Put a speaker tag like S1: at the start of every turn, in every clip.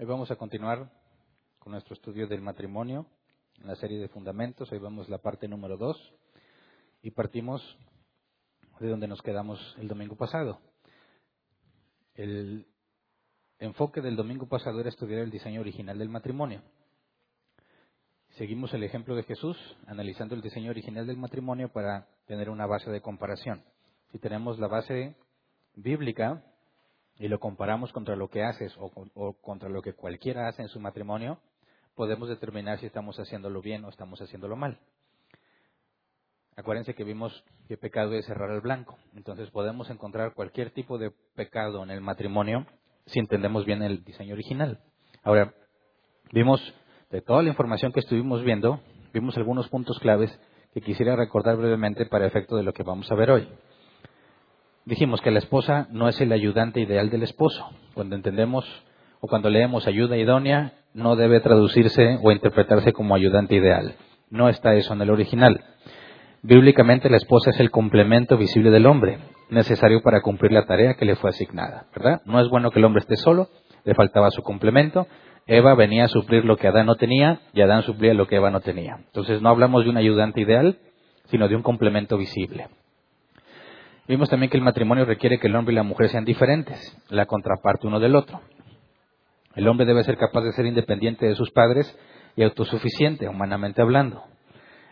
S1: Hoy vamos a continuar con nuestro estudio del matrimonio en la serie de fundamentos. Hoy vamos la parte número 2 y partimos de donde nos quedamos el domingo pasado. El enfoque del domingo pasado era estudiar el diseño original del matrimonio. Seguimos el ejemplo de Jesús, analizando el diseño original del matrimonio para tener una base de comparación. Si tenemos la base bíblica, y lo comparamos contra lo que haces o, contra lo que cualquiera hace en su matrimonio, podemos determinar si estamos haciéndolo bien o estamos haciéndolo mal. Acuérdense que vimos que pecado es cerrar el blanco. Entonces podemos encontrar cualquier tipo de pecado en el matrimonio si entendemos bien el diseño original. Ahora, vimos de toda la información que estuvimos viendo, vimos algunos puntos claves que quisiera recordar brevemente para efecto de lo que vamos a ver hoy. Dijimos que la esposa no es el ayudante ideal del esposo. Cuando entendemos o cuando leemos ayuda idónea, no debe traducirse o interpretarse como ayudante ideal. No está eso en el original. Bíblicamente la esposa es el complemento visible del hombre, necesario para cumplir la tarea que le fue asignada, ¿verdad? No es bueno que el hombre esté solo, le faltaba su complemento. Eva venía a suplir lo que Adán no tenía y Adán suplía lo que Eva no tenía. Entonces no hablamos de un ayudante ideal, sino de un complemento visible. Vimos también que el matrimonio requiere que el hombre y la mujer sean diferentes, la contraparte uno del otro. El hombre debe ser capaz de ser independiente de sus padres y autosuficiente, humanamente hablando.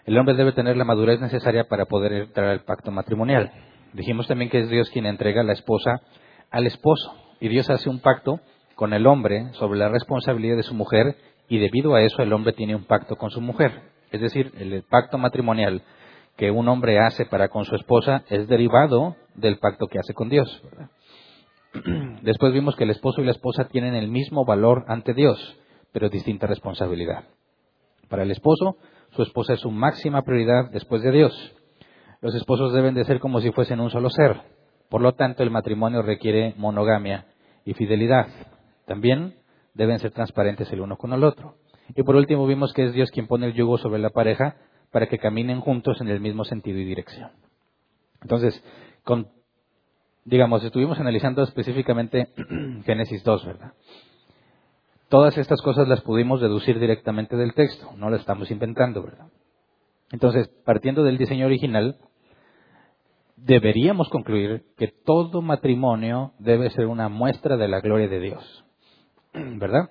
S1: El hombre debe tener la madurez necesaria para poder entrar al pacto matrimonial. Dijimos también que es Dios quien entrega a la esposa al esposo y Dios hace un pacto con el hombre sobre la responsabilidad de su mujer y debido a eso el hombre tiene un pacto con su mujer. Es decir, el pacto matrimonial que un hombre hace para con su esposa es derivado del pacto que hace con Dios. Después vimos que el esposo y la esposa tienen el mismo valor ante Dios, pero distinta responsabilidad. Para el esposo, su esposa es su máxima prioridad después de Dios. Los esposos deben de ser como si fuesen un solo ser. Por lo tanto, el matrimonio requiere monogamia y fidelidad. También deben ser transparentes el uno con el otro. Y por último vimos que es Dios quien pone el yugo sobre la pareja para que caminen juntos en el mismo sentido y dirección. Entonces, digamos, estuvimos analizando específicamente Génesis 2, ¿verdad? Todas estas cosas las pudimos deducir directamente del texto, no las estamos inventando, ¿verdad? Entonces, partiendo del diseño original, deberíamos concluir que todo matrimonio debe ser una muestra de la gloria de Dios, ¿verdad?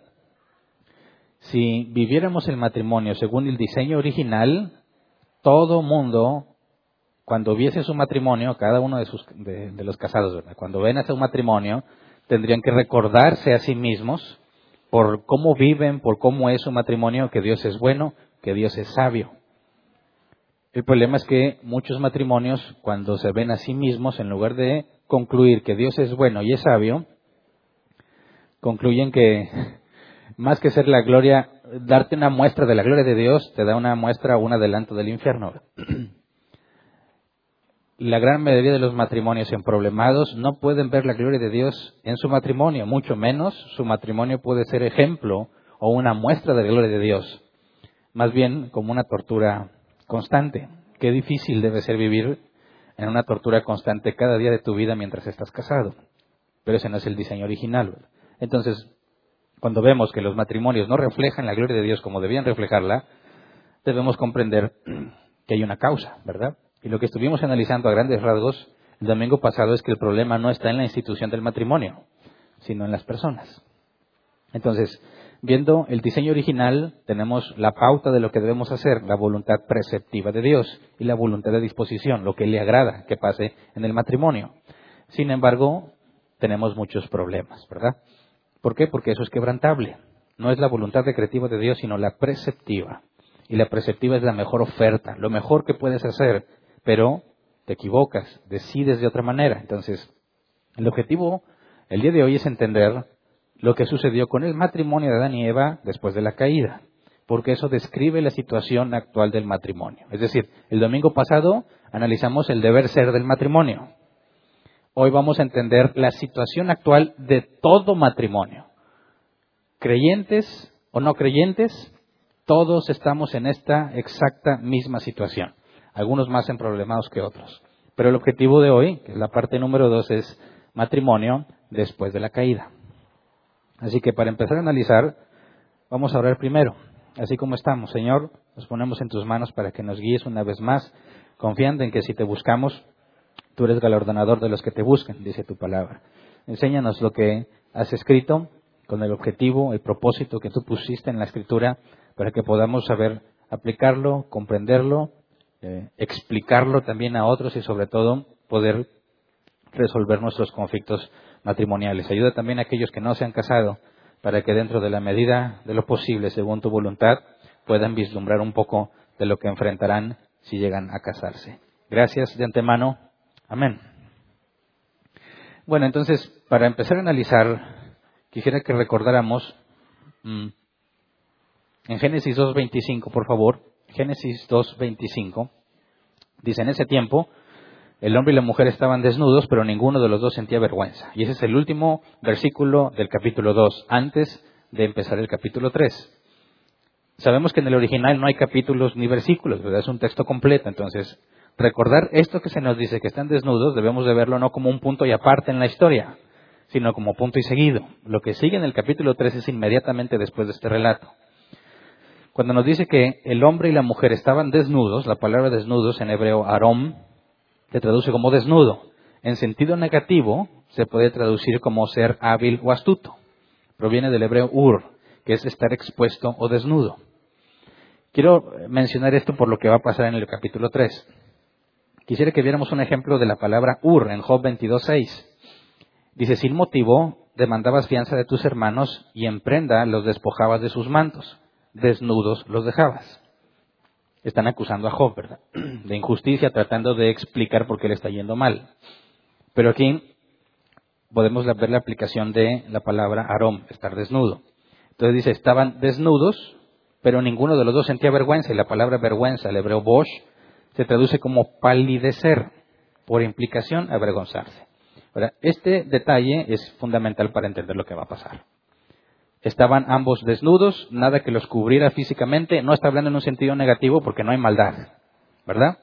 S1: Si viviéramos el matrimonio según el diseño original, todo mundo, cuando viese su matrimonio, cada uno de, sus, de, los casados, cuando ven a su matrimonio, tendrían que recordarse a sí mismos por cómo viven, por cómo es su matrimonio, que Dios es bueno, que Dios es sabio. El problema es que muchos matrimonios, cuando se ven a sí mismos, en lugar de concluir que Dios es bueno y es sabio, concluyen que más que ser la gloria, darte una muestra de la gloria de Dios, te da una muestra o un adelanto del infierno. La gran mayoría de los matrimonios emproblemados no pueden ver la gloria de Dios en su matrimonio, mucho menos su matrimonio puede ser ejemplo o una muestra de la gloria de Dios, más bien como una tortura constante. Qué difícil debe ser vivir en una tortura constante cada día de tu vida mientras estás casado. Pero ese no es el diseño original. Entonces, cuando vemos que los matrimonios no reflejan la gloria de Dios como debían reflejarla, debemos comprender que hay una causa, ¿verdad? Y lo que estuvimos analizando a grandes rasgos el domingo pasado es que el problema no está en la institución del matrimonio, sino en las personas. Entonces, viendo el diseño original, tenemos la pauta de lo que debemos hacer, la voluntad preceptiva de Dios y la voluntad de disposición, lo que le agrada que pase en el matrimonio. Sin embargo, tenemos muchos problemas, ¿verdad? ¿Por qué? Porque eso es quebrantable. No es la voluntad decretiva de Dios, sino la preceptiva. Y la preceptiva es la mejor oferta, lo mejor que puedes hacer, pero te equivocas, decides de otra manera. Entonces, el objetivo el día de hoy es entender lo que sucedió con el matrimonio de Adán y Eva después de la caída, porque eso describe la situación actual del matrimonio. Es decir, el domingo pasado analizamos el deber ser del matrimonio. Hoy vamos a entender la situación actual de todo matrimonio. Creyentes o no creyentes, todos estamos en esta exacta misma situación. Algunos más en problemados que otros. Pero el objetivo de hoy, que es la parte número dos, es matrimonio después de la caída. Así que para empezar a analizar, vamos a orar primero. Así como estamos, Señor, nos ponemos en tus manos para que nos guíes una vez más, confiando en que si te buscamos, tú eres galardonador de los que te buscan, dice tu palabra. Enséñanos lo que has escrito con el objetivo, el propósito que tú pusiste en la escritura para que podamos saber aplicarlo, comprenderlo, eh, explicarlo también a otros y sobre todo poder resolver nuestros conflictos matrimoniales. Ayuda también a aquellos que no se han casado para que dentro de la medida de lo posible, según tu voluntad, puedan vislumbrar un poco de lo que enfrentarán si llegan a casarse. Gracias de antemano. Amén. Bueno, entonces, para empezar a analizar, quisiera que recordáramos mm, en Génesis 2.25, por favor, Génesis 2.25, dice, en ese tiempo, el hombre y la mujer estaban desnudos, pero ninguno de los dos sentía vergüenza. Y ese es el último versículo del capítulo 2, antes de empezar el capítulo 3. Sabemos que en el original no hay capítulos ni versículos, ¿verdad? es un texto completo. Entonces, recordar esto que se nos dice que están desnudos, debemos de verlo no como un punto y aparte en la historia, sino como punto y seguido. Lo que sigue en el capítulo 3 es inmediatamente después de este relato. Cuando nos dice que el hombre y la mujer estaban desnudos, la palabra desnudos en hebreo arom se traduce como desnudo. En sentido negativo, se puede traducir como ser hábil o astuto. Proviene del hebreo ur, que es estar expuesto o desnudo. Quiero mencionar esto por lo que va a pasar en el capítulo 3. Quisiera que viéramos un ejemplo de la palabra ur en Job 22.6. Dice, sin motivo demandabas fianza de tus hermanos y en prenda los despojabas de sus mantos, desnudos los dejabas están acusando a Job, ¿verdad? De injusticia, tratando de explicar por qué le está yendo mal. Pero aquí podemos ver la aplicación de la palabra arom, estar desnudo. Entonces dice, estaban desnudos, pero ninguno de los dos sentía vergüenza. Y la palabra vergüenza, el hebreo bosh, se traduce como palidecer, por implicación, avergonzarse. Ahora, este detalle es fundamental para entender lo que va a pasar. Estaban ambos desnudos, nada que los cubriera físicamente. No está hablando en un sentido negativo porque no hay maldad, ¿verdad?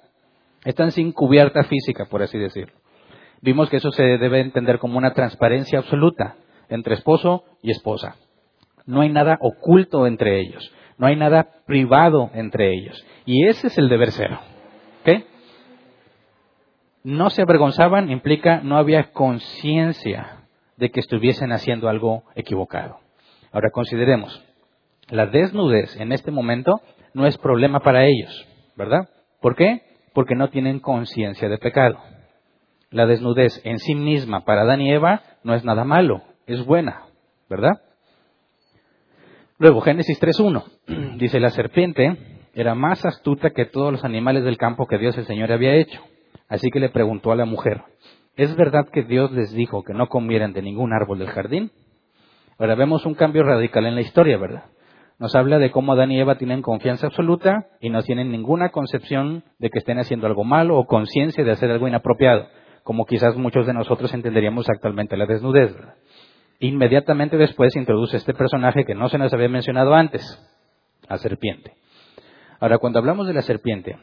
S1: Están sin cubierta física, por así decirlo. Vimos que eso se debe entender como una transparencia absoluta entre esposo y esposa. No hay nada oculto entre ellos, no hay nada privado entre ellos. Y ese es el deber ser. ¿Ok? No se avergonzaban implica no había conciencia de que estuviesen haciendo algo equivocado. Ahora consideremos, la desnudez en este momento no es problema para ellos, ¿verdad? ¿Por qué? Porque no tienen conciencia de pecado. La desnudez en sí misma para Adán y Eva no es nada malo, es buena, ¿verdad? Luego, Génesis 3.1 dice, la serpiente era más astuta que todos los animales del campo que Dios el Señor había hecho. Así que le preguntó a la mujer, ¿es verdad que Dios les dijo que no comieran de ningún árbol del jardín? Ahora vemos un cambio radical en la historia, ¿verdad? Nos habla de cómo Adán y Eva tienen confianza absoluta y no tienen ninguna concepción de que estén haciendo algo malo o conciencia de hacer algo inapropiado, como quizás muchos de nosotros entenderíamos actualmente la desnudez. ¿verdad? Inmediatamente después introduce este personaje que no se nos había mencionado antes, la serpiente. Ahora, cuando hablamos de la serpiente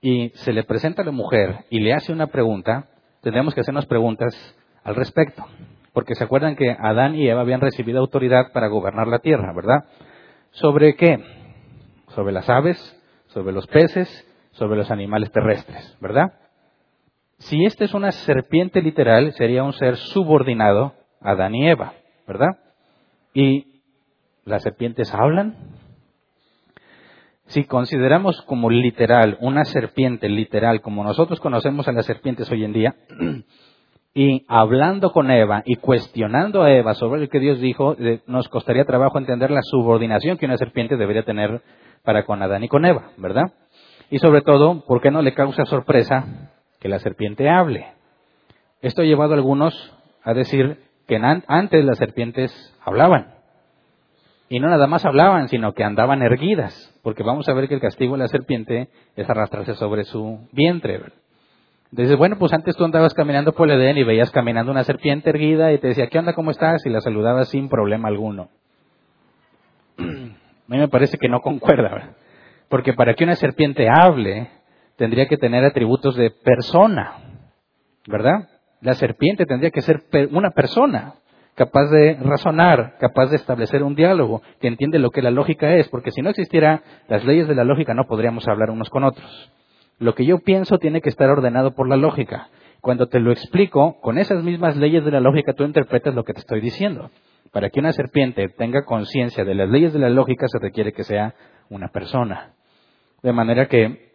S1: y se le presenta a la mujer y le hace una pregunta, tendremos que hacernos preguntas al respecto. Porque se acuerdan que Adán y Eva habían recibido autoridad para gobernar la tierra, ¿verdad? ¿Sobre qué? Sobre las aves, sobre los peces, sobre los animales terrestres, ¿verdad? Si esta es una serpiente literal, sería un ser subordinado a Adán y Eva, ¿verdad? Y las serpientes hablan. Si consideramos como literal una serpiente literal, como nosotros conocemos a las serpientes hoy en día, y hablando con Eva y cuestionando a Eva sobre lo que Dios dijo, nos costaría trabajo entender la subordinación que una serpiente debería tener para con Adán y con Eva, ¿verdad? Y sobre todo, ¿por qué no le causa sorpresa que la serpiente hable. Esto ha llevado a algunos a decir que antes las serpientes hablaban. Y no nada más hablaban, sino que andaban erguidas, porque vamos a ver que el castigo de la serpiente es arrastrarse sobre su vientre. Entonces, bueno, pues antes tú andabas caminando por el Edén y veías caminando una serpiente erguida y te decía, ¿qué onda, cómo estás? Y la saludabas sin problema alguno. A mí me parece que no concuerda, porque para que una serpiente hable, tendría que tener atributos de persona, ¿verdad? La serpiente tendría que ser una persona capaz de razonar, capaz de establecer un diálogo, que entiende lo que la lógica es, porque si no existiera las leyes de la lógica no podríamos hablar unos con otros. Lo que yo pienso tiene que estar ordenado por la lógica. Cuando te lo explico, con esas mismas leyes de la lógica tú interpretas lo que te estoy diciendo. Para que una serpiente tenga conciencia de las leyes de la lógica se requiere que sea una persona. De manera que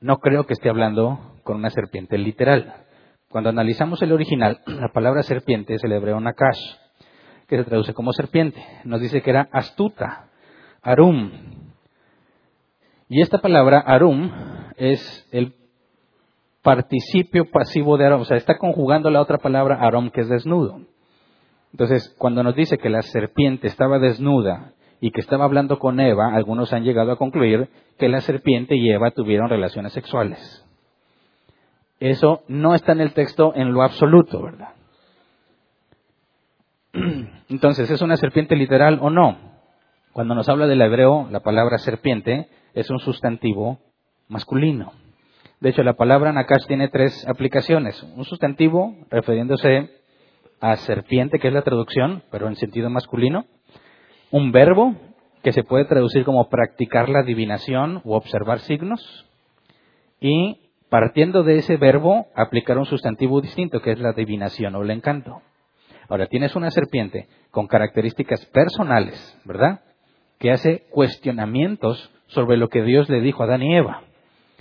S1: no creo que esté hablando con una serpiente literal. Cuando analizamos el original, la palabra serpiente es el hebreo nakash, que se traduce como serpiente. Nos dice que era astuta, arum. Y esta palabra arum es el participio pasivo de arum, o sea, está conjugando la otra palabra arum, que es desnudo. Entonces, cuando nos dice que la serpiente estaba desnuda y que estaba hablando con Eva, algunos han llegado a concluir que la serpiente y Eva tuvieron relaciones sexuales. Eso no está en el texto en lo absoluto, ¿verdad? Entonces, ¿es una serpiente literal o no? Cuando nos habla del hebreo, la palabra serpiente es un sustantivo masculino. De hecho, la palabra nakash tiene tres aplicaciones. Un sustantivo refiriéndose a serpiente, que es la traducción, pero en sentido masculino. Un verbo, que se puede traducir como practicar la adivinación o observar signos. Y partiendo de ese verbo, aplicar un sustantivo distinto, que es la adivinación o el encanto. Ahora, tienes una serpiente con características personales, ¿verdad? Que hace cuestionamientos sobre lo que Dios le dijo a Adán y Eva.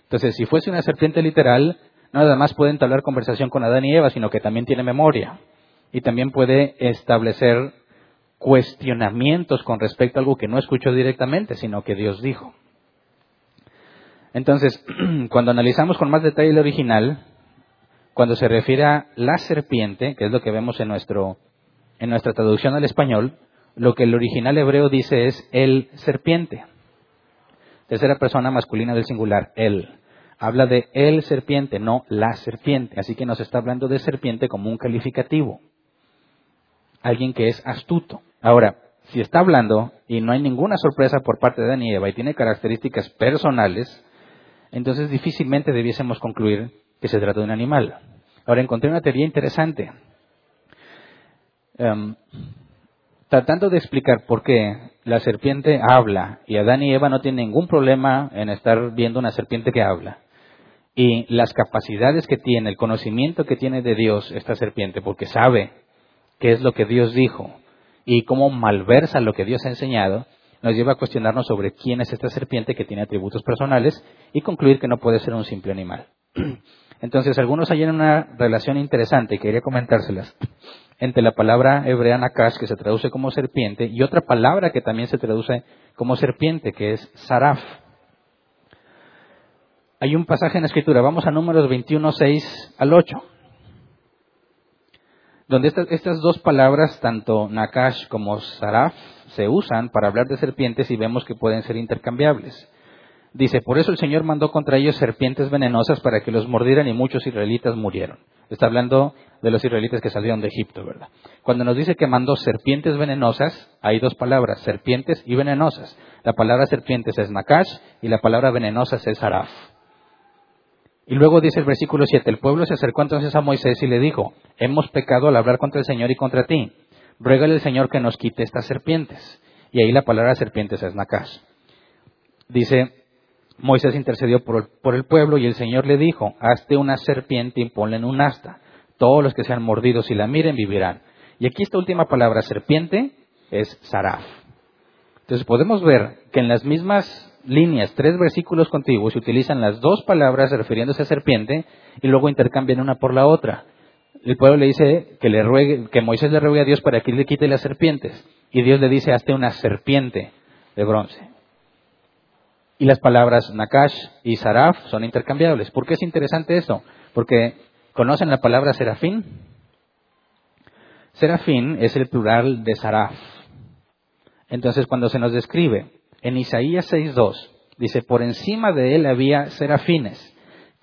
S1: Entonces, si fuese una serpiente literal, no nada más puede entablar conversación con Adán y Eva, sino que también tiene memoria. Y también puede establecer cuestionamientos con respecto a algo que no escuchó directamente, sino que Dios dijo. Entonces, cuando analizamos con más detalle el original, cuando se refiere a la serpiente, que es lo que vemos en, nuestro, en nuestra traducción al español, lo que el original hebreo dice es el serpiente. Tercera persona masculina del singular, él. Habla de el serpiente, no la serpiente. Así que nos está hablando de serpiente como un calificativo. Alguien que es astuto. Ahora, si está hablando y no hay ninguna sorpresa por parte de Daniela y tiene características personales, entonces difícilmente debiésemos concluir que se trata de un animal. Ahora encontré una teoría interesante. Em, tratando de explicar por qué la serpiente habla y Adán y Eva no tienen ningún problema en estar viendo una serpiente que habla. Y las capacidades que tiene, el conocimiento que tiene de Dios esta serpiente, porque sabe qué es lo que Dios dijo y cómo malversa lo que Dios ha enseñado, nos lleva a cuestionarnos sobre quién es esta serpiente que tiene atributos personales y concluir que no puede ser un simple animal. Entonces, algunos hallan una relación interesante quería comentárselas entre la palabra hebrea nakash, que se traduce como serpiente, y otra palabra que también se traduce como serpiente, que es saraf. Hay un pasaje en la escritura, vamos a números 21, 6 al 8 donde estas, dos palabras, tanto Nakash como Saraf, se usan para hablar de serpientes y vemos que pueden ser intercambiables. Dice, por eso el Señor mandó contra ellos serpientes venenosas para que los mordieran y muchos israelitas murieron. Está hablando de los israelitas que salieron de Egipto, ¿verdad? Cuando nos dice que mandó serpientes venenosas, hay dos palabras, serpientes y venenosas. La palabra serpientes es Nakash y la palabra venenosas es Saraf. Y luego dice el versículo 7, el pueblo se acercó entonces a Moisés y le dijo, hemos pecado al hablar contra el Señor y contra ti. Ruégale al Señor que nos quite estas serpientes. Y ahí la palabra serpientes es Nakash. Dice, Moisés intercedió por, el pueblo y el Señor le dijo, hazte una serpiente y ponle en un asta. Todos los que sean mordidos y la miren vivirán. Y aquí esta última palabra, serpiente, es saraf. Entonces podemos ver que en las mismas líneas, tres versículos contiguos, se utilizan las dos palabras refiriéndose a serpiente y luego intercambian una por la otra. El pueblo le dice que, le ruegue, que Moisés le ruegue a Dios para que le quite las serpientes. Y Dios le dice, hazte una serpiente de bronce. Y las palabras Nakash y Saraf son intercambiables. ¿Por qué es interesante eso? Porque, ¿conocen la palabra serafín? Serafín es el plural de saraf. Entonces, cuando se nos describe en Isaías 6.2, dice, por encima de él había serafines,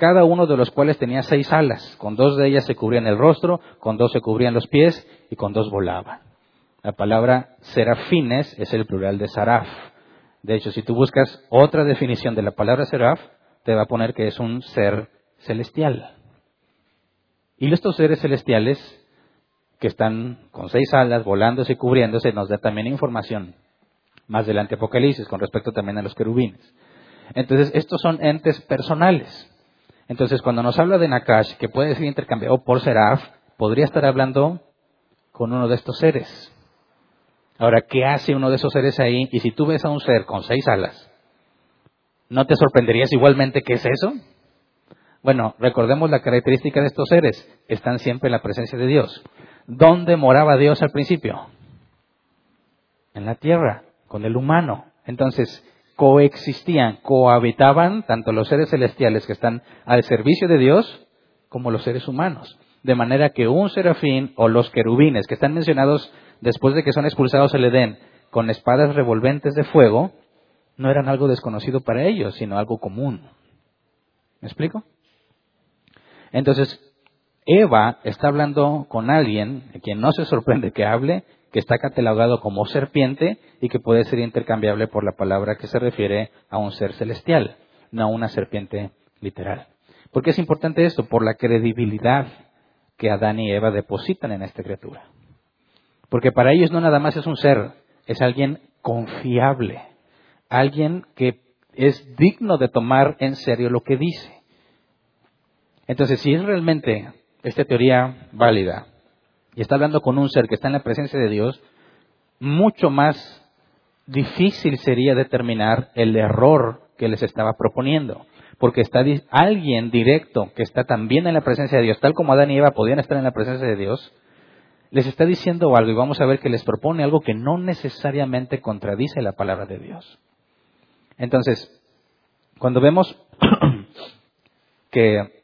S1: cada uno de los cuales tenía seis alas, con dos de ellas se cubrían el rostro, con dos se cubrían los pies y con dos volaban. La palabra serafines es el plural de saraf. De hecho, si tú buscas otra definición de la palabra seraf, te va a poner que es un ser celestial. Y estos seres celestiales que están con seis alas, volándose y cubriéndose, nos da también información más delante Apocalipsis con respecto también a los querubines. Entonces, estos son entes personales. Entonces, cuando nos habla de Nakash, que puede ser intercambiado por Seraf, podría estar hablando con uno de estos seres. Ahora, ¿qué hace uno de esos seres ahí? Y si tú ves a un ser con seis alas, ¿no te sorprenderías igualmente qué es eso? Bueno, recordemos la característica de estos seres. Están siempre en la presencia de Dios. ¿Dónde moraba Dios al principio? En la tierra, con el humano. Entonces, coexistían, cohabitaban tanto los seres celestiales que están al servicio de Dios como los seres humanos. De manera que un serafín o los querubines que están mencionados después de que son expulsados del Edén con espadas revolventes de fuego, no eran algo desconocido para ellos, sino algo común. ¿Me explico? Entonces, Eva está hablando con alguien a quien no se sorprende que hable, que está catalogado como serpiente y que puede ser intercambiable por la palabra que se refiere a un ser celestial, no a una serpiente literal. ¿Por qué es importante esto? Por la credibilidad que Adán y Eva depositan en esta criatura. Porque para ellos no nada más es un ser, es alguien confiable, alguien que es digno de tomar en serio lo que dice. Entonces, si es realmente esta teoría válida y está hablando con un ser que está en la presencia de Dios, mucho más difícil sería determinar el error que les estaba proponiendo. Porque está alguien directo que está también en la presencia de Dios, tal como Adán y Eva podían estar en la presencia de Dios, les está diciendo algo y vamos a ver que les propone algo que no necesariamente contradice la palabra de Dios. Entonces, cuando vemos que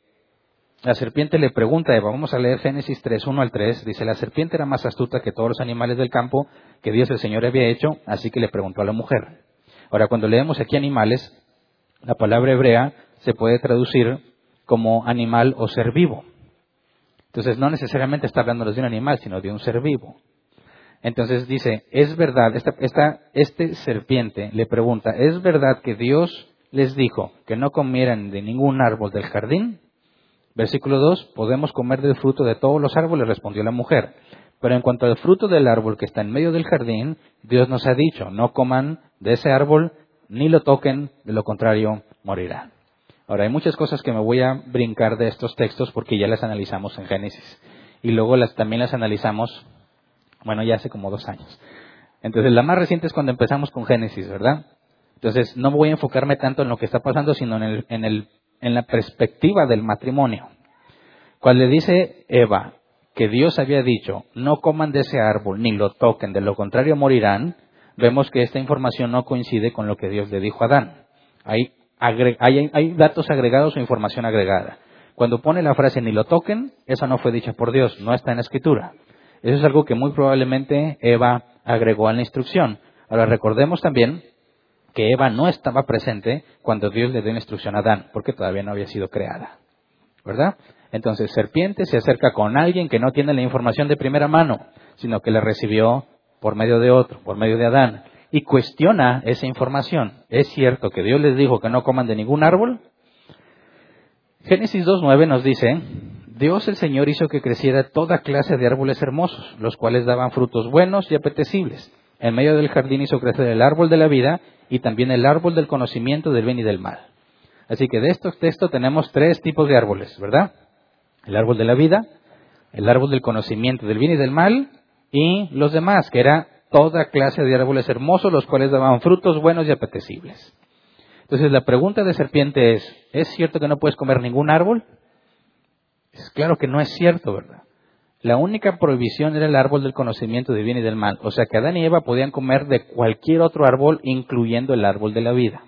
S1: la serpiente le pregunta a Eva, vamos a leer Génesis 3, 1 al 3, dice, la serpiente era más astuta que todos los animales del campo que Dios el Señor había hecho, así que le preguntó a la mujer. Ahora, cuando leemos aquí animales, la palabra hebrea se puede traducir como animal o ser vivo. Entonces, no necesariamente está hablando de un animal, sino de un ser vivo. Entonces dice, es verdad, esta, esta, este serpiente le pregunta, ¿es verdad que Dios les dijo que no comieran de ningún árbol del jardín? Versículo 2, podemos comer del fruto de todos los árboles, respondió la mujer. Pero en cuanto al fruto del árbol que está en medio del jardín, Dios nos ha dicho, no coman de ese árbol ni lo toquen, de lo contrario morirán. Ahora, hay muchas cosas que me voy a brincar de estos textos porque ya las analizamos en Génesis. Y luego las, también las analizamos, bueno, ya hace como dos años. Entonces, la más reciente es cuando empezamos con Génesis, ¿verdad? Entonces, no voy a enfocarme tanto en lo que está pasando, sino en el, en el en la perspectiva del matrimonio. Cuando le dice Eva que Dios había dicho, no coman de ese árbol ni lo toquen, de lo contrario morirán, vemos que esta información no coincide con lo que Dios le dijo a Adán. Hay, hay, datos agregados o información agregada. Cuando pone la frase ni lo toquen, eso no fue dicha por Dios, no está en la escritura. Eso es algo que muy probablemente Eva agregó a la instrucción. Ahora recordemos también que Eva no estaba presente cuando Dios le dio instrucción a Adán, porque todavía no había sido creada. ¿Verdad? Entonces, serpiente se acerca con alguien que no tiene la información de primera mano, sino que la recibió por medio de otro, por medio de Adán, y cuestiona esa información. ¿Es cierto que Dios les dijo que no coman de ningún árbol? Génesis 2.9 nos dice, Dios el Señor hizo que creciera toda clase de árboles hermosos, los cuales daban frutos buenos y apetecibles. En medio del jardín hizo crecer el árbol de la vida y también el árbol del conocimiento del bien y del mal. Así que de estos textos tenemos tres tipos de árboles, ¿verdad? El árbol de la vida, el árbol del conocimiento del bien y del mal, y los demás, que era toda clase de árboles hermosos, los cuales daban frutos buenos y apetecibles. Entonces la pregunta de serpiente es, ¿es cierto que no puedes comer ningún árbol? Es claro que no es cierto, ¿verdad? La única prohibición era el árbol del conocimiento del bien y del mal. O sea que Adán y Eva podían comer de cualquier otro árbol, incluyendo el árbol de la vida.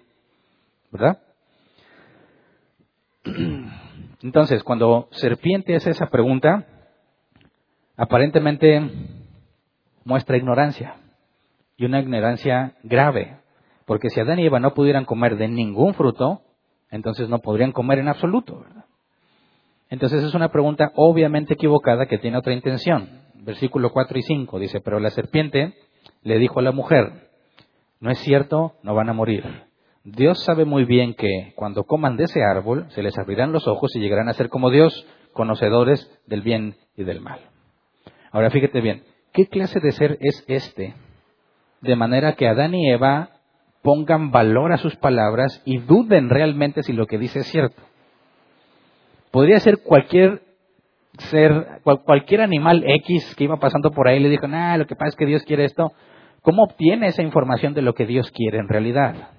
S1: ¿Verdad? Entonces, cuando serpiente hace esa pregunta, aparentemente muestra ignorancia y una ignorancia grave, porque si Adán y Eva no pudieran comer de ningún fruto, entonces no podrían comer en absoluto. ¿verdad? Entonces es una pregunta obviamente equivocada que tiene otra intención. Versículo 4 y 5 dice, pero la serpiente le dijo a la mujer, no es cierto, no van a morir. Dios sabe muy bien que cuando coman de ese árbol se les abrirán los ojos y llegarán a ser como Dios, conocedores del bien y del mal. Ahora fíjate bien, ¿qué clase de ser es este? De manera que Adán y Eva pongan valor a sus palabras y duden realmente si lo que dice es cierto. Podría ser cualquier ser, cualquier animal X que iba pasando por ahí le dijo, nah, lo que pasa es que Dios quiere esto. ¿Cómo obtiene esa información de lo que Dios quiere en realidad?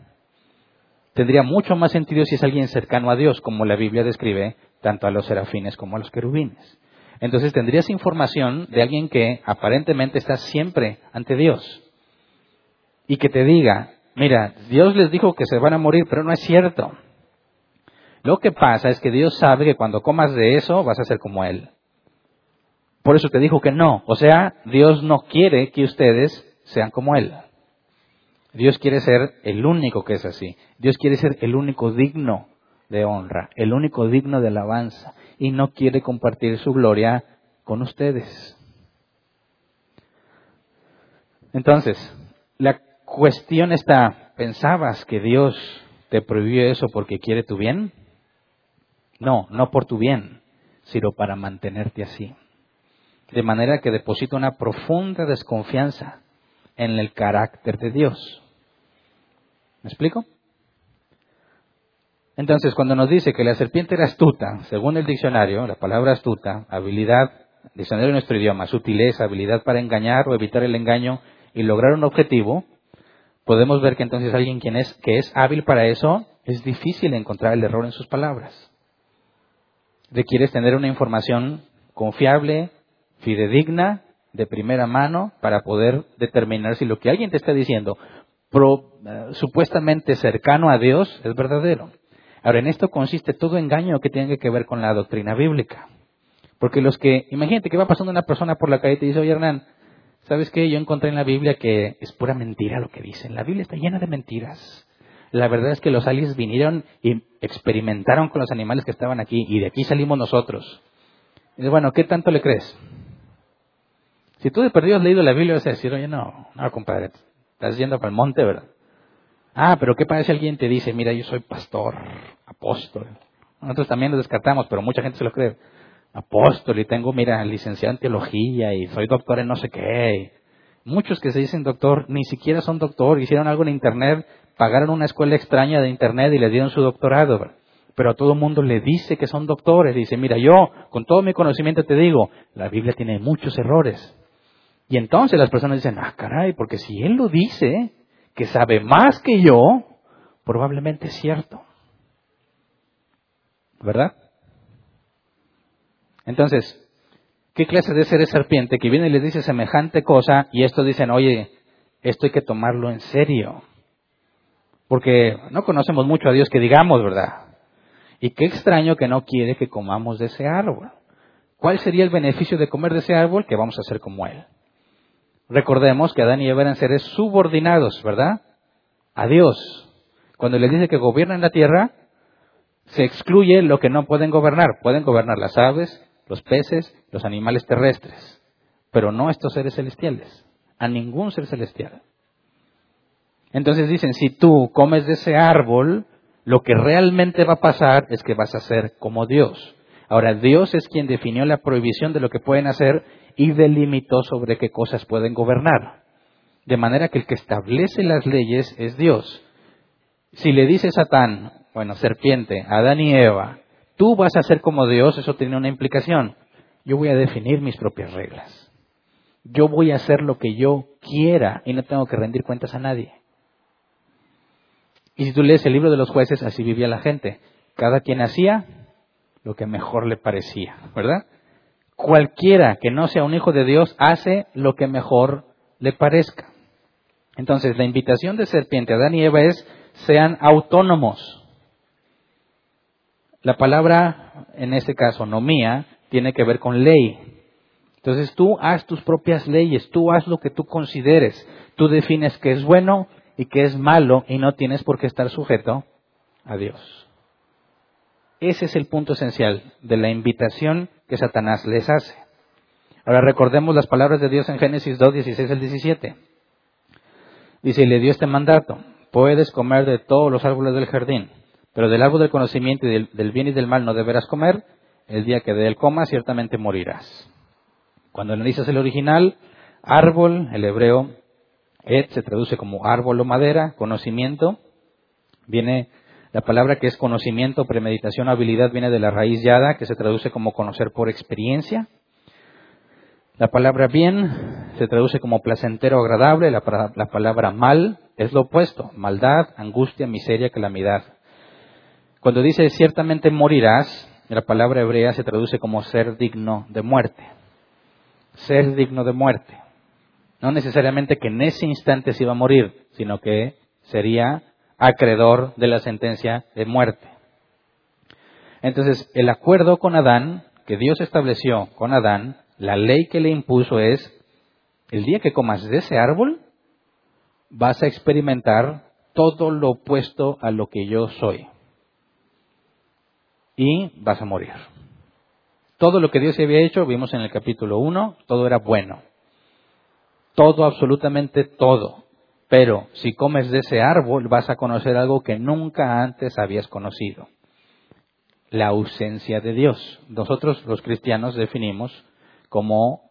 S1: Tendría mucho más sentido si es alguien cercano a Dios, como la Biblia describe tanto a los serafines como a los querubines. Entonces tendrías información de alguien que aparentemente está siempre ante Dios y que te diga, mira, Dios les dijo que se van a morir, pero no es cierto. Lo que pasa es que Dios sabe que cuando comas de eso vas a ser como Él. Por eso te dijo que no. O sea, Dios no quiere que ustedes sean como Él. Dios quiere ser el único que es así. Dios quiere ser el único digno de honra, el único digno de alabanza. Y no quiere compartir su gloria con ustedes. Entonces, la cuestión está, ¿pensabas que Dios te prohibió eso porque quiere tu bien? No, no por tu bien, sino para mantenerte así. De manera que deposita una profunda desconfianza en el carácter de Dios. ¿Me explico? Entonces, cuando nos dice que la serpiente era astuta, según el diccionario, la palabra astuta, habilidad, diccionario de nuestro idioma, sutileza, habilidad para engañar o evitar el engaño y lograr un objetivo, podemos ver que entonces alguien quien es, que es hábil para eso, es difícil encontrar el error en sus palabras requieres tener una información confiable, fidedigna, de primera mano, para poder determinar si lo que alguien te está diciendo, eh, supuestamente cercano a Dios, es verdadero. Ahora, en esto consiste todo engaño que tiene que ver con la doctrina bíblica. Porque los que, imagínate que va pasando una persona por la calle y te dice, oye Hernán, ¿sabes qué? Yo encontré en la Biblia que es pura mentira lo que dicen. La Biblia está llena de mentiras. La verdad es que los aliens vinieron y experimentaron con los animales que estaban aquí y de aquí salimos nosotros. Y bueno, ¿qué tanto le crees? Si tú de perdido has leído la Biblia, vas a decir, oye, no, no, compadre, estás yendo para el monte, ¿verdad? Ah, pero ¿qué pasa si alguien te dice, mira, yo soy pastor, apóstol? Nosotros también lo descartamos, pero mucha gente se lo cree. Apóstol, y tengo, mira, licenciado en teología, y soy doctor en no sé qué. Muchos que se dicen doctor ni siquiera son doctor, hicieron algo en internet pagaron una escuela extraña de internet y le dieron su doctorado. Pero a todo el mundo le dice que son doctores. Dice, mira, yo con todo mi conocimiento te digo, la Biblia tiene muchos errores. Y entonces las personas dicen, ah, caray, porque si él lo dice, que sabe más que yo, probablemente es cierto. ¿Verdad? Entonces, ¿qué clase de ser es serpiente que viene y les dice semejante cosa y estos dicen, oye, esto hay que tomarlo en serio? Porque no conocemos mucho a Dios que digamos, ¿verdad? Y qué extraño que no quiere que comamos de ese árbol. ¿Cuál sería el beneficio de comer de ese árbol? Que vamos a ser como Él. Recordemos que Adán y Eva eran seres subordinados, ¿verdad? A Dios. Cuando les dice que gobiernan la tierra, se excluye lo que no pueden gobernar. Pueden gobernar las aves, los peces, los animales terrestres, pero no estos seres celestiales. A ningún ser celestial. Entonces dicen, si tú comes de ese árbol, lo que realmente va a pasar es que vas a ser como Dios. Ahora, Dios es quien definió la prohibición de lo que pueden hacer y delimitó sobre qué cosas pueden gobernar. De manera que el que establece las leyes es Dios. Si le dice Satán, bueno, serpiente, Adán y Eva, tú vas a ser como Dios, eso tiene una implicación. Yo voy a definir mis propias reglas. Yo voy a hacer lo que yo quiera y no tengo que rendir cuentas a nadie. Y si tú lees el libro de los jueces, así vivía la gente. Cada quien hacía lo que mejor le parecía, ¿verdad? Cualquiera que no sea un hijo de Dios hace lo que mejor le parezca. Entonces, la invitación de serpiente a Adán y Eva es sean autónomos. la palabra, en este caso, nomía, tiene que ver con ley. Entonces tú haz tus propias leyes, tú haz lo que tú consideres, tú defines qué es bueno y qué es malo y no tienes por qué estar sujeto a Dios. Ese es el punto esencial de la invitación que Satanás les hace. Ahora recordemos las palabras de Dios en Génesis 2, 16 al 17. Dice, y le dio este mandato, puedes comer de todos los árboles del jardín, pero del árbol del conocimiento y del, bien y del mal no deberás comer, el día que de él comas ciertamente morirás. Cuando analizas el original, árbol, el hebreo, et, se traduce como árbol o madera, conocimiento, viene la palabra que es conocimiento, premeditación, habilidad, viene de la raíz yada, que se traduce como conocer por experiencia. La palabra bien se traduce como placentero agradable, la, la palabra mal es lo opuesto, maldad, angustia, miseria, calamidad. Cuando dice ciertamente morirás, la palabra hebrea se traduce como ser digno de muerte. Ser digno de muerte. No necesariamente que en ese instante se iba a morir, sino que sería acreedor de la sentencia de muerte. Entonces, el acuerdo con Adán, que Dios estableció con Adán, la ley que le impuso es, el día que comas de ese árbol, vas a experimentar todo lo opuesto a lo que yo soy y vas a morir. Todo lo que Dios había hecho, vimos en el capítulo 1, todo era bueno. Todo, absolutamente todo. Pero si comes de ese árbol vas a conocer algo que nunca antes habías conocido. La ausencia de Dios. Nosotros los cristianos definimos como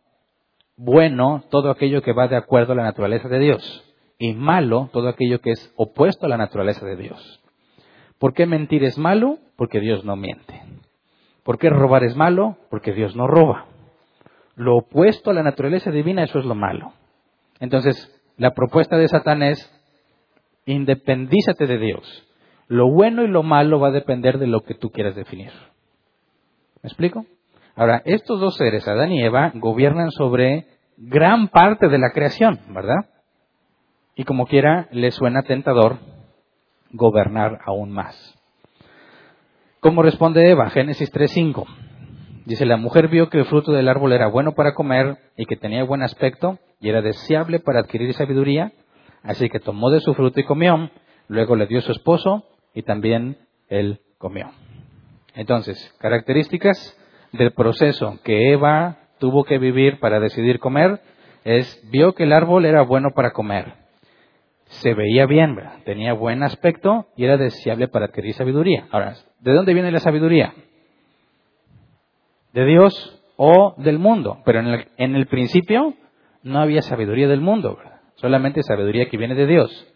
S1: bueno todo aquello que va de acuerdo a la naturaleza de Dios y malo todo aquello que es opuesto a la naturaleza de Dios. ¿Por qué mentir es malo? Porque Dios no miente. ¿Por qué robar es malo? Porque Dios no roba. Lo opuesto a la naturaleza divina, eso es lo malo. Entonces, la propuesta de Satán es, independízate de Dios. Lo bueno y lo malo va a depender de lo que tú quieras definir. ¿Me explico? Ahora, estos dos seres, Adán y Eva, gobiernan sobre gran parte de la creación, ¿verdad? Y como quiera, les suena tentador gobernar aún más. ¿Cómo responde Eva? Génesis 3.5. Dice, la mujer vio que el fruto del árbol era bueno para comer y que tenía buen aspecto y era deseable para adquirir sabiduría, así que tomó de su fruto y comió, luego le dio su esposo y también él comió. Entonces, características del proceso que Eva tuvo que vivir para decidir comer es, vio que el árbol era bueno para comer se veía bien, tenía buen aspecto y era deseable para adquirir sabiduría. Ahora, ¿de dónde viene la sabiduría? ¿De Dios o del mundo? Pero en el, principio no había sabiduría del mundo, solamente sabiduría que viene de Dios.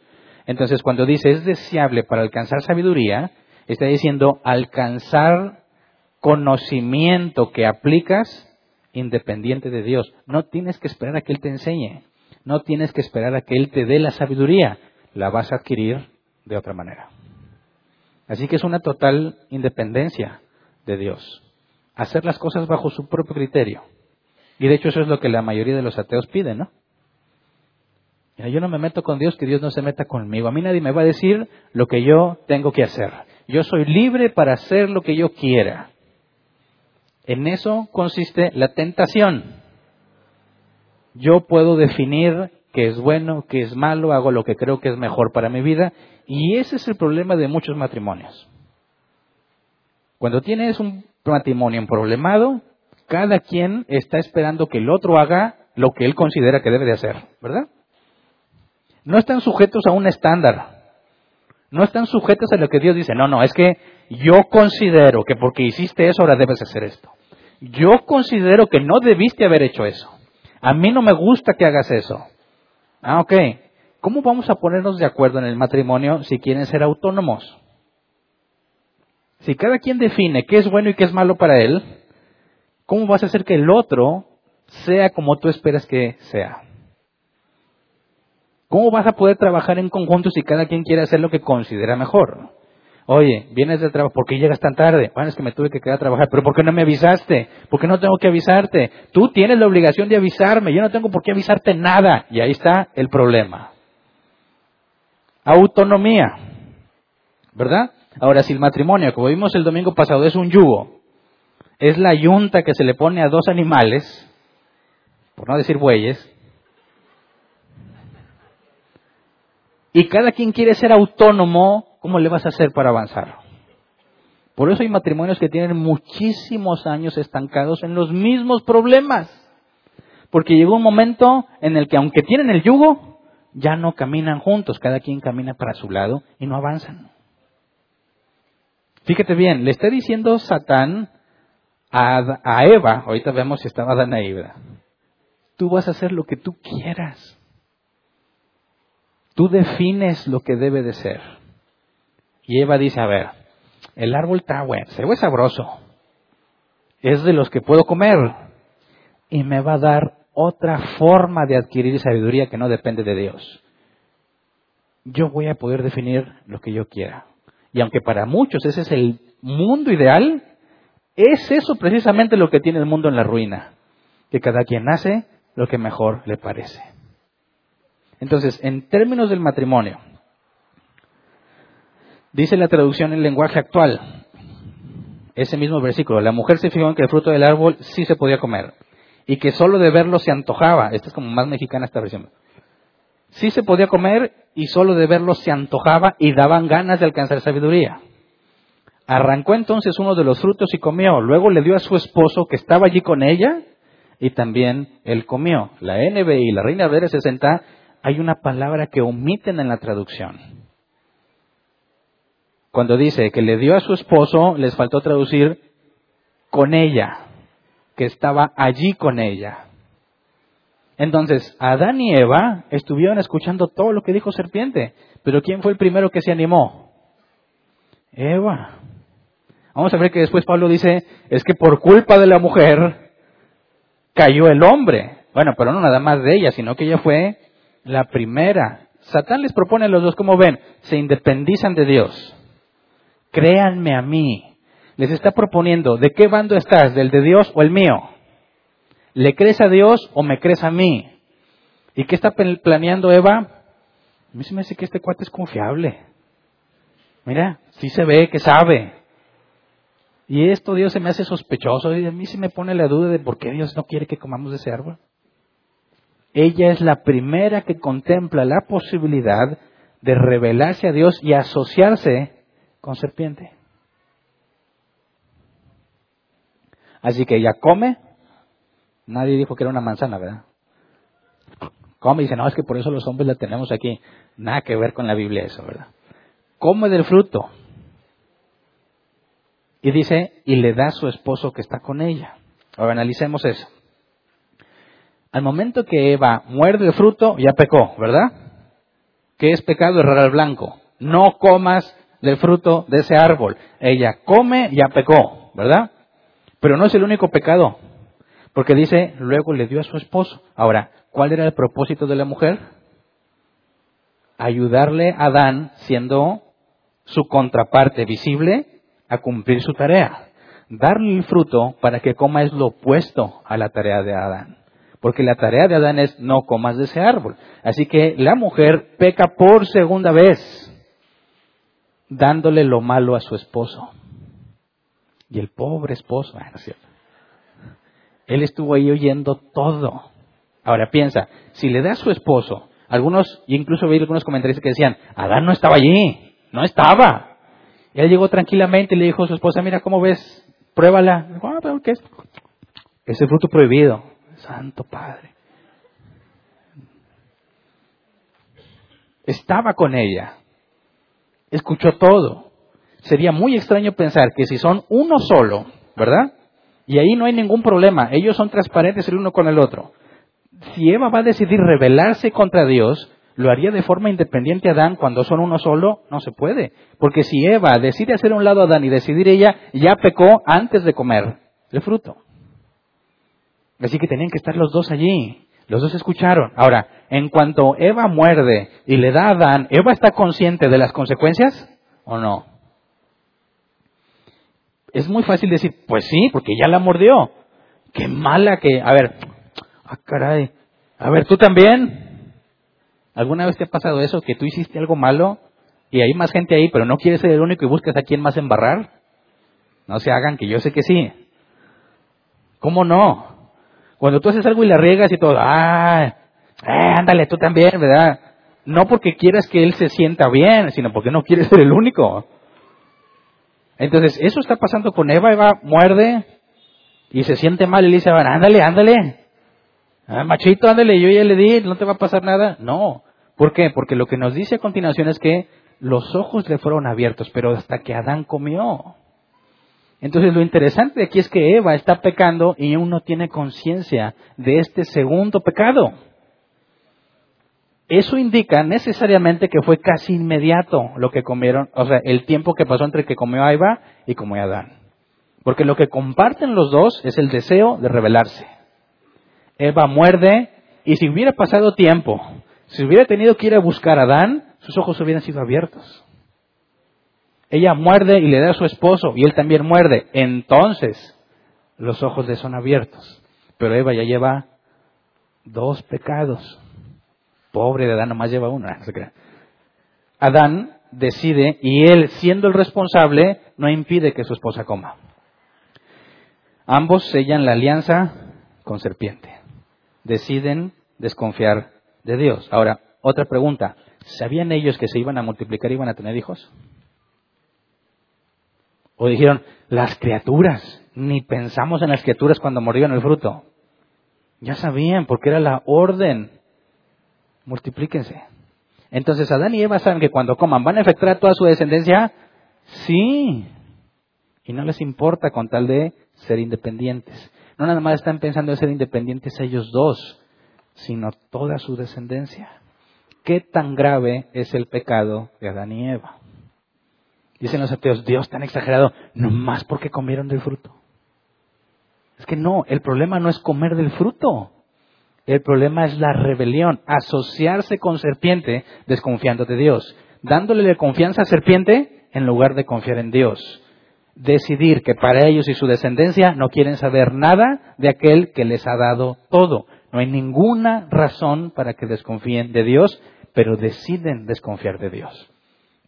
S1: Entonces, cuando dice es deseable para alcanzar sabiduría, está diciendo alcanzar conocimiento que aplicas independiente de Dios. No tienes que esperar a que Él te enseñe. No tienes que esperar a que Él te dé la sabiduría, la vas a adquirir de otra manera. Así que es una total independencia de Dios. Hacer las cosas bajo su propio criterio. Y de hecho eso es lo que la mayoría de los ateos piden, ¿no? yo no me meto con Dios, que Dios no se meta conmigo. A mí nadie me va a decir lo que yo tengo que hacer. Yo soy libre para hacer lo que yo quiera. En eso consiste la tentación. Yo puedo definir qué es bueno, qué es malo, hago lo que creo que es mejor para mi vida y ese es el problema de muchos matrimonios. Cuando tienes un matrimonio problemado, cada quien está esperando que el otro haga lo que él considera que debe de hacer, ¿verdad? No están sujetos a un estándar. No están sujetos a lo que Dios dice. No, no, es que yo considero que porque hiciste eso ahora debes hacer esto. Yo considero que no debiste haber hecho eso. A mí no me gusta que hagas eso. Ah, ok. ¿Cómo vamos a ponernos de acuerdo en el matrimonio si quieren ser autónomos? Si cada quien define qué es bueno y qué es malo para él, ¿cómo vas a hacer que el otro sea como tú esperas que sea? ¿Cómo vas a poder trabajar en conjunto si cada quien quiere hacer lo que considera mejor? Oye, vienes del trabajo, ¿por qué llegas tan tarde? Bueno, es que me tuve que quedar a trabajar, pero ¿por qué no me avisaste? ¿Por qué no tengo que avisarte? Tú tienes la obligación de avisarme, yo no tengo por qué avisarte nada. Y ahí está el problema. Autonomía, ¿verdad? Ahora, si el matrimonio, como vimos el domingo pasado, es un yugo, es la yunta que se le pone a dos animales, por no decir bueyes, y cada quien quiere ser autónomo, ¿cómo le vas a hacer para avanzar? Por eso hay matrimonios que tienen muchísimos años estancados en los mismos problemas. Porque llegó un momento en el que aunque tienen el yugo, ya no caminan juntos, cada quien camina para su lado y no avanzan. Fíjate bien, le está diciendo Satán a, Eva, ahorita vemos si estaba Adán y Eva, tú vas a hacer lo que tú quieras. Tú defines lo que debe de ser. Y Eva dice, a ver, el árbol está se ve sabroso. Es de los que puedo comer. Y me va a dar otra forma de adquirir sabiduría que no depende de Dios. Yo voy a poder definir lo que yo quiera. Y aunque para muchos ese es el mundo ideal, es eso precisamente lo que tiene el mundo en la ruina. Que cada quien hace lo que mejor le parece. Entonces, en términos del matrimonio, dice la traducción en lenguaje actual, ese mismo versículo, la mujer se fijó en que el fruto del árbol sí se podía comer y que solo de verlo se antojaba. Esta es como más mexicana esta versión. Sí se podía comer y solo de verlo se antojaba y daban ganas de alcanzar sabiduría. Arrancó entonces uno de los frutos y comió. Luego le dio a su esposo que estaba allí con ella y también él comió. La NBI la Reina Valera 60 hay una palabra que omiten en la traducción. Cuando dice que le dio a su esposo, les faltó traducir con ella, que estaba allí con ella. Entonces, Adán y Eva estuvieron escuchando todo lo que dijo serpiente, pero ¿quién fue el primero que se animó? Eva. Vamos a ver que después Pablo dice, es que por culpa de la mujer cayó el hombre. Bueno, pero no nada más de ella, sino que ella fue la primera. Satán les propone a los dos, como ven, se independizan de Dios. Créanme a mí. Les está proponiendo, ¿de qué bando estás? ¿Del de Dios o el mío? ¿Le crees a Dios o me crees a mí? ¿Y qué está planeando Eva? A mí se me dice que este cuate es confiable. Mira, sí se ve que sabe. Y esto Dios se me hace sospechoso y a mí se me pone la duda de por qué Dios no quiere que comamos de ese árbol. Ella es la primera que contempla la posibilidad de revelarse a Dios y asociarse con serpiente. Así que ella come. Nadie dijo que era una manzana, ¿verdad? Come y dice, no, es que por eso los hombres la tenemos aquí. Nada que ver con la Biblia eso, ¿verdad? Come del fruto. Y dice, y le da a su esposo que está con ella. Ahora analicemos eso. Al momento que Eva muerde el fruto, ya pecó, ¿verdad? ¿Qué es pecado? Errar al blanco. No comas del fruto de ese árbol. Ella come, ya pecó, ¿verdad? Pero no es el único pecado. Porque dice, luego le dio a su esposo. Ahora, ¿cuál era el propósito de la mujer? Ayudarle a Adán, siendo su contraparte visible, a cumplir su tarea. Darle el fruto para que coma es lo opuesto a la tarea de Adán. Porque la tarea de Adán es no comas de ese árbol. Así que la mujer peca por segunda vez, dándole lo malo a su esposo. Y el pobre esposo, bueno, cierto. Él estuvo ahí oyendo todo. Ahora piensa, si le da a su esposo, algunos, incluso vi algunos comentarios que decían, Adán no estaba allí, no estaba. él llegó tranquilamente y le dijo a su esposa, mira, ¿cómo ves? Pruébala. Ah, ¿qué es? Es el fruto prohibido. Santo Padre. Estaba con ella. Escuchó todo. Sería muy extraño pensar que si son uno solo, ¿verdad? Y ahí no hay ningún problema. Ellos son transparentes el uno con el otro. Si Eva va a decidir rebelarse contra Dios, lo haría de forma independiente a Adán cuando son uno solo, no se puede. Porque si Eva decide hacer un lado a Adán y decidir ella, ya pecó antes de comer el fruto. Así que tenían que estar los dos allí. Los dos escucharon. Ahora, en cuanto Eva muerde y le da a Adán, ¿Eva está consciente de las consecuencias o no? Es muy fácil decir, pues sí, porque ya la mordió. Qué mala que... A ver, ah, caray. A ver, ¿tú también? ¿Alguna vez te ha pasado eso? Que tú hiciste algo malo y hay más gente ahí, pero no quieres ser el único y buscas a quién más embarrar. No se hagan, que yo sé que sí. ¿Cómo no? Cuando tú haces algo y la riegas y todo, ah, eh, ándale, tú también, ¿verdad? No porque quieras que él se sienta bien, sino porque no quieres ser el único. Entonces, eso está pasando con Eva. Eva muerde y se siente mal y le dice, ándale, ándale. Ah, machito, ándale, yo ya le di, no te va a pasar nada. No. ¿Por qué? Porque lo que nos dice a continuación es que los ojos le fueron abiertos, pero hasta que Adán comió. Entonces lo interesante aquí es que Eva está pecando y aún no tiene conciencia de este segundo pecado. Eso indica necesariamente que fue casi inmediato lo que comieron, o sea, el tiempo que pasó entre que comió Eva y comió Adán. Porque lo que comparten los dos es el deseo de rebelarse. Eva muerde y si hubiera pasado tiempo, si hubiera tenido que ir a buscar a Adán, sus ojos hubieran sido abiertos. Ella muerde y le da a su esposo y él también muerde. Entonces, los ojos le son abiertos. Pero Eva ya lleva dos pecados. Pobre de Adán, nomás lleva uno. Adán decide y él, siendo el responsable, no impide que su esposa coma. Ambos sellan la alianza con serpiente. Deciden desconfiar de Dios. Ahora, otra pregunta. ¿Sabían ellos que se iban a multiplicar y iban a tener hijos? O dijeron, las criaturas, ni pensamos en las criaturas cuando murieron el fruto. Ya sabían, porque era la orden. Multiplíquense. Entonces Adán y Eva saben que cuando coman van a afectar a toda su descendencia. Sí. Y no les importa con tal de ser independientes. No nada más están pensando en ser independientes ellos dos, sino toda su descendencia. ¿Qué tan grave es el pecado de Adán y Eva? Dicen los ateos, Dios tan exagerado, no más porque comieron del fruto. Es que no, el problema no es comer del fruto. El problema es la rebelión, asociarse con serpiente desconfiando de Dios, dándole confianza a serpiente en lugar de confiar en Dios. Decidir que para ellos y su descendencia no quieren saber nada de aquel que les ha dado todo. No hay ninguna razón para que desconfíen de Dios, pero deciden desconfiar de Dios.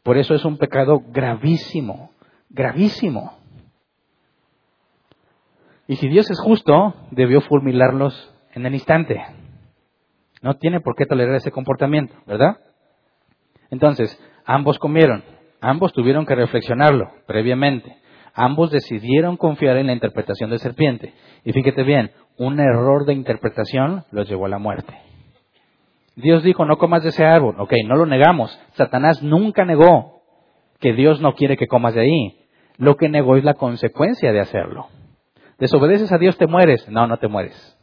S1: Por eso es un pecado gravísimo, gravísimo. Y si Dios es justo, debió fulminarlos en el instante. No tiene por qué tolerar ese comportamiento, ¿verdad? Entonces, ambos comieron, ambos tuvieron que reflexionarlo previamente, ambos decidieron confiar en la interpretación de serpiente. Y fíjate bien, un error de interpretación los llevó a la muerte. Dios dijo, no comas de ese árbol. Ok, no lo negamos. Satanás nunca negó que Dios no quiere que comas de ahí. Lo que negó es la consecuencia de hacerlo. Desobedeces a Dios, te mueres. No, no te mueres.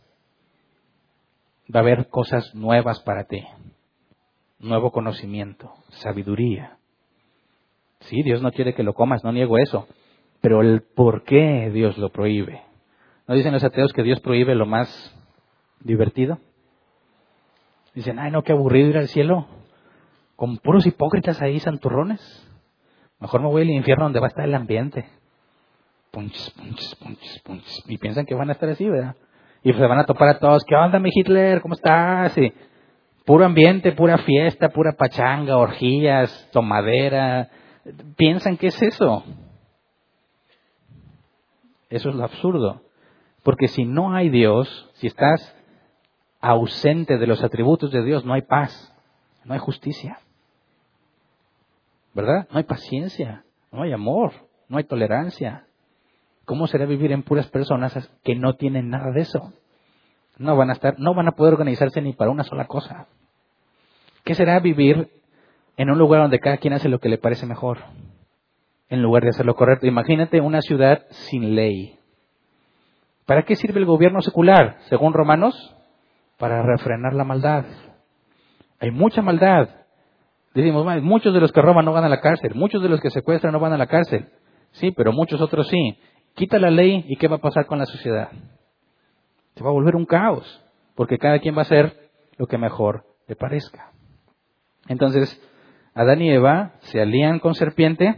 S1: Va a haber cosas nuevas para ti. Nuevo conocimiento, sabiduría. Sí, Dios no quiere que lo comas, no niego eso. Pero el por qué Dios lo prohíbe. ¿No dicen los ateos que Dios prohíbe lo más divertido? Dicen, ay, no, qué aburrido ir al cielo. Con puros hipócritas ahí, santurrones. Mejor me voy al infierno donde va a estar el ambiente. Punches, punches, punches, punches. Y piensan que van a estar así, ¿verdad? Y se van a topar a todos. ¿Qué onda, mi Hitler? ¿Cómo estás? Y puro ambiente, pura fiesta, pura pachanga, orgías, tomadera. Piensan que es eso. Eso es lo absurdo. Porque si no hay Dios, si estás ausente de los atributos de Dios, no hay paz, no hay justicia. ¿Verdad? No hay paciencia, no hay amor, no hay tolerancia. ¿Cómo será vivir en puras personas que no tienen nada de eso? No van a estar, no van a poder organizarse ni para una sola cosa. ¿Qué será vivir en un lugar donde cada quien hace lo que le parece mejor? En lugar de hacer lo correcto. Imagínate una ciudad sin ley. ¿Para qué sirve el gobierno secular? Según Romanos, para refrenar la maldad. Hay mucha maldad. Decimos, muchos de los que roban no van a la cárcel, muchos de los que secuestran no van a la cárcel. Sí, pero muchos otros sí. Quita la ley y ¿qué va a pasar con la sociedad? Se va a volver un caos, porque cada quien va a hacer lo que mejor le parezca. Entonces, Adán y Eva se alían con serpiente,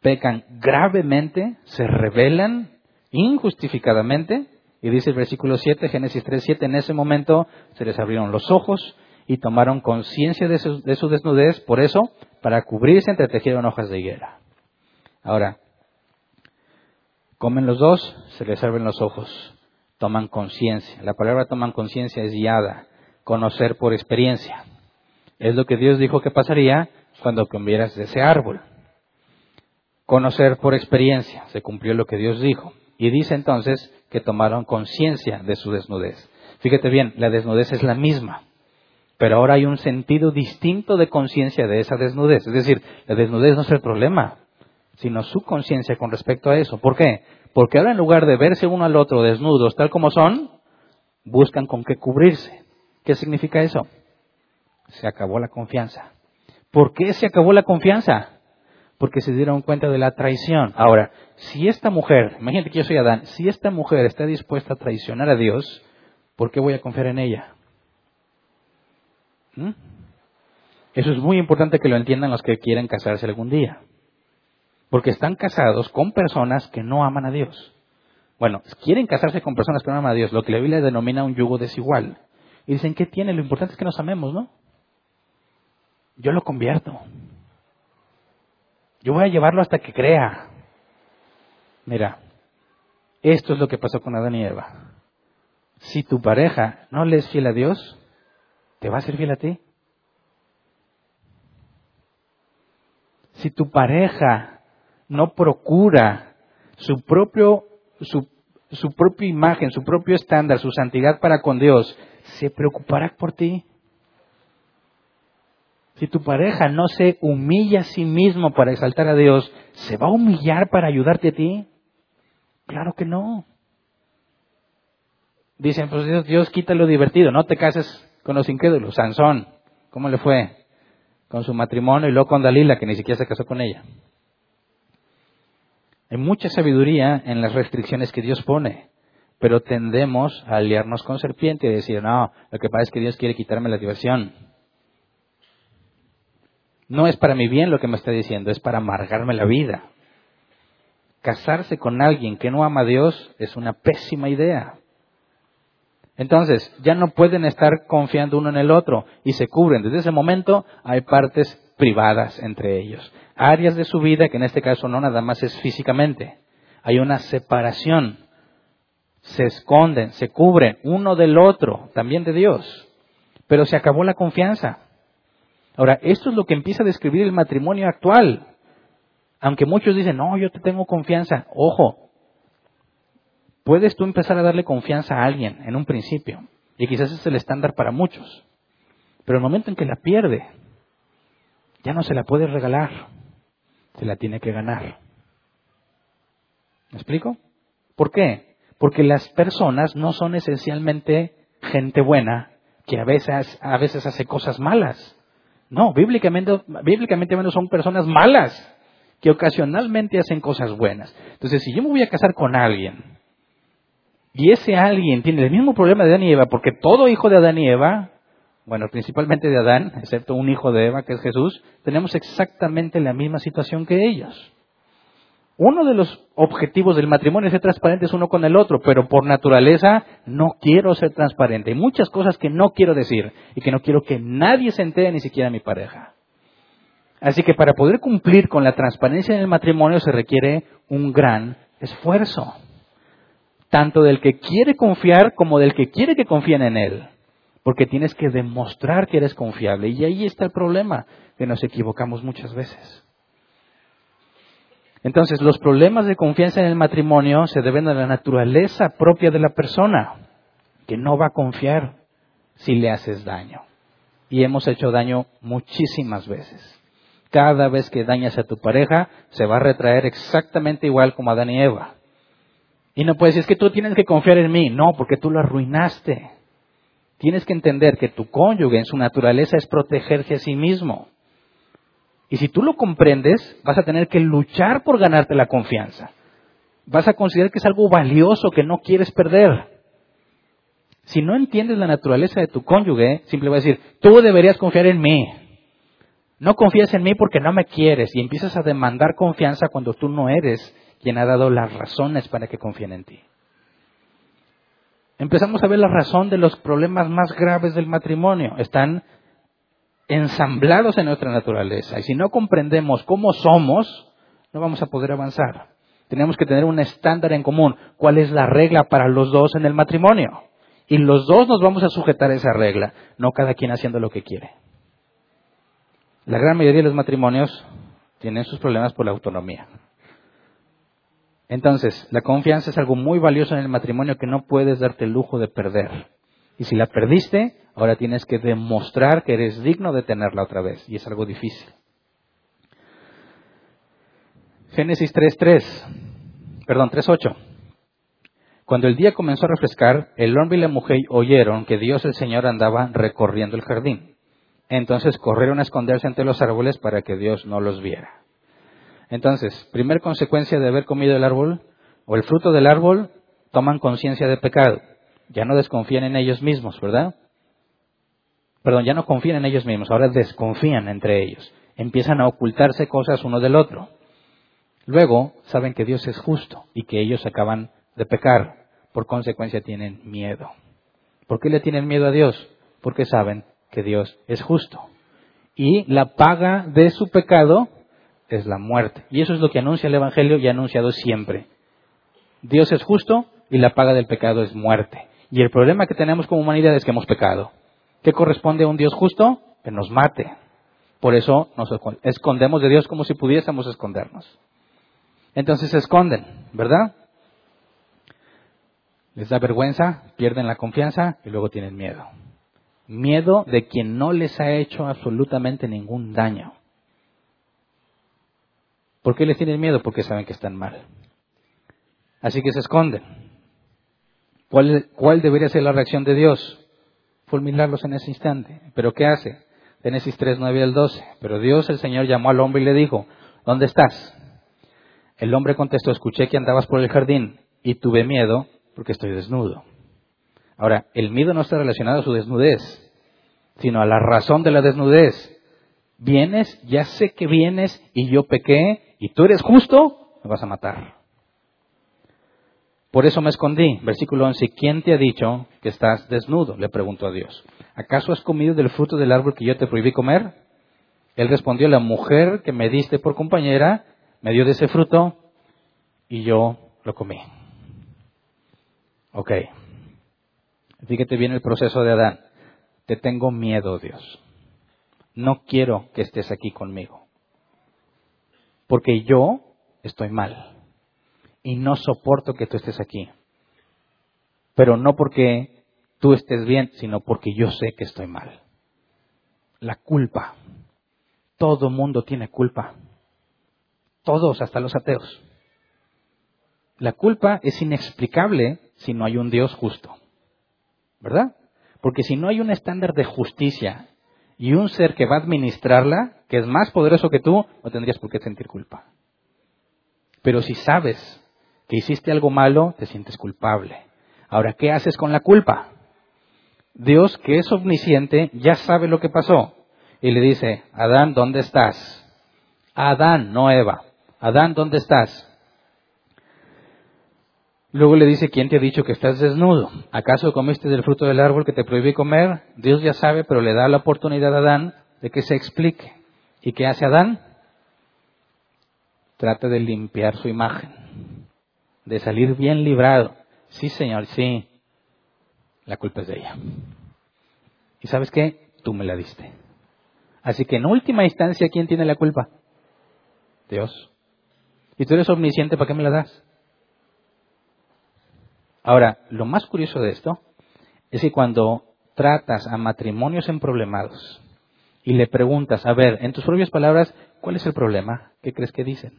S1: pecan gravemente, se rebelan injustificadamente y dice el versículo 7, Génesis 3, 7, en ese momento se les abrieron los ojos y tomaron conciencia de su, de su desnudez, por eso, para cubrirse entretejieron hojas de higuera. Ahora, comen los dos, se les abren los ojos, toman conciencia. La palabra toman conciencia es yada, conocer por experiencia. Es lo que Dios dijo que pasaría cuando comieras de ese árbol. Conocer por experiencia, se cumplió lo que Dios dijo. Y dice entonces que tomaron conciencia de su desnudez. Fíjate bien, la desnudez es la misma, pero ahora hay un sentido distinto de conciencia de esa desnudez. Es decir, la desnudez no es el problema, sino su conciencia con respecto a eso. ¿Por qué? Porque ahora en lugar de verse uno al otro desnudos tal como son, buscan con qué cubrirse. ¿Qué significa eso? Se acabó la confianza. ¿Por qué se acabó la confianza? Porque se dieron cuenta de la traición. Ahora, si esta mujer, imagínate que yo soy Adán, si esta mujer está dispuesta a traicionar a Dios, ¿por qué voy a confiar en ella? ¿Mm? Eso es muy importante que lo entiendan los que quieren casarse algún día. Porque están casados con personas que no aman a Dios. Bueno, quieren casarse con personas que no aman a Dios, lo que la Biblia denomina un yugo desigual. Y dicen, ¿qué tiene? Lo importante es que nos amemos, ¿no? Yo lo convierto. Yo voy a llevarlo hasta que crea. Mira, esto es lo que pasó con Adán y Eva. Si tu pareja no le es fiel a Dios, ¿te va a ser fiel a ti? Si tu pareja no procura su propio su, su propia imagen, su propio estándar, su santidad para con Dios, ¿se preocupará por ti? Si tu pareja no se humilla a sí mismo para exaltar a Dios, ¿se va a humillar para ayudarte a ti? Claro que no. Dicen, pues Dios, Dios quita lo divertido, no te cases con los incrédulos. Sansón, ¿cómo le fue? Con su matrimonio y luego con Dalila, que ni siquiera se casó con ella. Hay mucha sabiduría en las restricciones que Dios pone, pero tendemos a aliarnos con serpiente y decir, no, lo que pasa es que Dios quiere quitarme la diversión. No es para mi bien lo que me está diciendo, es para amargarme la vida. Casarse con alguien que no ama a Dios es una pésima idea. Entonces, ya no pueden estar confiando uno en el otro y se cubren. Desde ese momento hay partes privadas entre ellos. Áreas de su vida que en este caso no nada más es físicamente. Hay una separación. Se esconden, se cubren uno del otro, también de Dios. Pero se acabó la confianza. Ahora, esto es lo que empieza a describir el matrimonio actual. Aunque muchos dicen, no, yo te tengo confianza. Ojo, puedes tú empezar a darle confianza a alguien en un principio. Y quizás es el estándar para muchos. Pero el momento en que la pierde, ya no se la puede regalar. Se la tiene que ganar. ¿Me explico? ¿Por qué? Porque las personas no son esencialmente gente buena que a veces, a veces hace cosas malas. No, bíblicamente, bíblicamente son personas malas que ocasionalmente hacen cosas buenas. Entonces, si yo me voy a casar con alguien y ese alguien tiene el mismo problema de Adán y Eva, porque todo hijo de Adán y Eva, bueno, principalmente de Adán, excepto un hijo de Eva que es Jesús, tenemos exactamente la misma situación que ellos. Uno de los objetivos del matrimonio es ser transparentes uno con el otro, pero por naturaleza no quiero ser transparente. Hay muchas cosas que no quiero decir y que no quiero que nadie se entere, ni siquiera mi pareja. Así que para poder cumplir con la transparencia en el matrimonio se requiere un gran esfuerzo, tanto del que quiere confiar como del que quiere que confíen en él, porque tienes que demostrar que eres confiable y ahí está el problema, que nos equivocamos muchas veces. Entonces, los problemas de confianza en el matrimonio se deben a la naturaleza propia de la persona, que no va a confiar si le haces daño. Y hemos hecho daño muchísimas veces. Cada vez que dañas a tu pareja, se va a retraer exactamente igual como a Adán y Eva. Y no puedes decir, es que tú tienes que confiar en mí. No, porque tú lo arruinaste. Tienes que entender que tu cónyuge en su naturaleza es protegerse a sí mismo. Y si tú lo comprendes, vas a tener que luchar por ganarte la confianza. Vas a considerar que es algo valioso que no quieres perder. Si no entiendes la naturaleza de tu cónyuge, simplemente vas a decir, tú deberías confiar en mí. No confías en mí porque no me quieres y empiezas a demandar confianza cuando tú no eres quien ha dado las razones para que confíen en ti. Empezamos a ver la razón de los problemas más graves del matrimonio. Están ensamblados en nuestra naturaleza. Y si no comprendemos cómo somos, no vamos a poder avanzar. Tenemos que tener un estándar en común. ¿Cuál es la regla para los dos en el matrimonio? Y los dos nos vamos a sujetar a esa regla, no cada quien haciendo lo que quiere. La gran mayoría de los matrimonios tienen sus problemas por la autonomía. Entonces, la confianza es algo muy valioso en el matrimonio que no puedes darte el lujo de perder. Y si la perdiste, ahora tienes que demostrar que eres digno de tenerla otra vez. Y es algo difícil. Génesis 3.3, perdón, 3.8. Cuando el día comenzó a refrescar, el hombre y la mujer oyeron que Dios el Señor andaba recorriendo el jardín. Entonces corrieron a esconderse entre los árboles para que Dios no los viera. Entonces, primer consecuencia de haber comido el árbol o el fruto del árbol, toman conciencia de pecado. Ya no desconfían en ellos mismos, ¿verdad? Perdón, ya no confían en ellos mismos, ahora desconfían entre ellos. Empiezan a ocultarse cosas uno del otro. Luego saben que Dios es justo y que ellos acaban de pecar. Por consecuencia tienen miedo. ¿Por qué le tienen miedo a Dios? Porque saben que Dios es justo. Y la paga de su pecado es la muerte. Y eso es lo que anuncia el Evangelio y ha anunciado siempre. Dios es justo y la paga del pecado es muerte. Y el problema que tenemos como humanidad es que hemos pecado. ¿Qué corresponde a un Dios justo? Que nos mate. Por eso nos escondemos de Dios como si pudiésemos escondernos. Entonces se esconden, ¿verdad? Les da vergüenza, pierden la confianza y luego tienen miedo. Miedo de quien no les ha hecho absolutamente ningún daño. ¿Por qué les tienen miedo? Porque saben que están mal. Así que se esconden. ¿Cuál, ¿Cuál, debería ser la reacción de Dios? Fulminarlos en ese instante. ¿Pero qué hace? Génesis 3, 9 al 12. Pero Dios, el Señor, llamó al hombre y le dijo, ¿dónde estás? El hombre contestó, escuché que andabas por el jardín y tuve miedo porque estoy desnudo. Ahora, el miedo no está relacionado a su desnudez, sino a la razón de la desnudez. Vienes, ya sé que vienes y yo pequé y tú eres justo, me vas a matar. Por eso me escondí. Versículo 11. ¿Quién te ha dicho que estás desnudo? Le preguntó a Dios. ¿Acaso has comido del fruto del árbol que yo te prohibí comer? Él respondió, la mujer que me diste por compañera me dio de ese fruto y yo lo comí. Ok. Fíjate bien el proceso de Adán. Te tengo miedo, Dios. No quiero que estés aquí conmigo. Porque yo estoy mal. Y no soporto que tú estés aquí. Pero no porque tú estés bien, sino porque yo sé que estoy mal. La culpa. Todo mundo tiene culpa. Todos, hasta los ateos. La culpa es inexplicable si no hay un Dios justo. ¿Verdad? Porque si no hay un estándar de justicia y un ser que va a administrarla, que es más poderoso que tú, no tendrías por qué sentir culpa. Pero si sabes que hiciste algo malo, te sientes culpable. Ahora, ¿qué haces con la culpa? Dios, que es omnisciente, ya sabe lo que pasó. Y le dice, Adán, ¿dónde estás? Adán, no Eva. Adán, ¿dónde estás? Luego le dice, ¿quién te ha dicho que estás desnudo? ¿Acaso comiste del fruto del árbol que te prohibí comer? Dios ya sabe, pero le da la oportunidad a Adán de que se explique. ¿Y qué hace Adán? Trata de limpiar su imagen, de salir bien librado. Sí, Señor, sí. La culpa es de ella. ¿Y sabes qué? Tú me la diste. Así que en última instancia, ¿quién tiene la culpa? Dios. Y tú eres omnisciente, ¿para qué me la das? Ahora, lo más curioso de esto es que cuando tratas a matrimonios en problemados y le preguntas, a ver, en tus propias palabras, ¿cuál es el problema? ¿Qué crees que dicen?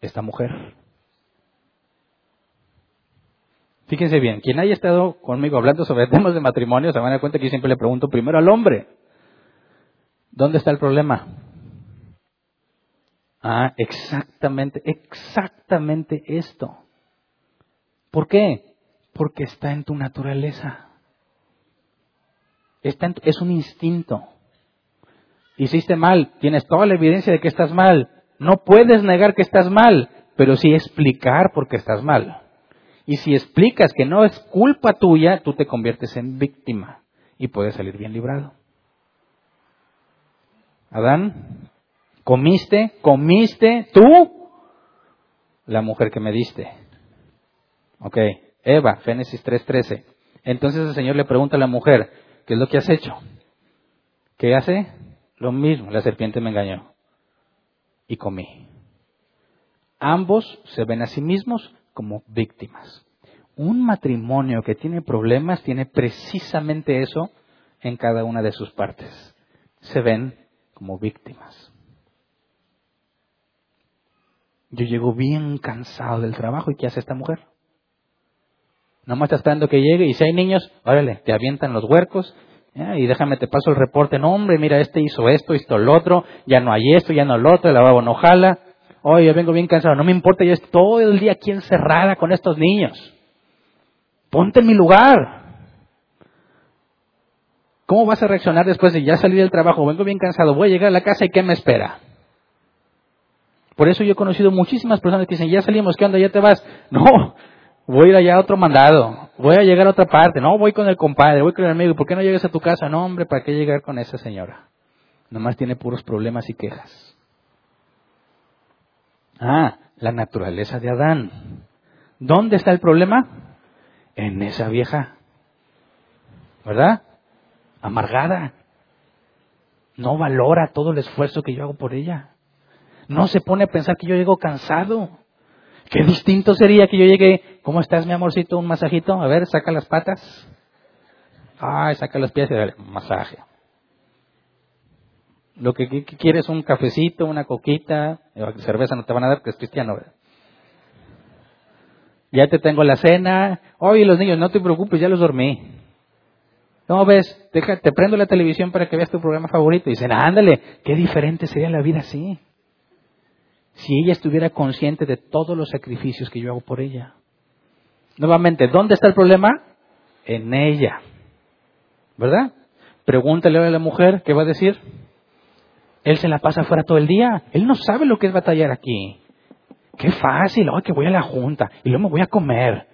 S1: Esta mujer. Fíjense bien, quien haya estado conmigo hablando sobre temas de matrimonio se van a dar cuenta que yo siempre le pregunto primero al hombre, ¿dónde está el problema? Ah, exactamente, exactamente esto. ¿Por qué? Porque está en tu naturaleza. Es un instinto. Hiciste mal, tienes toda la evidencia de que estás mal. No puedes negar que estás mal, pero sí explicar por qué estás mal. Y si explicas que no es culpa tuya, tú te conviertes en víctima y puedes salir bien librado. Adán, comiste, comiste tú la mujer que me diste. Ok, Eva, Génesis 3:13. Entonces el Señor le pregunta a la mujer, ¿qué es lo que has hecho? ¿Qué hace? Lo mismo, la serpiente me engañó y comí. Ambos se ven a sí mismos como víctimas. Un matrimonio que tiene problemas tiene precisamente eso en cada una de sus partes. Se ven como víctimas. Yo llego bien cansado del trabajo y ¿qué hace esta mujer? Nomás está esperando que llegue y si hay niños, órale, te avientan los huercos y déjame te paso el reporte. No, hombre, mira, este hizo esto, hizo lo otro, ya no hay esto, ya no lo otro, el lavabo no jala. Oye, yo vengo bien cansado, no me importa, yo estoy todo el día aquí encerrada con estos niños. Ponte en mi lugar. ¿Cómo vas a reaccionar después de ya salir del trabajo? Vengo bien cansado, voy a llegar a la casa y ¿qué me espera? Por eso yo he conocido muchísimas personas que dicen, ya salimos, ¿qué onda? ¿Ya te vas? No, voy a ir allá a otro mandado, voy a llegar a otra parte, no, voy con el compadre, voy con el amigo, ¿por qué no llegas a tu casa? No, hombre, ¿para qué llegar con esa señora? Nomás tiene puros problemas y quejas. Ah, la naturaleza de Adán. ¿Dónde está el problema? En esa vieja. ¿Verdad? Amargada. No valora todo el esfuerzo que yo hago por ella. No se pone a pensar que yo llego cansado. Qué distinto sería que yo llegue, ¿cómo estás mi amorcito? Un masajito, a ver, saca las patas. Ay, saca los pies y dale, masaje. Lo que, quieres un cafecito, una coquita, cerveza no te van a dar, que es cristiano. Ya te tengo la cena. Oye, los niños, no te preocupes, ya los dormí. No ves, te prendo la televisión para que veas tu programa favorito. Y dicen, ándale, qué diferente sería la vida así. Si ella estuviera consciente de todos los sacrificios que yo hago por ella. Nuevamente, ¿dónde está el problema? En ella. ¿Verdad? Pregúntale a la mujer, ¿qué va a decir? Él se la pasa afuera todo el día. Él no sabe lo que es batallar aquí. Qué fácil, ay, que voy a la junta y luego me voy a comer.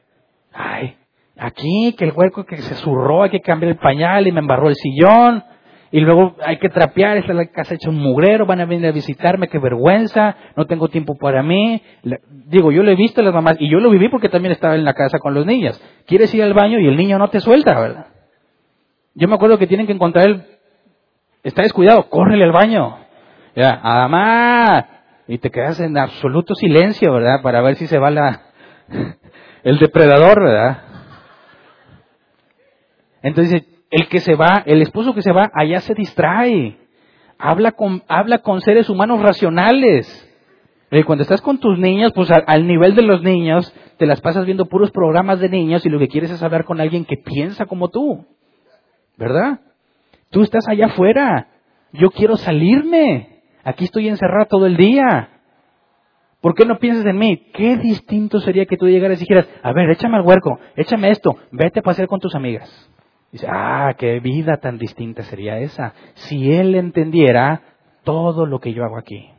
S1: Ay, aquí que el hueco que se zurró, hay que cambiar el pañal y me embarró el sillón. Y luego hay que trapear, está la casa hecha un mugrero, van a venir a visitarme, qué vergüenza, no tengo tiempo para mí. digo, yo lo he visto a las mamás, y yo lo viví porque también estaba en la casa con los niños. Quieres ir al baño y el niño no te suelta, ¿verdad? Yo me acuerdo que tienen que encontrar el Está descuidado, córrele al baño. Ya, mamá. Y te quedas en absoluto silencio, ¿verdad? Para ver si se va la, el depredador, ¿verdad? Entonces, el que se va, el esposo que se va, allá se distrae. Habla con, habla con seres humanos racionales. Y cuando estás con tus niños, pues al, al, nivel de los niños, te las pasas viendo puros programas de niños y lo que quieres es hablar con alguien que piensa como tú. ¿Verdad? Tú estás allá afuera. Yo quiero salirme. Aquí estoy encerrado todo el día. ¿Por qué no piensas en mí? Qué distinto sería que tú llegaras y dijeras, a ver, échame al huerco, échame esto, vete a pasear con tus amigas. Dice, ah, qué vida tan distinta sería esa. Si él entendiera todo lo que yo hago aquí.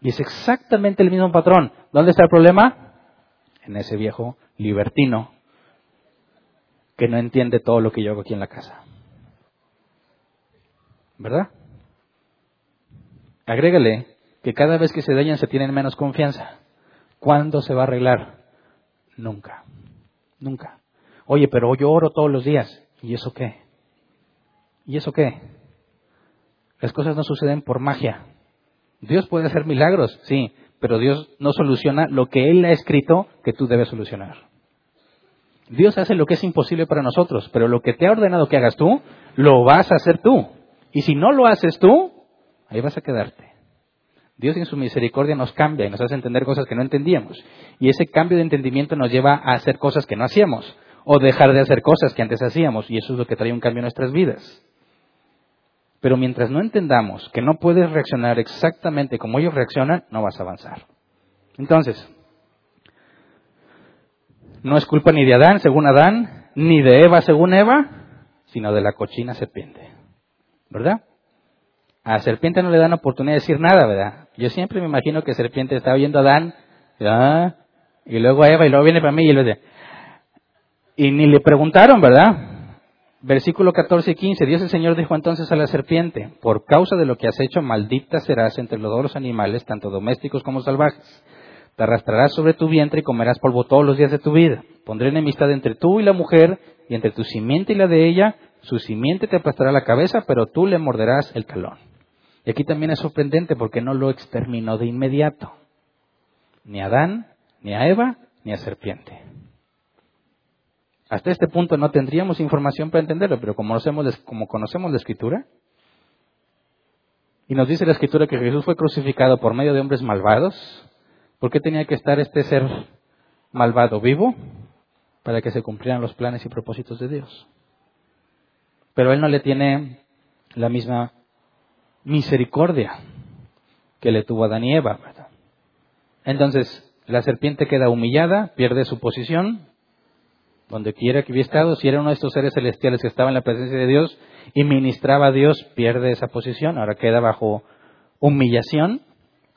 S1: Y es exactamente el mismo patrón. ¿Dónde está el problema? En ese viejo libertino que no entiende todo lo que yo hago aquí en la casa. ¿verdad? Agrégale que cada vez que se dañan se tienen menos confianza. ¿Cuándo se va a arreglar? Nunca, nunca. Oye, pero yo oro todos los días. ¿Y eso qué? ¿Y eso qué? Las cosas no suceden por magia. Dios puede hacer milagros, sí, pero Dios no soluciona lo que Él ha escrito que tú debes solucionar. Dios hace lo que es imposible para nosotros, pero lo que te ha ordenado que hagas tú, lo vas a hacer tú. Y si no lo haces tú, ahí vas a quedarte. Dios en su misericordia nos cambia y nos hace entender cosas que no entendíamos. Y ese cambio de entendimiento nos lleva a hacer cosas que no hacíamos o dejar de hacer cosas que antes hacíamos. Y eso es lo que trae un cambio en nuestras vidas. Pero mientras no entendamos que no puedes reaccionar exactamente como ellos reaccionan, no vas a avanzar. Entonces, no es culpa ni de Adán, según Adán, ni de Eva, según Eva, sino de la cochina serpiente. ¿verdad? A serpiente no le dan oportunidad de decir nada, ¿verdad? Yo siempre me imagino que serpiente estaba viendo a Adán, Y luego a Eva y luego viene para mí y le dice, y ni le preguntaron, ¿verdad? Versículo 14 y 15. Dios el Señor dijo entonces a la serpiente, por causa de lo que has hecho, maldita serás entre los animales, tanto domésticos como salvajes. Te arrastrarás sobre tu vientre y comerás polvo todos los días de tu vida. Pondré enemistad entre tú y la mujer, y entre tu simiente y la de ella. Su simiente te aplastará la cabeza, pero tú le morderás el talón. Y aquí también es sorprendente porque no lo exterminó de inmediato. Ni a Adán, ni a Eva, ni a serpiente. Hasta este punto no tendríamos información para entenderlo, pero como conocemos, como conocemos la escritura, y nos dice la escritura que Jesús fue crucificado por medio de hombres malvados, ¿por qué tenía que estar este ser malvado vivo? Para que se cumplieran los planes y propósitos de Dios. Pero Él no le tiene la misma misericordia que le tuvo a Adán y Eva. Entonces, la serpiente queda humillada, pierde su posición, donde quiera que hubiera estado, si era uno de estos seres celestiales que estaba en la presencia de Dios y ministraba a Dios, pierde esa posición, ahora queda bajo humillación.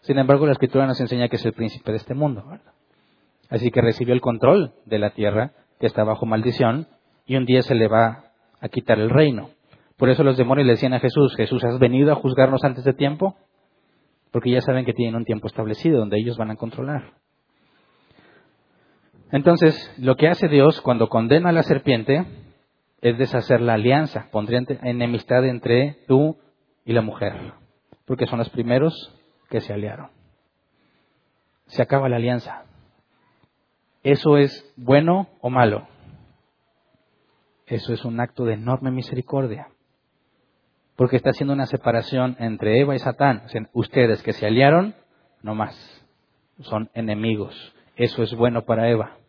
S1: Sin embargo, la Escritura nos enseña que es el príncipe de este mundo. Así que recibió el control de la tierra, que está bajo maldición, y un día se le va a quitar el reino. Por eso los demonios le decían a Jesús, Jesús, ¿has venido a juzgarnos antes de tiempo? Porque ya saben que tienen un tiempo establecido donde ellos van a controlar. Entonces, lo que hace Dios cuando condena a la serpiente es deshacer la alianza, pondría enemistad entre tú y la mujer, porque son los primeros que se aliaron. Se acaba la alianza. ¿Eso es bueno o malo? Eso es un acto de enorme misericordia, porque está haciendo una separación entre Eva y Satán. ustedes que se aliaron, no más, son enemigos. Eso es bueno para Eva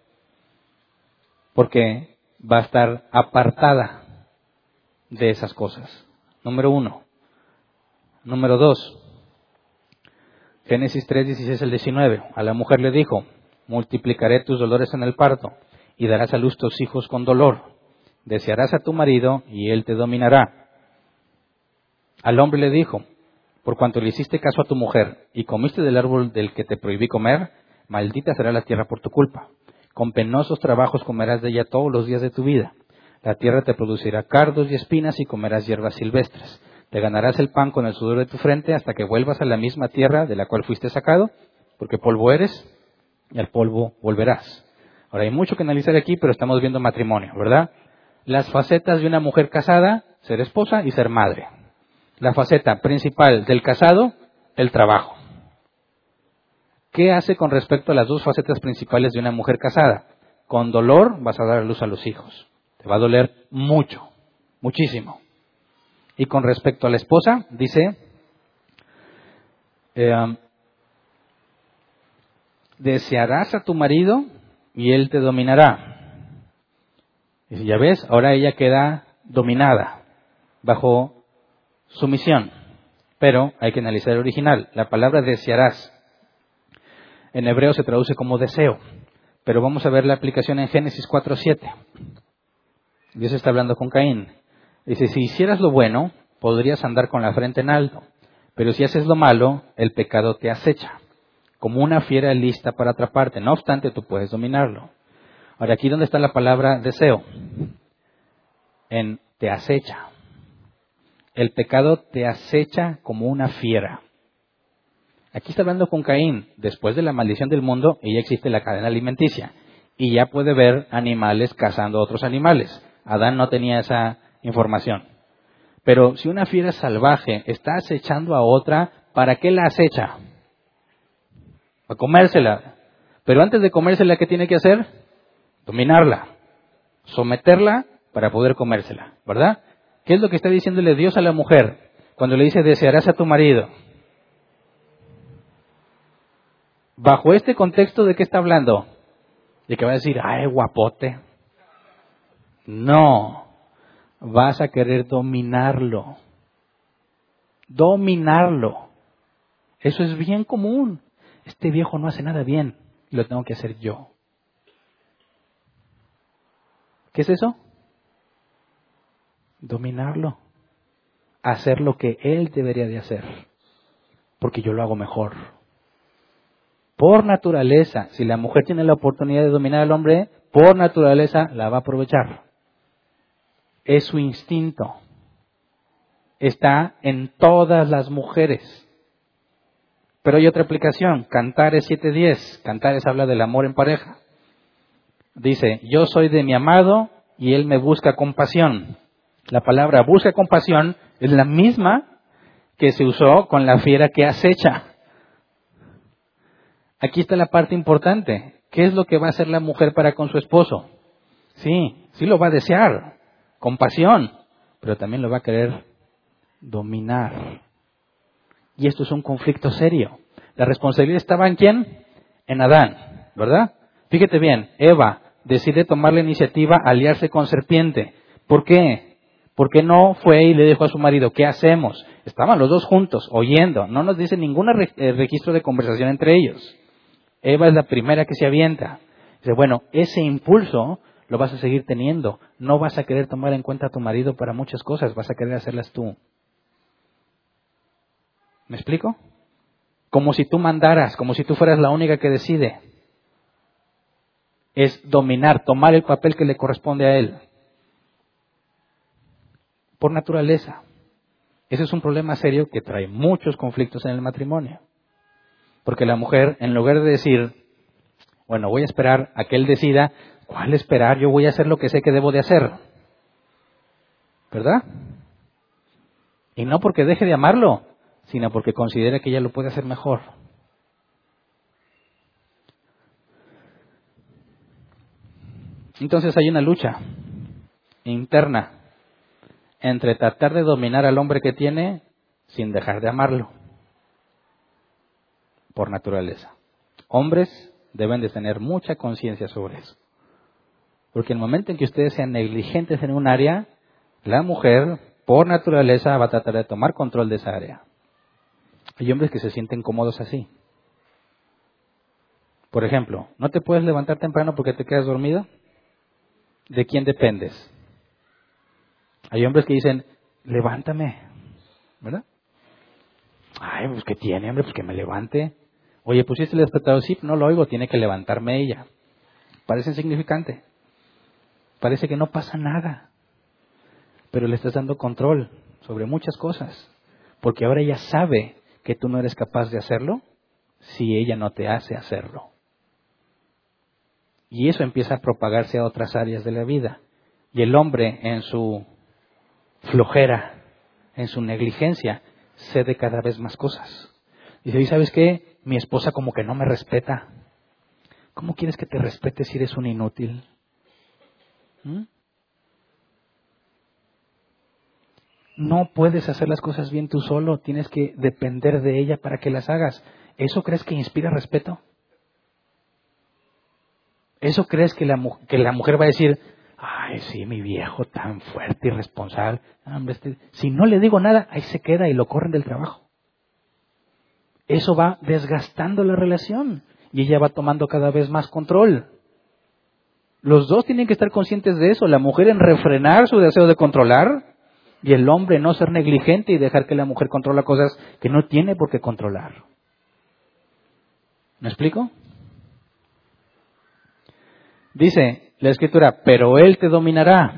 S1: porque va a estar apartada de esas cosas. Número uno. Número dos. Génesis 3, 16 al 19. A la mujer le dijo, multiplicaré tus dolores en el parto y darás a luz tus hijos con dolor. Desearás a tu marido y él te dominará. Al hombre le dijo, por cuanto le hiciste caso a tu mujer y comiste del árbol del que te prohibí comer, maldita será la tierra por tu culpa. Con penosos trabajos comerás de ella todos los días de tu vida. La tierra te producirá cardos y espinas y comerás hierbas silvestres. Te ganarás el pan con el sudor de tu frente hasta que vuelvas a la misma tierra de la cual fuiste sacado, porque polvo eres y al polvo volverás. Ahora hay mucho que analizar aquí, pero estamos viendo matrimonio, ¿verdad? Las facetas de una mujer casada, ser esposa y ser madre. La faceta principal del casado, el trabajo. ¿Qué hace con respecto a las dos facetas principales de una mujer casada? Con dolor vas a dar a luz a los hijos. Te va a doler mucho, muchísimo. Y con respecto a la esposa, dice, eh, desearás a tu marido y él te dominará. Y ya ves, ahora ella queda dominada, bajo sumisión. Pero hay que analizar el original. La palabra desearás en hebreo se traduce como deseo. Pero vamos a ver la aplicación en Génesis 4.7. Dios está hablando con Caín. Dice, si hicieras lo bueno, podrías andar con la frente en alto. Pero si haces lo malo, el pecado te acecha, como una fiera lista para atraparte. No obstante, tú puedes dominarlo. Ahora, aquí dónde está la palabra deseo. En te acecha. El pecado te acecha como una fiera. Aquí está hablando con Caín. Después de la maldición del mundo, ya existe la cadena alimenticia. Y ya puede ver animales cazando a otros animales. Adán no tenía esa información. Pero si una fiera salvaje está acechando a otra, ¿para qué la acecha? Para comérsela. Pero antes de comérsela, ¿qué tiene que hacer? Dominarla. Someterla para poder comérsela. ¿Verdad? ¿Qué es lo que está diciéndole Dios a la mujer? Cuando le dice, desearás a tu marido. Bajo este contexto, ¿de qué está hablando? De que va a decir, ay, guapote. No, vas a querer dominarlo. Dominarlo. Eso es bien común. Este viejo no hace nada bien lo tengo que hacer yo. ¿Qué es eso? Dominarlo. Hacer lo que él debería de hacer. Porque yo lo hago mejor por naturaleza, si la mujer tiene la oportunidad de dominar al hombre, por naturaleza la va a aprovechar. Es su instinto. Está en todas las mujeres. Pero hay otra aplicación, Cantares 7.10. Cantares habla del amor en pareja. Dice, yo soy de mi amado y él me busca compasión. La palabra busca compasión es la misma que se usó con la fiera que acecha. Aquí está la parte importante. ¿Qué es lo que va a hacer la mujer para con su esposo? Sí, sí lo va a desear, compasión, pero también lo va a querer dominar. Y esto es un conflicto serio. La responsabilidad estaba en quién? En Adán, ¿verdad? Fíjate bien, Eva decide tomar la iniciativa, aliarse con serpiente. ¿Por qué? Porque no fue y le dijo a su marido, ¿qué hacemos? Estaban los dos juntos, oyendo. No nos dice ningún eh, registro de conversación entre ellos. Eva es la primera que se avienta. Dice, bueno, ese impulso lo vas a seguir teniendo. No vas a querer tomar en cuenta a tu marido para muchas cosas, vas a querer hacerlas tú. ¿Me explico? Como si tú mandaras, como si tú fueras la única que decide. Es dominar, tomar el papel que le corresponde a él. Por naturaleza. Ese es un problema serio que trae muchos conflictos en el matrimonio. Porque la mujer, en lugar de decir, bueno, voy a esperar a que él decida, ¿cuál esperar? Yo voy a hacer lo que sé que debo de hacer. ¿Verdad? Y no porque deje de amarlo, sino porque considera que ella lo puede hacer mejor. Entonces hay una lucha interna entre tratar de dominar al hombre que tiene sin dejar de amarlo por naturaleza. Hombres deben de tener mucha conciencia sobre eso. Porque el momento en que ustedes sean negligentes en un área, la mujer, por naturaleza, va a tratar de tomar control de esa área. Hay hombres que se sienten cómodos así. Por ejemplo, ¿no te puedes levantar temprano porque te quedas dormido? ¿De quién dependes? Hay hombres que dicen, levántame, ¿verdad? Ay, pues que tiene, hombre, pues que me levante. Oye, pusiste el despertador, sí, no lo oigo, tiene que levantarme ella. Parece insignificante. Parece que no pasa nada. Pero le estás dando control sobre muchas cosas. Porque ahora ella sabe que tú no eres capaz de hacerlo si ella no te hace hacerlo. Y eso empieza a propagarse a otras áreas de la vida. Y el hombre en su flojera, en su negligencia, cede cada vez más cosas. Dice, ¿y sabes qué? Mi esposa como que no me respeta. ¿Cómo quieres que te respete si eres un inútil? ¿Mm? No puedes hacer las cosas bien tú solo, tienes que depender de ella para que las hagas. ¿Eso crees que inspira respeto? ¿Eso crees que la, que la mujer va a decir, ay, sí, mi viejo tan fuerte y responsable? Este, si no le digo nada, ahí se queda y lo corren del trabajo eso va desgastando la relación y ella va tomando cada vez más control. Los dos tienen que estar conscientes de eso, la mujer en refrenar su deseo de controlar y el hombre no ser negligente y dejar que la mujer controla cosas que no tiene por qué controlar. ¿Me explico? Dice la escritura, pero él te dominará.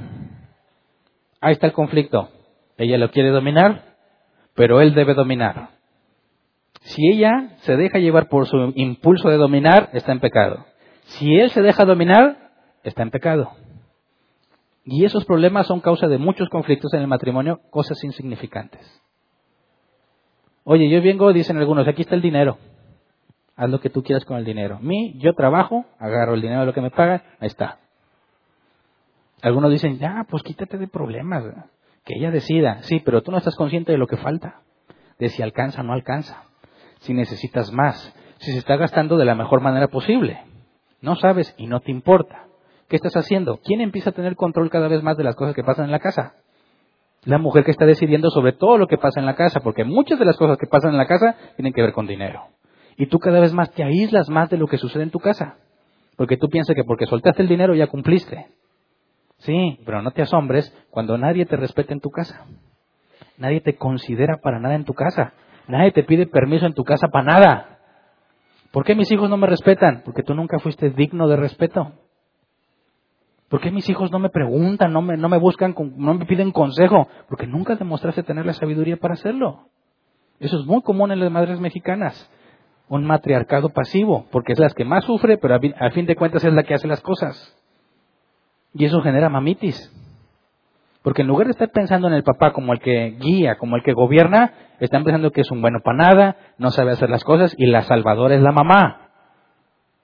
S1: Ahí está el conflicto. Ella lo quiere dominar, pero él debe dominar. Si ella se deja llevar por su impulso de dominar, está en pecado. Si él se deja dominar, está en pecado. Y esos problemas son causa de muchos conflictos en el matrimonio, cosas insignificantes. Oye, yo vengo, dicen algunos, aquí está el dinero. Haz lo que tú quieras con el dinero. Mi, yo trabajo, agarro el dinero de lo que me pagan, ahí está. Algunos dicen, ya, pues quítate de problemas, que ella decida. Sí, pero tú no estás consciente de lo que falta, de si alcanza o no alcanza si necesitas más, si se está gastando de la mejor manera posible. No sabes y no te importa. ¿Qué estás haciendo? ¿Quién empieza a tener control cada vez más de las cosas que pasan en la casa? La mujer que está decidiendo sobre todo lo que pasa en la casa, porque muchas de las cosas que pasan en la casa tienen que ver con dinero. Y tú cada vez más te aíslas más de lo que sucede en tu casa. Porque tú piensas que porque soltaste el dinero ya cumpliste. Sí, pero no te asombres cuando nadie te respeta en tu casa. Nadie te considera para nada en tu casa. Nadie te pide permiso en tu casa para nada. ¿Por qué mis hijos no me respetan? Porque tú nunca fuiste digno de respeto. ¿Por qué mis hijos no me preguntan, no me, no me buscan, no me piden consejo? Porque nunca demostraste tener la sabiduría para hacerlo. Eso es muy común en las madres mexicanas. Un matriarcado pasivo, porque es la que más sufre, pero a fin de cuentas es la que hace las cosas. Y eso genera mamitis. Porque en lugar de estar pensando en el papá como el que guía, como el que gobierna, están pensando que es un bueno para nada, no sabe hacer las cosas y la salvadora es la mamá.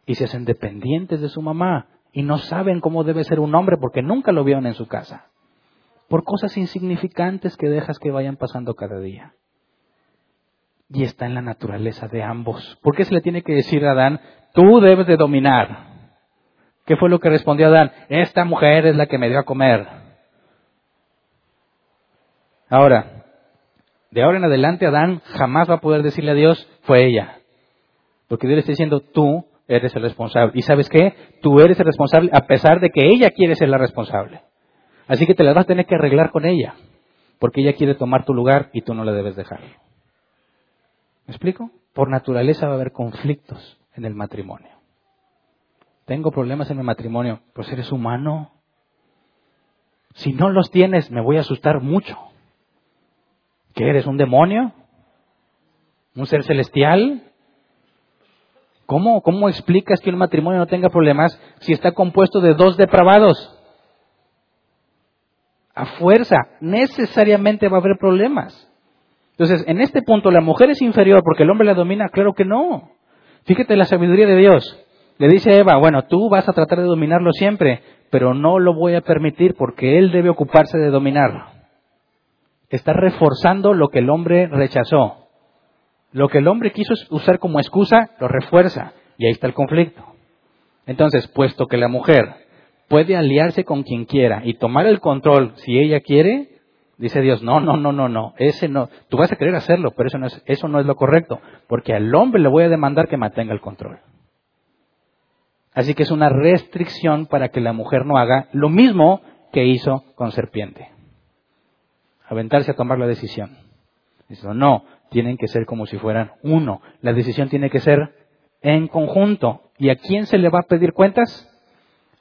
S1: Y se hacen dependientes de su mamá y no saben cómo debe ser un hombre porque nunca lo vieron en su casa. Por cosas insignificantes que dejas que vayan pasando cada día. Y está en la naturaleza de ambos. ¿Por qué se le tiene que decir a Adán, tú debes de dominar? ¿Qué fue lo que respondió Adán? Esta mujer es la que me dio a comer. Ahora, de ahora en adelante Adán jamás va a poder decirle a Dios, fue ella. Porque Dios le está diciendo, tú eres el responsable. ¿Y sabes qué? Tú eres el responsable a pesar de que ella quiere ser la responsable. Así que te la vas a tener que arreglar con ella. Porque ella quiere tomar tu lugar y tú no la debes dejar. ¿Me explico? Por naturaleza va a haber conflictos en el matrimonio. Tengo problemas en mi matrimonio. Pues eres humano. Si no los tienes, me voy a asustar mucho. ¿Qué eres? ¿Un demonio? ¿Un ser celestial? ¿Cómo, ¿Cómo explicas que un matrimonio no tenga problemas si está compuesto de dos depravados? A fuerza, necesariamente va a haber problemas. Entonces, en este punto, ¿la mujer es inferior porque el hombre la domina? Claro que no. Fíjate la sabiduría de Dios. Le dice a Eva, bueno, tú vas a tratar de dominarlo siempre, pero no lo voy a permitir porque él debe ocuparse de dominar. Está reforzando lo que el hombre rechazó. Lo que el hombre quiso usar como excusa, lo refuerza. Y ahí está el conflicto. Entonces, puesto que la mujer puede aliarse con quien quiera y tomar el control si ella quiere, dice Dios, no, no, no, no, no, ese no, tú vas a querer hacerlo, pero eso no es, eso no es lo correcto, porque al hombre le voy a demandar que mantenga el control. Así que es una restricción para que la mujer no haga lo mismo que hizo con serpiente. Aventarse a tomar la decisión. Dice, no, tienen que ser como si fueran uno. La decisión tiene que ser en conjunto. ¿Y a quién se le va a pedir cuentas?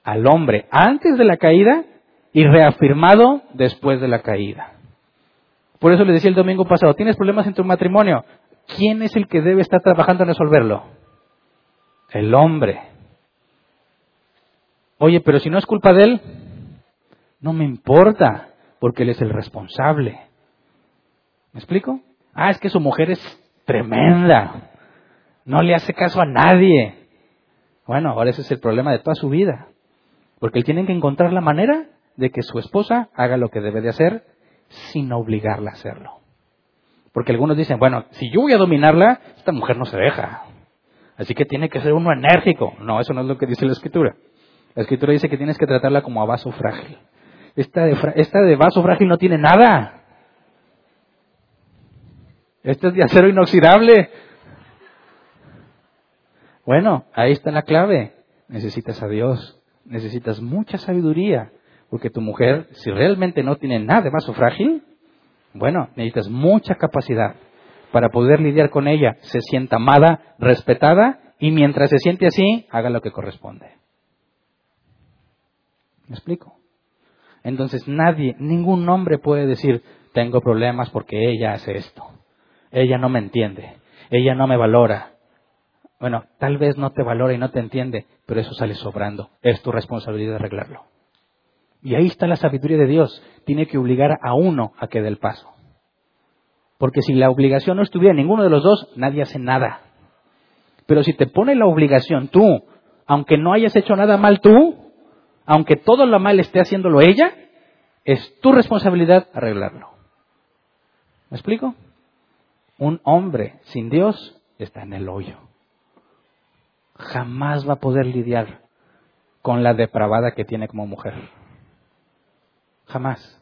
S1: Al hombre antes de la caída y reafirmado después de la caída. Por eso le decía el domingo pasado, ¿tienes problemas en tu matrimonio? ¿Quién es el que debe estar trabajando en resolverlo? El hombre. Oye, pero si no es culpa de él, no me importa, porque él es el responsable. ¿Me explico? Ah, es que su mujer es tremenda. No le hace caso a nadie. Bueno, ahora ese es el problema de toda su vida. Porque él tiene que encontrar la manera de que su esposa haga lo que debe de hacer sin obligarla a hacerlo. Porque algunos dicen, bueno, si yo voy a dominarla, esta mujer no se deja. Así que tiene que ser uno enérgico. No, eso no es lo que dice la escritura. La escritura dice que tienes que tratarla como a vaso frágil. Esta de, esta de vaso frágil no tiene nada. Este es de acero inoxidable. Bueno, ahí está la clave. Necesitas a Dios. Necesitas mucha sabiduría. Porque tu mujer, si realmente no tiene nada de vaso frágil, bueno, necesitas mucha capacidad para poder lidiar con ella. Se sienta amada, respetada y mientras se siente así, haga lo que corresponde. ¿Me explico? Entonces nadie, ningún hombre puede decir, tengo problemas porque ella hace esto ella no me entiende, ella no me valora. Bueno, tal vez no te valora y no te entiende, pero eso sale sobrando. Es tu responsabilidad arreglarlo. Y ahí está la sabiduría de Dios. Tiene que obligar a uno a que dé el paso. Porque si la obligación no estuviera en ninguno de los dos, nadie hace nada. Pero si te pone la obligación tú, aunque no hayas hecho nada mal tú, aunque todo lo mal esté haciéndolo ella, es tu responsabilidad arreglarlo. ¿Me explico? Un hombre sin Dios está en el hoyo. Jamás va a poder lidiar con la depravada que tiene como mujer. Jamás.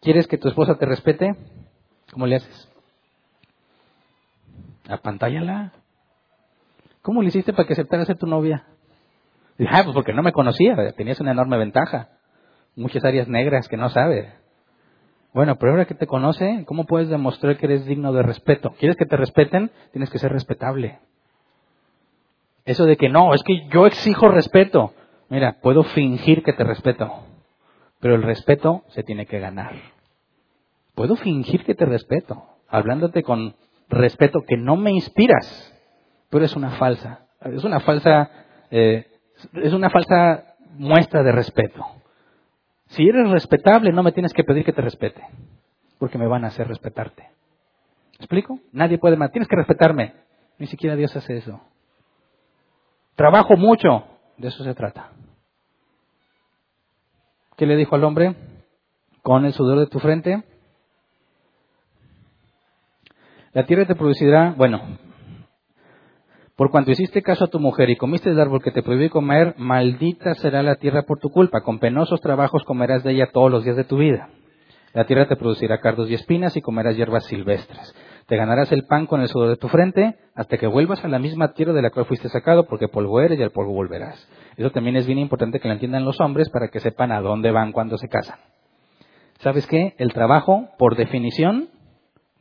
S1: ¿Quieres que tu esposa te respete? ¿Cómo le haces? Apantállala. ¿Cómo le hiciste para que aceptara ser tu novia? Ah, pues porque no me conocía, tenías una enorme ventaja. Muchas áreas negras que no sabe. Bueno, pero ahora que te conoce, ¿cómo puedes demostrar que eres digno de respeto? ¿Quieres que te respeten? Tienes que ser respetable. Eso de que no, es que yo exijo respeto. Mira, puedo fingir que te respeto, pero el respeto se tiene que ganar. Puedo fingir que te respeto, hablándote con respeto que no me inspiras, pero es una falsa, es una falsa, eh, es una falsa muestra de respeto. Si eres respetable, no me tienes que pedir que te respete, porque me van a hacer respetarte. ¿Me explico? Nadie puede más. Tienes que respetarme. Ni siquiera Dios hace eso. Trabajo mucho. De eso se trata. ¿Qué le dijo al hombre? Con el sudor de tu frente. La tierra te producirá, bueno, por cuanto hiciste caso a tu mujer y comiste el árbol que te prohibí comer, maldita será la tierra por tu culpa. Con penosos trabajos comerás de ella todos los días de tu vida. La tierra te producirá cardos y espinas y comerás hierbas silvestres. Te ganarás el pan con el sudor de tu frente hasta que vuelvas a la misma tierra de la cual fuiste sacado, porque polvo eres y al polvo volverás. Eso también es bien importante que lo entiendan los hombres para que sepan a dónde van cuando se casan. ¿Sabes qué? El trabajo, por definición,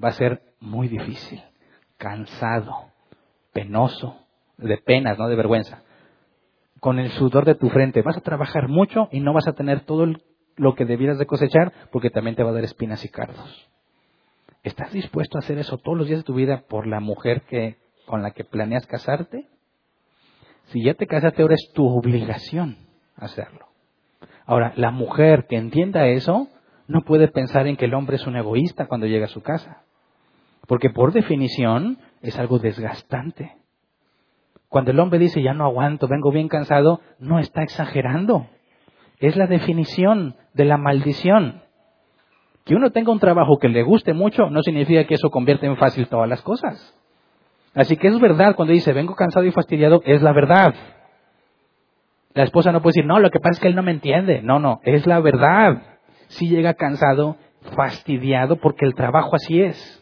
S1: va a ser muy difícil, cansado, penoso, de penas, no de vergüenza. Con el sudor de tu frente vas a trabajar mucho y no vas a tener todo lo que debieras de cosechar porque también te va a dar espinas y cardos. ¿Estás dispuesto a hacer eso todos los días de tu vida por la mujer que, con la que planeas casarte? Si ya te casaste, ahora es tu obligación hacerlo. Ahora, la mujer que entienda eso no puede pensar en que el hombre es un egoísta cuando llega a su casa. Porque por definición es algo desgastante. Cuando el hombre dice ya no aguanto, vengo bien cansado, no está exagerando. Es la definición de la maldición. Que uno tenga un trabajo que le guste mucho no significa que eso convierta en fácil todas las cosas. Así que es verdad cuando dice vengo cansado y fastidiado, es la verdad. La esposa no puede decir, no, lo que pasa es que él no me entiende. No, no, es la verdad. Si llega cansado, fastidiado, porque el trabajo así es.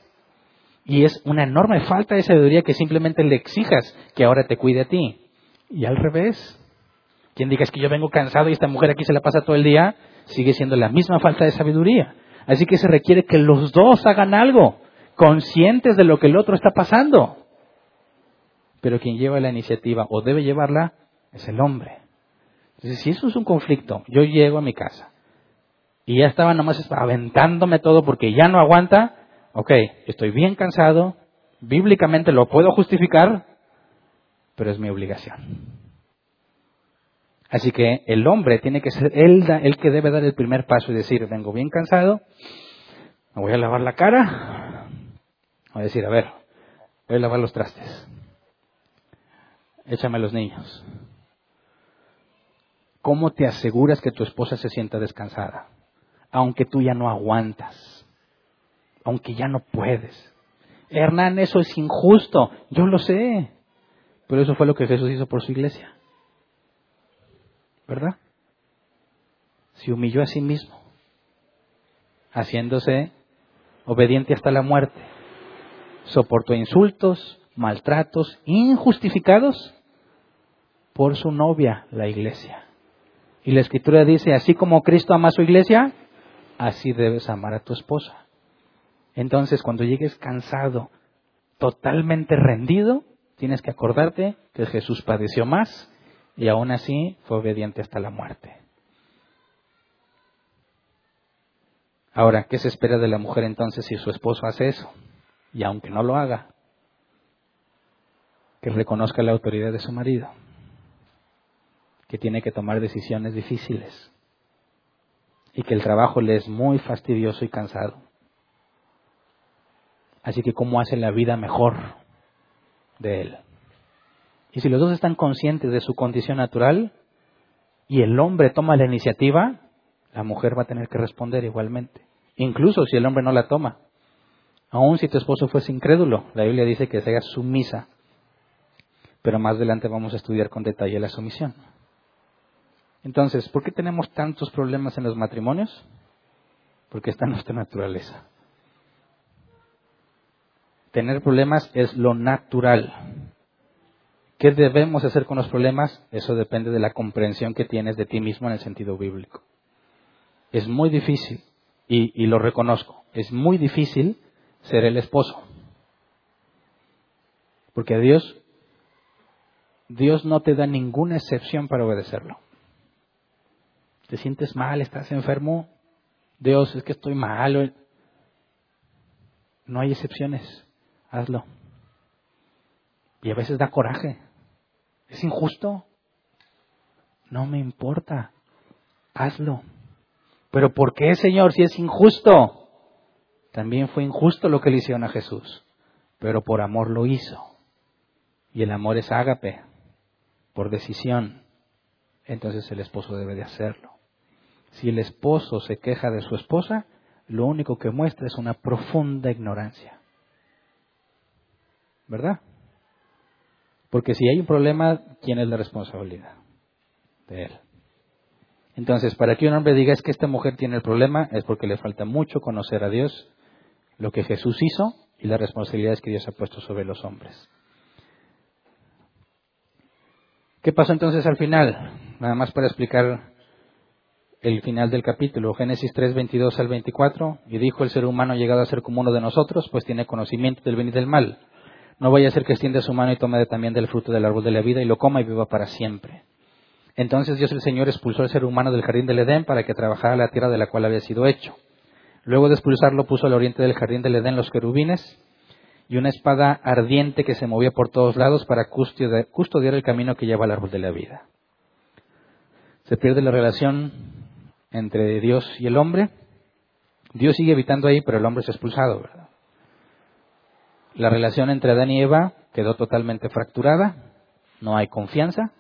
S1: Y es una enorme falta de sabiduría que simplemente le exijas que ahora te cuide a ti. Y al revés. Quien diga es que yo vengo cansado y esta mujer aquí se la pasa todo el día, sigue siendo la misma falta de sabiduría. Así que se requiere que los dos hagan algo, conscientes de lo que el otro está pasando. Pero quien lleva la iniciativa o debe llevarla es el hombre. Si eso es un conflicto, yo llego a mi casa y ya estaba nomás aventándome todo porque ya no aguanta, ok, estoy bien cansado, bíblicamente lo puedo justificar, pero es mi obligación. Así que el hombre tiene que ser él el que debe dar el primer paso y decir, vengo bien cansado, me voy a lavar la cara, voy a decir, a ver, voy a lavar los trastes, échame a los niños. ¿Cómo te aseguras que tu esposa se sienta descansada? Aunque tú ya no aguantas, aunque ya no puedes. Hernán, eso es injusto, yo lo sé, pero eso fue lo que Jesús hizo por su iglesia. ¿verdad? Se humilló a sí mismo, haciéndose obediente hasta la muerte. Soportó insultos, maltratos injustificados por su novia, la iglesia. Y la escritura dice, así como Cristo ama a su iglesia, así debes amar a tu esposa. Entonces, cuando llegues cansado, totalmente rendido, tienes que acordarte que Jesús padeció más y aún así fue obediente hasta la muerte. Ahora, ¿qué se espera de la mujer entonces si su esposo hace eso? Y aunque no lo haga, que reconozca la autoridad de su marido, que tiene que tomar decisiones difíciles y que el trabajo le es muy fastidioso y cansado. Así que, ¿cómo hace la vida mejor de él? Y si los dos están conscientes de su condición natural y el hombre toma la iniciativa, la mujer va a tener que responder igualmente. Incluso si el hombre no la toma. Aún si tu esposo fuese incrédulo, la Biblia dice que sea sumisa. Pero más adelante vamos a estudiar con detalle la sumisión. Entonces, ¿por qué tenemos tantos problemas en los matrimonios? Porque está en nuestra naturaleza. Tener problemas es lo natural. ¿Qué debemos hacer con los problemas? Eso depende de la comprensión que tienes de ti mismo en el sentido bíblico. Es muy difícil, y, lo reconozco, es muy difícil ser el esposo. Porque Dios Dios no te da ninguna excepción para obedecerlo. ¿Te sientes mal? ¿Estás enfermo? Dios, es que estoy mal. No hay excepciones. Hazlo. Y a veces da coraje. ¿Es injusto? No me importa. Hazlo. Pero ¿por qué, Señor, si es injusto? También fue injusto lo que le hicieron a Jesús. Pero por amor lo hizo. Y el amor es ágape, por decisión. Entonces el esposo debe de hacerlo. Si el esposo se queja de su esposa, lo único que muestra es una profunda ignorancia. ¿Verdad? Porque si hay un problema, ¿quién es la responsabilidad? De él. Entonces, para que un hombre diga es que esta mujer tiene el problema, es porque le falta mucho conocer a Dios, lo que Jesús hizo y las responsabilidades que Dios ha puesto sobre los hombres. ¿Qué pasó entonces al final? Nada más para explicar el final del capítulo, Génesis 3, 22 al 24, y dijo el ser humano llegado a ser como uno de nosotros, pues tiene conocimiento del bien y del mal. No vaya a ser que extienda su mano y tome también del fruto del árbol de la vida y lo coma y viva para siempre. Entonces Dios el Señor expulsó al ser humano del jardín del Edén para que trabajara la tierra de la cual había sido hecho. Luego de expulsarlo puso al oriente del jardín del Edén los querubines y una espada ardiente que se movía por todos lados para custodiar el camino que lleva al árbol de la vida. Se pierde la relación entre Dios y el hombre. Dios sigue habitando ahí, pero el hombre es expulsado, ¿verdad? La relación entre Adán y Eva quedó totalmente fracturada, no hay confianza.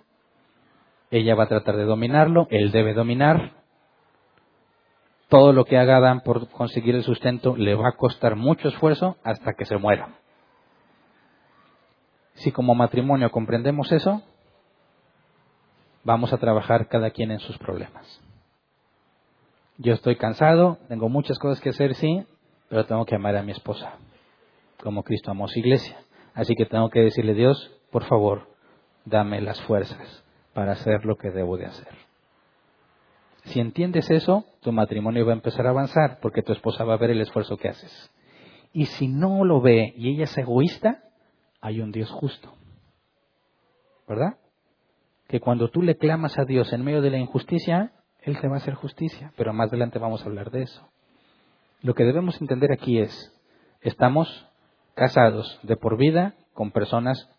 S1: Ella va a tratar de dominarlo, él debe dominar. Todo lo que haga Adán por conseguir el sustento le va a costar mucho esfuerzo hasta que se muera. Si como matrimonio comprendemos eso, vamos a trabajar cada quien en sus problemas. Yo estoy cansado, tengo muchas cosas que hacer, sí, pero tengo que amar a mi esposa, como Cristo amó su iglesia. Así que tengo que decirle, Dios, por favor, dame las fuerzas para hacer lo que debo de hacer. Si entiendes eso, tu matrimonio va a empezar a avanzar porque tu esposa va a ver el esfuerzo que haces. Y si no lo ve y ella es egoísta, hay un Dios justo. ¿Verdad? Que cuando tú le clamas a Dios en medio de la injusticia, él te va a hacer justicia, pero más adelante vamos a hablar de eso. Lo que debemos entender aquí es, estamos casados de por vida con personas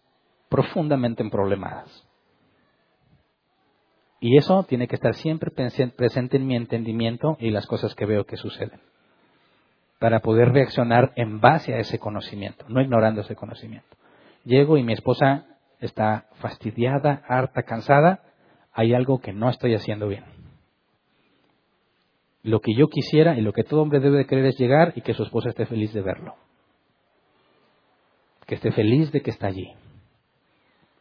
S1: profundamente emproblemadas. Y eso tiene que estar siempre presente en mi entendimiento y las cosas que veo que suceden. Para poder reaccionar en base a ese conocimiento, no ignorando ese conocimiento. Llego y mi esposa está fastidiada, harta, cansada. Hay algo que no estoy haciendo bien lo que yo quisiera y lo que todo hombre debe de querer es llegar y que su esposa esté feliz de verlo. Que esté feliz de que está allí.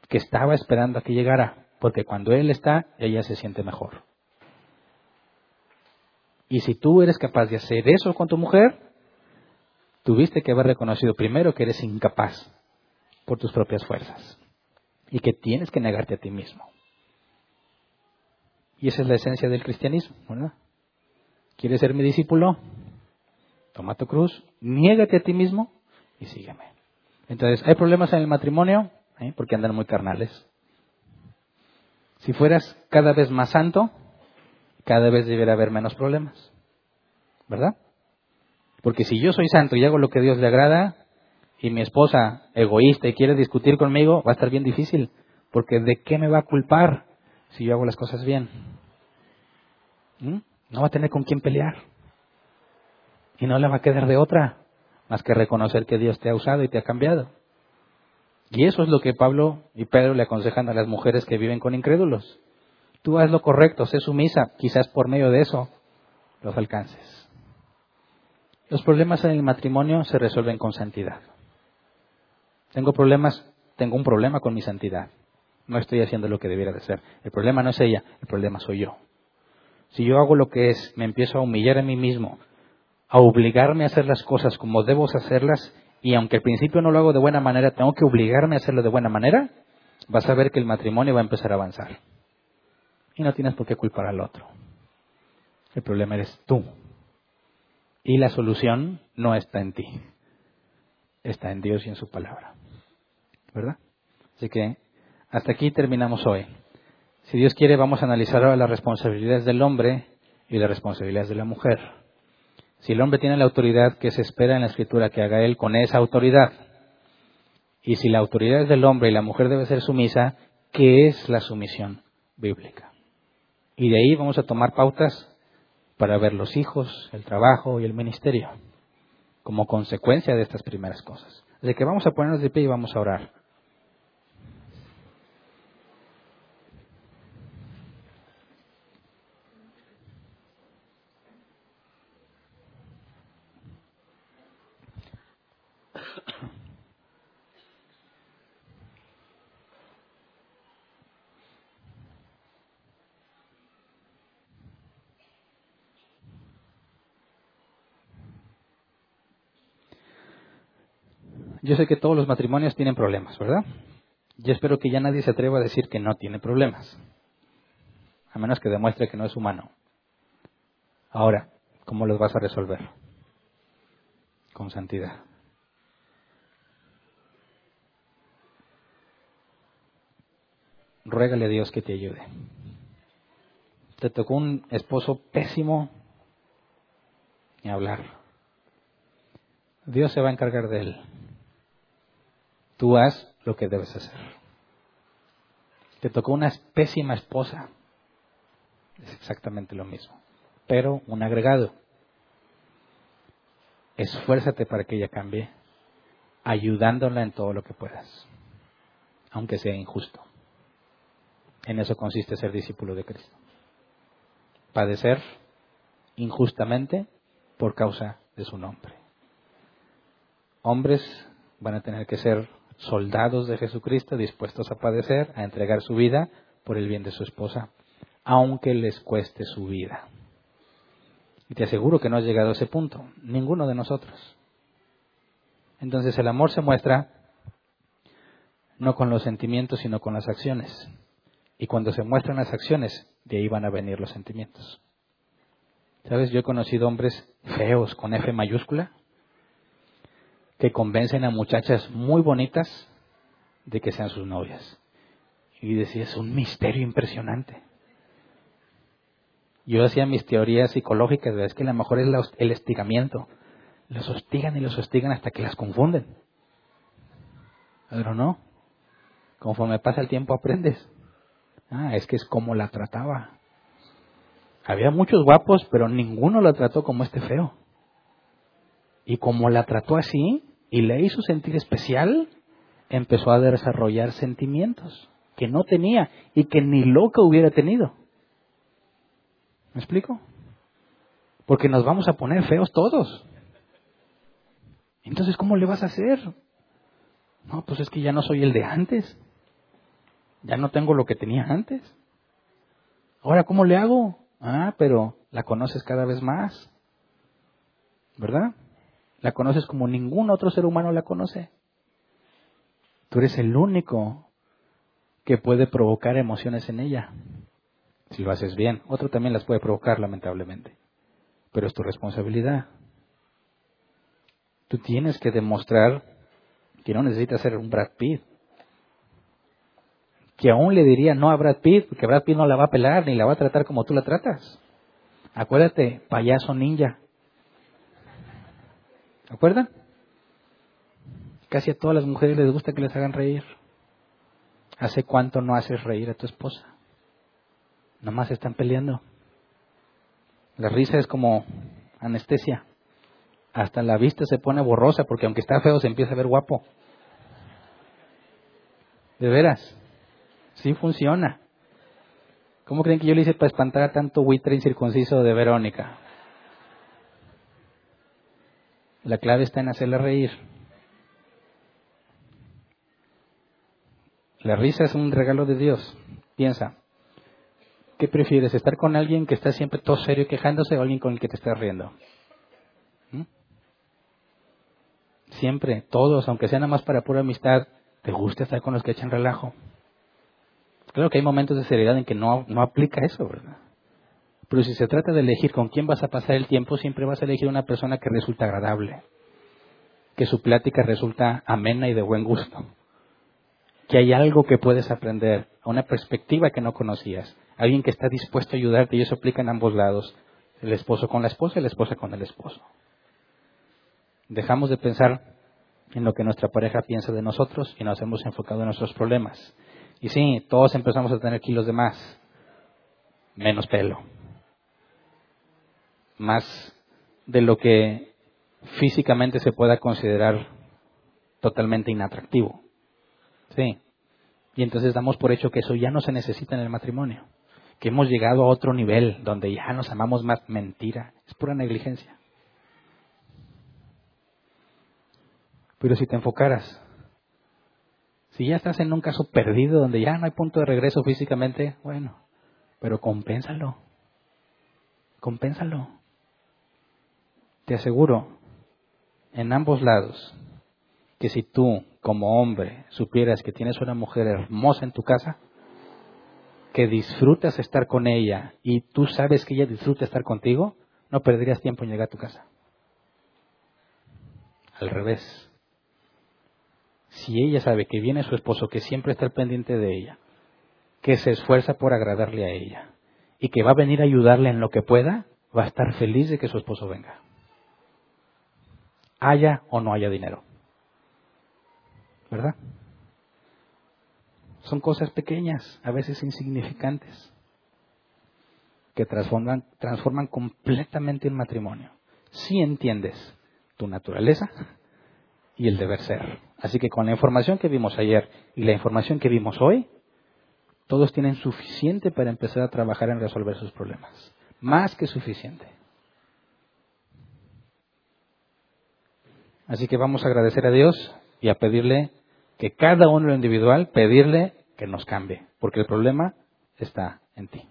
S1: Que estaba esperando a que llegara, porque cuando él está, ella se siente mejor. Y si tú eres capaz de hacer eso con tu mujer, tuviste que haber reconocido primero que eres incapaz por tus propias fuerzas y que tienes que negarte a ti mismo. Y esa es la esencia del cristianismo. ¿Quieres ser mi discípulo? Toma tu cruz, niégate a ti mismo y sígueme. Entonces, ¿hay problemas en el matrimonio? ¿Eh? Porque andan muy carnales. Si fueras cada vez más santo, cada vez debería haber menos problemas. ¿Verdad? Porque si yo soy santo y hago lo que Dios le agrada, y mi esposa egoísta y quiere discutir conmigo, va a estar bien difícil. Porque ¿de qué me va a culpar si yo hago las cosas bien? ¿Mm? No va a tener con quién pelear. Y no le va a quedar de otra más que reconocer que Dios te ha usado y te ha cambiado. Y eso es lo que Pablo y Pedro le aconsejan a las mujeres que viven con incrédulos. Tú haz lo correcto, sé sumisa, quizás por medio de eso los alcances. Los problemas en el matrimonio se resuelven con santidad. Tengo problemas, tengo un problema con mi santidad. No estoy haciendo lo que debiera de ser. El problema no es ella, el problema soy yo. Si yo hago lo que es, me empiezo a humillar a mí mismo, a obligarme a hacer las cosas como debo hacerlas, y aunque al principio no lo hago de buena manera, tengo que obligarme a hacerlo de buena manera, vas a ver que el matrimonio va a empezar a avanzar. Y no tienes por qué culpar al otro. El problema eres tú. Y la solución no está en ti. Está en Dios y en su palabra. ¿Verdad? Así que hasta aquí terminamos hoy. Si Dios quiere, vamos a analizar ahora las responsabilidades del hombre y las responsabilidades de la mujer. Si el hombre tiene la autoridad que se espera en la escritura que haga él con esa autoridad, y si la autoridad es del hombre y la mujer debe ser sumisa, ¿qué es la sumisión bíblica? Y de ahí vamos a tomar pautas para ver los hijos, el trabajo y el ministerio, como consecuencia de estas primeras cosas. De que vamos a ponernos de pie y vamos a orar. Yo sé que todos los matrimonios tienen problemas, ¿verdad? Yo espero que ya nadie se atreva a decir que no tiene problemas, a menos que demuestre que no es humano. Ahora, ¿cómo los vas a resolver? Con santidad. Ruégale a Dios que te ayude. Te tocó un esposo pésimo y hablar. Dios se va a encargar de él. Tú haz lo que debes hacer. Te tocó una pésima esposa. Es exactamente lo mismo. Pero un agregado. Esfuérzate para que ella cambie, ayudándola en todo lo que puedas, aunque sea injusto. En eso consiste ser discípulo de Cristo. Padecer injustamente por causa de su nombre. Hombres van a tener que ser soldados de Jesucristo dispuestos a padecer, a entregar su vida por el bien de su esposa, aunque les cueste su vida. Y te aseguro que no has llegado a ese punto, ninguno de nosotros. Entonces el amor se muestra no con los sentimientos, sino con las acciones. Y cuando se muestran las acciones, de ahí van a venir los sentimientos. ¿Sabes? Yo he conocido hombres feos con F mayúscula, que convencen a muchachas muy bonitas de que sean sus novias. Y decía, es un misterio impresionante. Yo hacía mis teorías psicológicas, es que a lo mejor es el hostigamiento. Los hostigan y los hostigan hasta que las confunden. Pero no. Conforme pasa el tiempo aprendes. Ah, es que es como la trataba. Había muchos guapos, pero ninguno la trató como este feo. Y como la trató así y le hizo sentir especial, empezó a desarrollar sentimientos que no tenía y que ni loca hubiera tenido. ¿Me explico? Porque nos vamos a poner feos todos. Entonces, ¿cómo le vas a hacer? No, pues es que ya no soy el de antes. Ya no tengo lo que tenía antes. Ahora, ¿cómo le hago? Ah, pero la conoces cada vez más. ¿Verdad? La conoces como ningún otro ser humano la conoce. Tú eres el único que puede provocar emociones en ella. Si lo haces bien. Otro también las puede provocar, lamentablemente. Pero es tu responsabilidad. Tú tienes que demostrar que no necesitas ser un Brad Pitt. Que aún le diría no a Brad Pitt, porque Brad Pitt no la va a pelar ni la va a tratar como tú la tratas. Acuérdate, payaso ninja. ¿Acuerdan? Casi a todas las mujeres les gusta que les hagan reír. ¿Hace cuánto no haces reír a tu esposa? Nomás están peleando. La risa es como anestesia. Hasta la vista se pone borrosa porque aunque está feo se empieza a ver guapo. De veras. Sí funciona. ¿Cómo creen que yo le hice para espantar a tanto buitre incircunciso de Verónica? La clave está en hacerla reír. La risa es un regalo de Dios. Piensa, ¿qué prefieres? ¿Estar con alguien que está siempre todo serio quejándose o alguien con el que te estás riendo? ¿Mm? Siempre, todos, aunque sea nada más para pura amistad, ¿te gusta estar con los que echan relajo? Claro que hay momentos de seriedad en que no, no aplica eso, ¿verdad? Pero si se trata de elegir con quién vas a pasar el tiempo, siempre vas a elegir una persona que resulta agradable, que su plática resulta amena y de buen gusto. que hay algo que puedes aprender, una perspectiva que no conocías, alguien que está dispuesto a ayudarte y eso aplica en ambos lados, el esposo con la esposa y la esposa con el esposo. Dejamos de pensar en lo que nuestra pareja piensa de nosotros y nos hemos enfocado en nuestros problemas. Y sí, todos empezamos a tener kilos de más, menos pelo, más de lo que físicamente se pueda considerar totalmente inatractivo. Sí. Y entonces damos por hecho que eso ya no se necesita en el matrimonio, que hemos llegado a otro nivel donde ya nos amamos más. Mentira, es pura negligencia. Pero si te enfocaras, si ya estás en un caso perdido donde ya no hay punto de regreso físicamente, bueno, pero compénsalo. Compénsalo. Te aseguro, en ambos lados, que si tú, como hombre, supieras que tienes una mujer hermosa en tu casa, que disfrutas estar con ella y tú sabes que ella disfruta estar contigo, no perderías tiempo en llegar a tu casa. Al revés. Si ella sabe que viene su esposo, que siempre está pendiente de ella, que se esfuerza por agradarle a ella y que va a venir a ayudarle en lo que pueda, va a estar feliz de que su esposo venga. Haya o no haya dinero. ¿verdad? Son cosas pequeñas, a veces insignificantes, que transforman, completamente el matrimonio. Si entiendes tu naturaleza y el deber ser. Así que con la información que vimos ayer y la información que vimos hoy, todos tienen suficiente para empezar a trabajar en resolver sus problemas. Más que suficiente. Así que vamos a agradecer a Dios y a pedirle que cada uno lo individual, pedirle que nos cambie, porque el problema está en ti.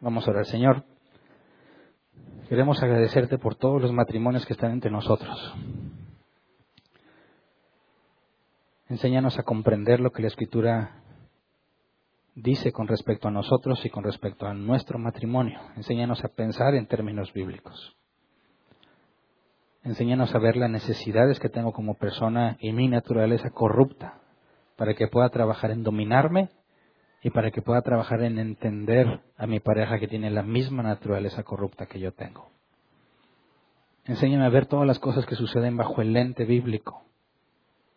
S1: Vamos a orar, Señor. Queremos agradecerte por todos los matrimonios que están entre nosotros. Enséñanos a comprender lo que la Escritura dice con respecto a nosotros y con respecto a nuestro matrimonio. Enséñanos a pensar en términos bíblicos. Enséñanos a ver las necesidades que tengo como persona y mi naturaleza corrupta, para que pueda trabajar en dominarme y para que pueda trabajar en entender a mi pareja que tiene la misma naturaleza corrupta que yo tengo. Enséñame a ver todas las cosas que suceden bajo el lente bíblico.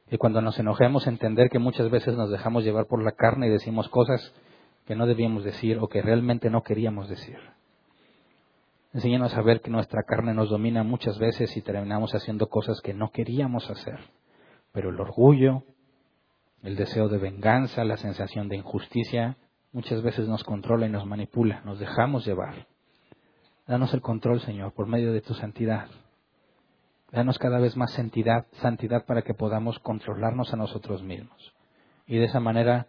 S1: Y cuando nos enojemos, entender que muchas veces nos dejamos llevar por la carne y decimos cosas que no debíamos decir o que realmente no queríamos decir. Enséñanos a ver que nuestra carne nos domina muchas veces y terminamos haciendo cosas que no queríamos hacer. Pero el orgullo, el deseo de venganza, la sensación de injusticia, muchas veces nos controla y nos manipula, nos dejamos llevar. Danos el control, Señor, por medio de tu santidad. Danos cada vez más santidad, santidad para que podamos controlarnos a nosotros mismos. Y de esa manera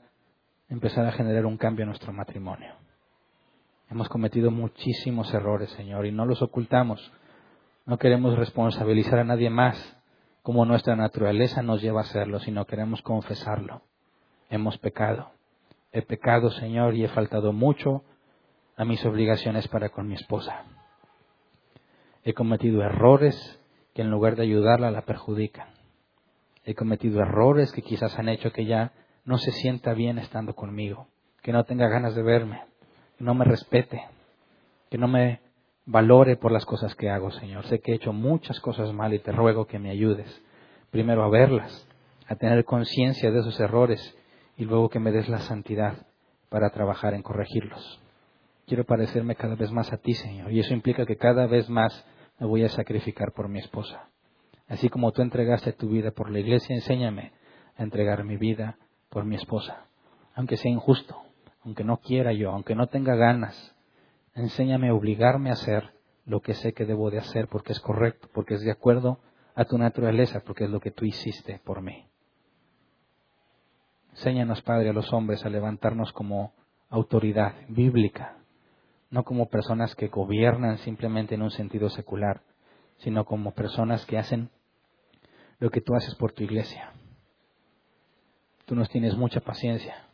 S1: empezar a generar un cambio en nuestro matrimonio. Hemos cometido muchísimos errores, Señor, y no los ocultamos. No queremos responsabilizar a nadie más como nuestra naturaleza nos lleva a hacerlo, sino queremos confesarlo. Hemos pecado. He pecado, Señor, y he faltado mucho a mis obligaciones para con mi esposa. He cometido errores que en lugar de ayudarla la perjudican. He cometido errores que quizás han hecho que ella no se sienta bien estando conmigo, que no tenga ganas de verme no me respete, que no me valore por las cosas que hago, Señor. Sé que he hecho muchas cosas mal y te ruego que me ayudes, primero a verlas, a tener conciencia de esos errores y luego que me des la santidad para trabajar en corregirlos. Quiero parecerme cada vez más a ti, Señor, y eso implica que cada vez más me voy a sacrificar por mi esposa. Así como tú entregaste tu vida por la iglesia, enséñame a entregar mi vida por mi esposa, aunque sea injusto, aunque no quiera yo, aunque no tenga ganas. Enséñame a obligarme a hacer lo que sé que debo de hacer porque es correcto, porque es de acuerdo a tu naturaleza, porque es lo que tú hiciste por mí. Enséñanos, Padre, a los hombres a levantarnos como autoridad bíblica, no como personas que gobiernan simplemente en un sentido secular, sino como personas que hacen lo que tú haces por tu iglesia. Tú nos tienes mucha paciencia,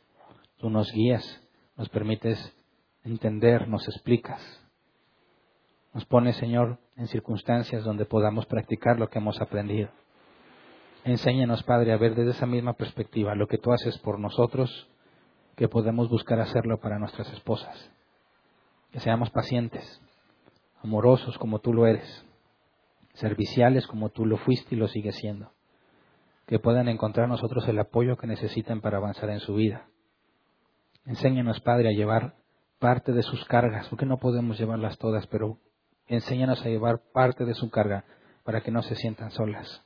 S1: Tú nos guías, nos permites entender, nos explicas. Nos pones, Señor, en circunstancias donde podamos practicar lo que hemos aprendido. Enséñanos, Padre, a ver desde esa misma perspectiva lo que tú haces por nosotros, que podemos buscar hacerlo para nuestras esposas. Que seamos pacientes, amorosos como tú lo eres, serviciales como tú lo fuiste y lo sigues siendo. Que puedan encontrar nosotros el apoyo que necesitan para avanzar en su vida. Enséñanos, Padre, a llevar parte de sus cargas, porque no podemos llevarlas todas, pero enséñanos a llevar parte de su carga para que no se sientan solas,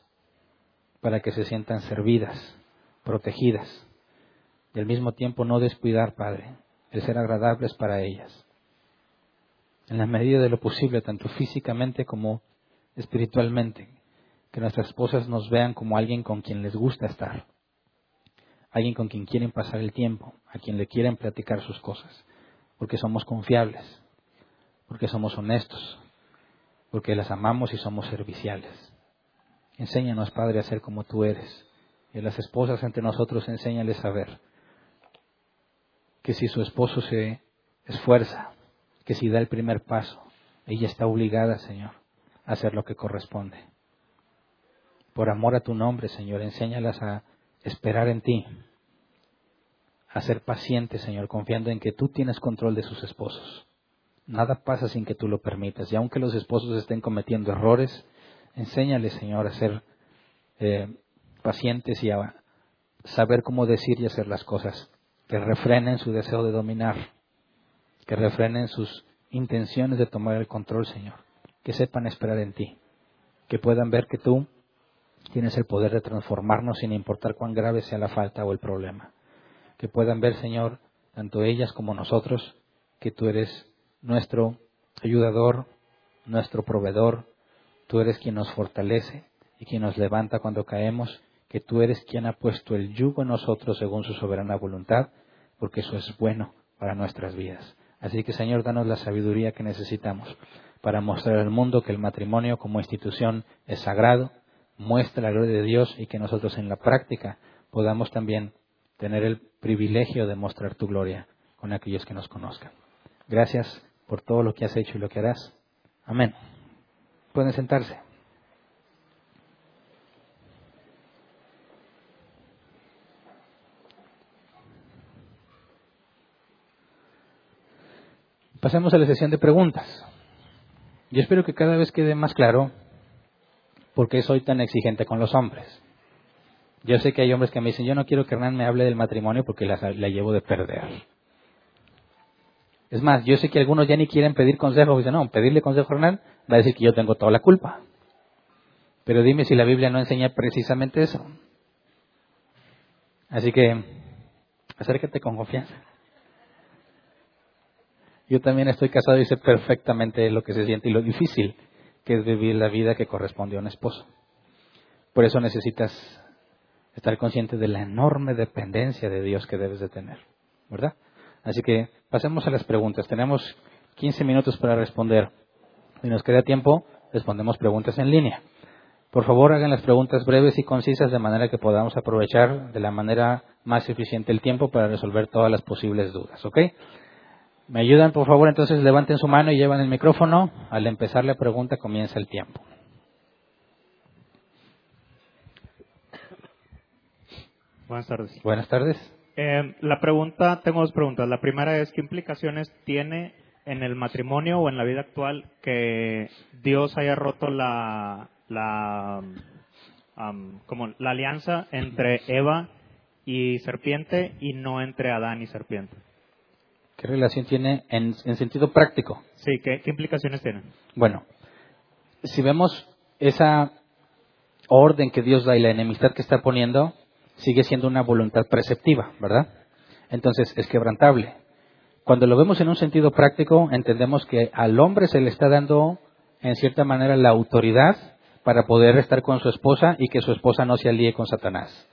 S1: para que se sientan servidas, protegidas, y al mismo tiempo no descuidar, Padre, el ser agradables para ellas. En la medida de lo posible, tanto físicamente como espiritualmente, que nuestras esposas nos vean como alguien con quien les gusta estar, alguien con quien quieren pasar el tiempo, a quien le quieren platicar sus cosas, porque somos confiables, porque somos honestos, porque las amamos y somos serviciales. Enséñanos, Padre, a ser como tú eres. Y a las esposas entre nosotros, enséñales a ver que si su esposo se esfuerza, que si da el primer paso, ella está obligada, Señor, a hacer lo que corresponde. Por amor a tu nombre, Señor, enséñalas a esperar en ti, a ser pacientes, Señor, confiando en que tú tienes control de sus esposos. Nada pasa sin que tú lo permitas. Y aunque los esposos estén cometiendo errores, enséñales, Señor, a ser eh, pacientes y a saber cómo decir y hacer las cosas. Que refrenen su deseo de dominar. Que refrenen sus intenciones de tomar el control, Señor. Que sepan esperar en ti. Que puedan ver que tú tienes el poder de transformarnos sin importar cuán grave sea la falta o el problema que puedan ver, Señor, tanto ellas como nosotros, que tú eres nuestro ayudador, nuestro proveedor, tú eres quien nos fortalece y quien nos levanta cuando caemos, que tú eres quien ha puesto el yugo en nosotros según su soberana voluntad, porque eso es bueno para nuestras vidas. Así que, Señor, danos la sabiduría que necesitamos para mostrar al mundo que el matrimonio como institución es sagrado, muestra la gloria de Dios y que nosotros en la práctica podamos también tener el privilegio de mostrar tu gloria con aquellos que nos conozcan. Gracias por todo lo que has hecho y lo que harás. Amén. Pueden sentarse. Pasemos a la sesión de preguntas. Yo espero que cada vez quede más claro por qué soy tan exigente con los hombres. Yo sé que hay hombres que me dicen, yo no quiero que Hernán me hable del matrimonio porque la, llevo de perder. Es más, yo sé que algunos ya ni quieren pedir consejo. Dicen, no, pedirle consejo a Hernán va a decir que yo tengo toda la culpa. Pero dime si la Biblia no enseña precisamente eso. Así que, acércate con confianza. Yo también estoy casado y sé perfectamente lo que se siente y lo difícil que es vivir la vida que corresponde a un esposo. Por eso necesitas estar consciente de la enorme dependencia de Dios que debes de tener, ¿verdad? Así que pasemos a las preguntas. Tenemos 15 minutos para responder. Si nos queda tiempo, respondemos preguntas en línea. Por favor, hagan las preguntas breves y concisas de manera que podamos aprovechar de la manera más eficiente el tiempo para resolver todas las posibles dudas, ¿ok? ¿Me ayudan, por favor? Entonces levanten su mano y llevan el micrófono. Al empezar la pregunta comienza el tiempo.
S2: Buenas tardes.
S1: Buenas tardes.
S2: Eh, la pregunta, tengo dos preguntas. La primera es, ¿qué implicaciones tiene en el matrimonio o en la vida actual que Dios haya roto la, la, como la alianza entre Eva y serpiente y no entre Adán y serpiente?
S1: ¿Qué relación tiene en, sentido práctico?
S2: Sí, ¿qué, ¿qué implicaciones tiene?
S1: Bueno, si vemos esa orden que Dios da y la enemistad que está poniendo, sigue siendo una voluntad preceptiva, ¿verdad? Entonces es quebrantable. Cuando lo vemos en un sentido práctico, entendemos que al hombre se le está dando, en cierta manera, la autoridad para poder estar con su esposa y que su esposa no se alíe con Satanás.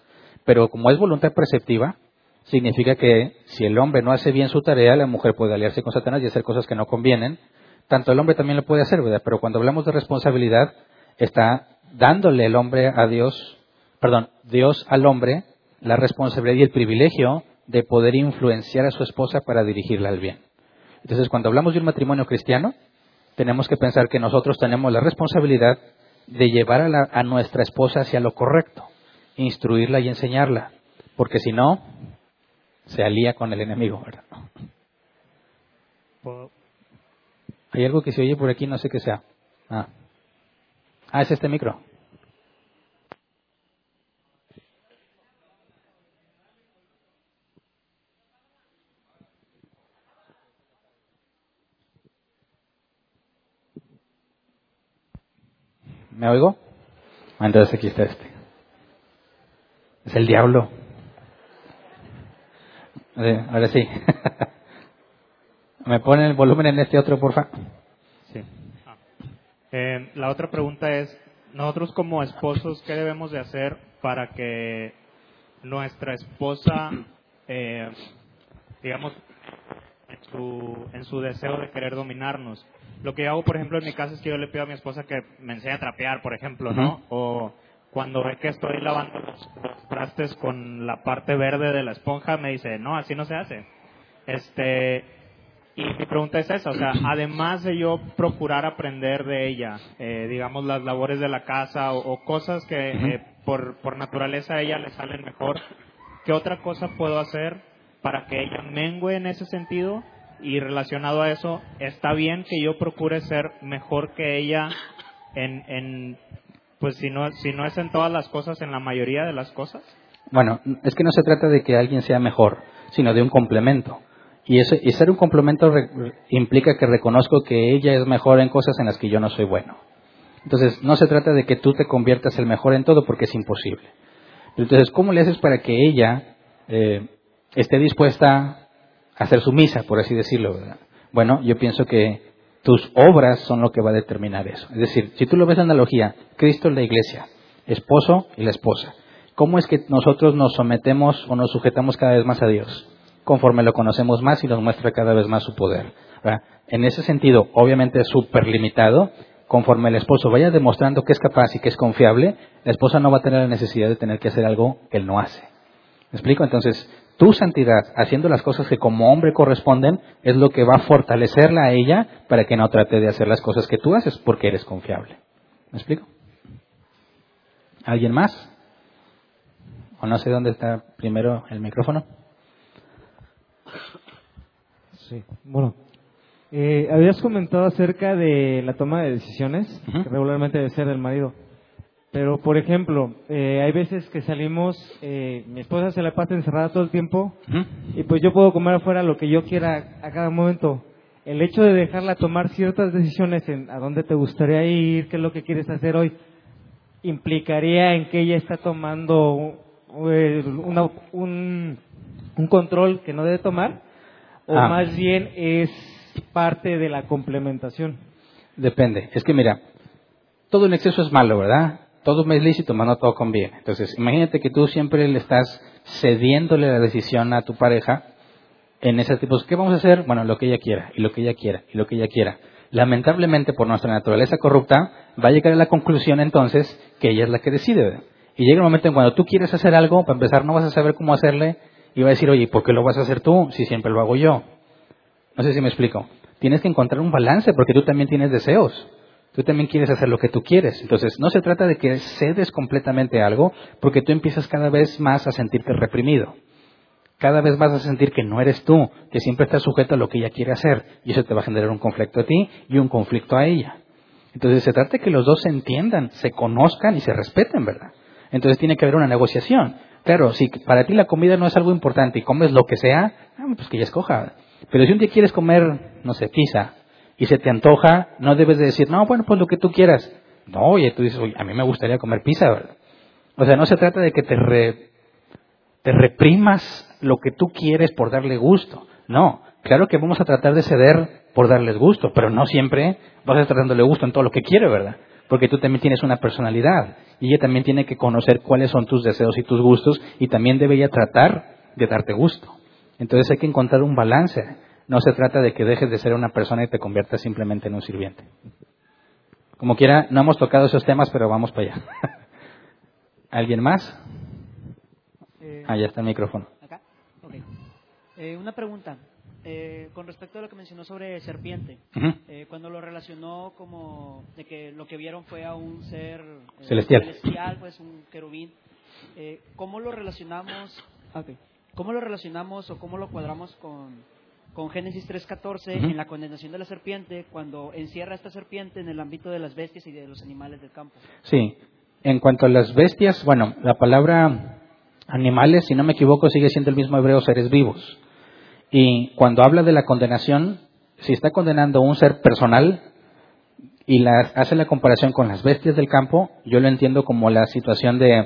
S1: Pero como es voluntad preceptiva, significa que si el hombre no hace bien su tarea, la mujer puede aliarse con Satanás y hacer cosas que no convienen. Tanto el hombre también lo puede hacer, ¿verdad? Pero cuando hablamos de responsabilidad, está dándole el hombre a Dios perdón, Dios al hombre la responsabilidad y el privilegio de poder influenciar a su esposa para dirigirla al bien. Entonces, cuando hablamos de un matrimonio cristiano, tenemos que pensar que nosotros tenemos la responsabilidad de llevar a, nuestra esposa hacia lo correcto. instruirla y enseñarla, porque si no, se alía con el enemigo, ¿verdad? Hay algo que se oye por aquí, no sé qué sea. Ah, ah es este micro. ¿Me oigo? Ah, entonces aquí está este. Es el diablo. Ahora sí. ¿Me ponen el volumen en este otro, porfa?
S2: Sí. Ah. Eh, la otra pregunta es, nosotros como esposos, ¿qué debemos de hacer para que nuestra esposa, eh, digamos, en su, en su deseo de querer dominarnos, lo que hago, por ejemplo, en mi casa es que yo le pido a mi esposa que me enseñe a trapear, por ejemplo, ¿no? O cuando ve que estoy lavando los, trastes con la parte verde de la esponja, me dice, no, así no se hace. Este, y mi pregunta es esa, o sea, además de yo procurar aprender de ella, eh, digamos, las labores de la casa o, cosas que eh, por, por naturaleza a ella le salen mejor, ¿qué otra cosa puedo hacer para que ella mengue en ese sentido y relacionado a eso, ¿está bien que yo procure ser mejor que ella en, en pues si no, si no es en todas las cosas, en la mayoría de las cosas?
S1: Bueno, es que no se trata de que alguien sea mejor, sino de un complemento. Y, ese, y ser un complemento implica que reconozco que ella es mejor en cosas en las que yo no soy bueno. Entonces, no se trata de que tú te conviertas el mejor en todo porque es imposible. Entonces, ¿cómo le haces para que ella eh, esté dispuesta hacer su misa, por así decirlo. Bueno, yo pienso que tus obras son lo que va a determinar eso. Es decir, si tú lo ves en analogía, Cristo es la iglesia, esposo y la esposa. ¿Cómo es que nosotros nos sometemos o nos sujetamos cada vez más a Dios? Conforme lo conocemos más y nos muestra cada vez más su poder. En ese sentido, obviamente es súper limitado. Conforme el esposo vaya demostrando que es capaz y que es confiable, la esposa no va a tener la necesidad de tener que hacer algo que él no hace. ¿Me explico? Entonces, tu santidad, haciendo las cosas que como hombre corresponden, es lo que va a fortalecerla a ella para que no trate de hacer las cosas que tú haces porque eres confiable. ¿Me explico? ¿Alguien más? O no sé dónde está primero el micrófono.
S3: Sí, bueno. Eh, habías comentado acerca de la toma de decisiones, que regularmente debe ser del marido. Pero, por ejemplo, eh, hay veces que salimos, eh, mi esposa se la pasa encerrada todo el tiempo y pues yo puedo comer afuera lo que yo quiera a cada momento. El hecho de dejarla tomar ciertas decisiones en a dónde te gustaría ir, qué es lo que quieres hacer hoy, implicaría en que ella está tomando eh, un, un control que no debe tomar o ah. más bien es parte de la complementación.
S1: Depende. Es que mira, todo en exceso es malo, ¿verdad? Todo me es lícito, pero no todo conviene. Entonces, imagínate que tú siempre le estás cediéndole la decisión a tu pareja en ese tipo, ¿qué vamos a hacer? Bueno, lo que ella quiera, y lo que ella quiera, y lo que ella quiera. Lamentablemente, por nuestra naturaleza corrupta, va a llegar a la conclusión entonces que ella es la que decide. Y llega el momento en cuando tú quieres hacer algo, para empezar no vas a saber cómo hacerle, y va a decir, oye, ¿por qué lo vas a hacer tú si siempre lo hago yo? No sé si me explico. Tienes que encontrar un balance porque tú también tienes deseos. Tú también quieres hacer lo que tú quieres. Entonces, no se trata de que cedes completamente algo, porque tú empiezas cada vez más a sentirte reprimido. Cada vez más a sentir que no eres tú, que siempre estás sujeto a lo que ella quiere hacer. Y eso te va a generar un conflicto a ti y un conflicto a ella. Entonces, se trata de que los dos se entiendan, se conozcan y se respeten, ¿verdad? Entonces, tiene que haber una negociación. Claro, si para ti la comida no es algo importante y comes lo que sea, ah, pues que ella escoja. Pero si un día quieres comer, no sé, pizza, y se te antoja, no debes de decir, no, bueno, pues lo que tú quieras. No, oye, tú dices, oye, a mí me gustaría comer pizza, ¿verdad? O sea, no se trata de que te, te reprimas lo que tú quieres por darle gusto. No, claro que vamos a tratar de ceder por darles gusto, pero no siempre vas a estar dándole gusto en todo lo que quiere, ¿verdad? Porque tú también tienes una personalidad y ella también tiene que conocer cuáles son tus deseos y tus gustos y también debe ella tratar de darte gusto. Entonces hay que encontrar un balance. No se trata de que dejes de ser una persona y te conviertas simplemente en un sirviente. Como quiera, no hemos tocado esos temas, pero vamos para allá. ¿Alguien más? Eh, ah, ya está el micrófono.
S4: ¿Acá? Okay. Eh, una pregunta. Eh, con respecto a lo que mencionó sobre serpiente, eh, cuando lo relacionó como de que lo que vieron fue a un ser
S1: celestial,
S4: celestial pues un querubín. Eh, ¿Cómo lo relacionamos? ¿Cómo lo relacionamos o cómo lo cuadramos con, con Génesis 3.14 en la condenación de la serpiente cuando encierra a esta serpiente en el ámbito de las bestias y de los animales del campo?
S1: Sí, en cuanto a las bestias, bueno, la palabra animales, si no me equivoco, sigue siendo el mismo hebreo seres vivos. Y cuando habla de la condenación, si está condenando un ser personal y hace la comparación con las bestias del campo, yo lo entiendo como la situación de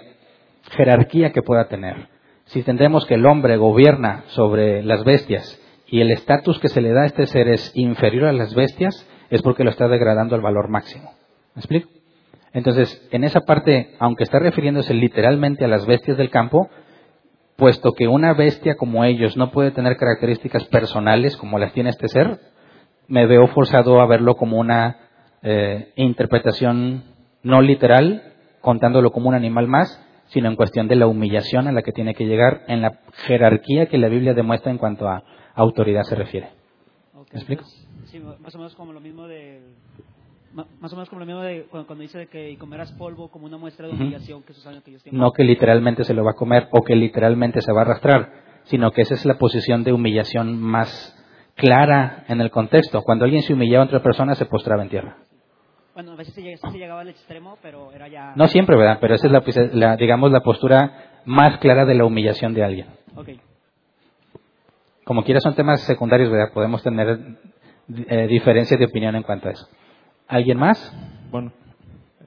S1: jerarquía que pueda tener. Si tendremos que el hombre gobierna sobre las bestias y el estatus que se le da a este ser es inferior a las bestias, es porque lo está degradando al valor máximo. ¿Me explico? Entonces, en esa parte, aunque está refiriéndose literalmente a las bestias del campo, puesto que una bestia como ellos no puede tener características personales como las tiene este ser, me veo forzado a verlo como una eh, interpretación no literal, contándolo como un animal más, sino en cuestión de la humillación a la que tiene que llegar en la jerarquía que la Biblia demuestra en cuanto a autoridad se refiere. ¿Me explico?
S4: sí, más o menos como lo mismo de más o menos como lo mismo de cuando, dice que comerás polvo como una muestra de humillación que años que ellos tienen.
S1: No que literalmente se lo va a comer o que literalmente se va a arrastrar, sino que esa es la posición de humillación más clara en el contexto. Cuando alguien se humillaba a otra persona, se postraba en tierra.
S4: Bueno, a veces se llegaba, al extremo, pero era ya...
S1: No siempre, ¿verdad? Pero esa es la, la, digamos, la postura más clara de la humillación de alguien. Okay. Como quiera son temas secundarios, ¿verdad? Podemos tener eh, diferencias de opinión en cuanto a eso. ¿Alguien más?
S5: Bueno.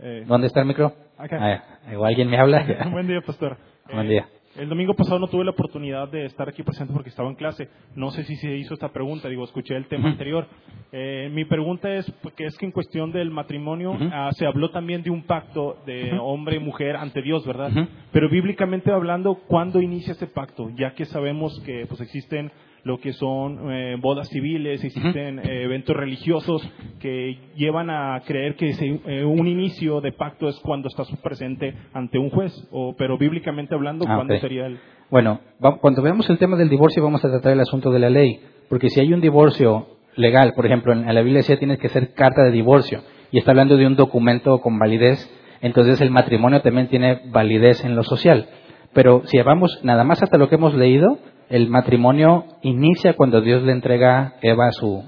S1: Eh, ¿Dónde está el micro?
S5: Acá.
S1: Ah, ¿O alguien me habla?
S5: Buen día, pastor.
S1: Buen día.
S5: El domingo pasado no tuve la oportunidad de estar aquí presente porque estaba en clase. No sé si se hizo esta pregunta, digo, escuché el tema anterior. Eh, mi pregunta es, porque es que en cuestión del matrimonio ah, se habló también de un pacto de hombre y mujer ante Dios, ¿verdad? Pero bíblicamente hablando, ¿cuándo inicia ese pacto? Ya que sabemos que pues existen lo que son eh, bodas civiles, existen eh, eventos religiosos que llevan a creer que eh, un inicio de pacto es cuando estás presente ante un juez, o, pero bíblicamente hablando, ah, ¿cuándo sería el...?
S1: Bueno, cuando veamos el tema del divorcio vamos a tratar el asunto de la ley, porque si hay un divorcio legal, por ejemplo, en la Biblia decía tienes que hacer carta de divorcio, y está hablando de un documento con validez, entonces el matrimonio también tiene validez en lo social. Pero si vamos nada más hasta lo que hemos leído, el matrimonio inicia cuando Dios le entrega Eva su,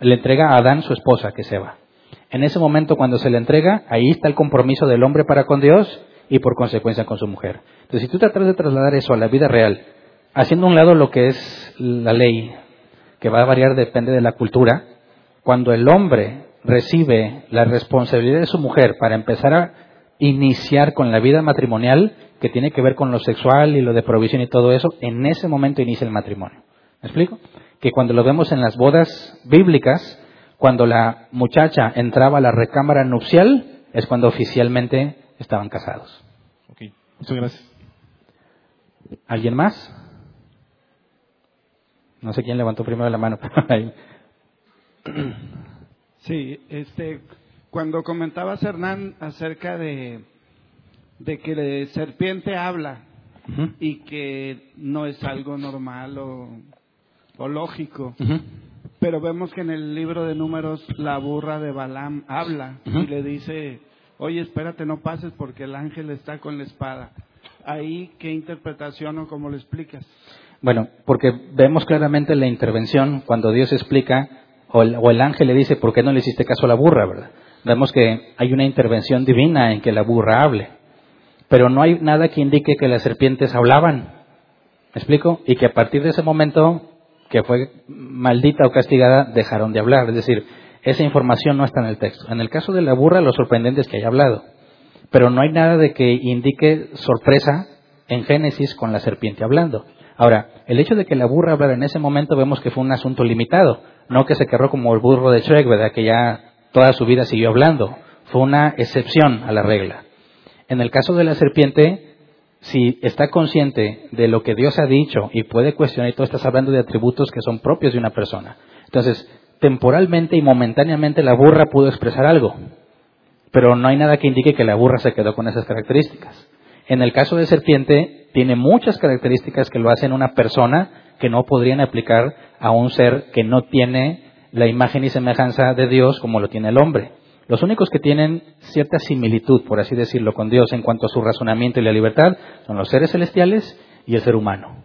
S1: le entrega a Adán su esposa, que es Eva. En ese momento, cuando se le entrega, ahí está el compromiso del hombre para con Dios y por consecuencia con su mujer. Entonces, si tú tratas de trasladar eso a la vida real, haciendo a un lado lo que es la ley, que va a variar depende de la cultura, cuando el hombre recibe la responsabilidad de su mujer para empezar a iniciar con la vida matrimonial, que tiene que ver con lo sexual y lo de provisión y todo eso, en ese momento inicia el matrimonio. ¿Me explico? Que cuando lo vemos en las bodas bíblicas, cuando la muchacha entraba a la recámara nupcial, es cuando oficialmente estaban casados.
S5: Ok, muchas gracias.
S1: ¿Alguien más? No sé quién levantó primero la mano.
S6: sí, este, cuando comentabas Hernán acerca de de que la serpiente habla y que no es algo normal o, lógico. Pero vemos que en el libro de números la burra de Balaam habla y le dice, oye, espérate, no pases porque el ángel está con la espada. Ahí, ¿qué interpretación o cómo lo explicas?
S1: Bueno, porque vemos claramente la intervención cuando Dios explica, o el, o el, ángel le dice, ¿por qué no le hiciste caso a la burra, verdad? Vemos que hay una intervención divina en que la burra hable pero no hay nada que indique que las serpientes hablaban. ¿Me explico? Y que a partir de ese momento, que fue maldita o castigada, dejaron de hablar. Es decir, esa información no está en el texto. En el caso de la burra, lo sorprendente es que haya hablado. Pero no hay nada de que indique sorpresa en Génesis con la serpiente hablando. Ahora, el hecho de que la burra hablara en ese momento vemos que fue un asunto limitado, no que se querró como el burro de Shrek, ¿verdad? Que ya toda su vida siguió hablando. Fue una excepción a la regla. En el caso de la serpiente, si está consciente de lo que Dios ha dicho y puede cuestionar, y tú estás hablando de atributos que son propios de una persona. Entonces, temporalmente y momentáneamente la burra pudo expresar algo, pero no hay nada que indique que la burra se quedó con esas características. En el caso de serpiente, tiene muchas características que lo hacen una persona que no podrían aplicar a un ser que no tiene la imagen y semejanza de Dios como lo tiene el hombre. Los únicos que tienen cierta similitud, por así decirlo, con Dios en cuanto a su razonamiento y la libertad son los seres celestiales y el ser humano.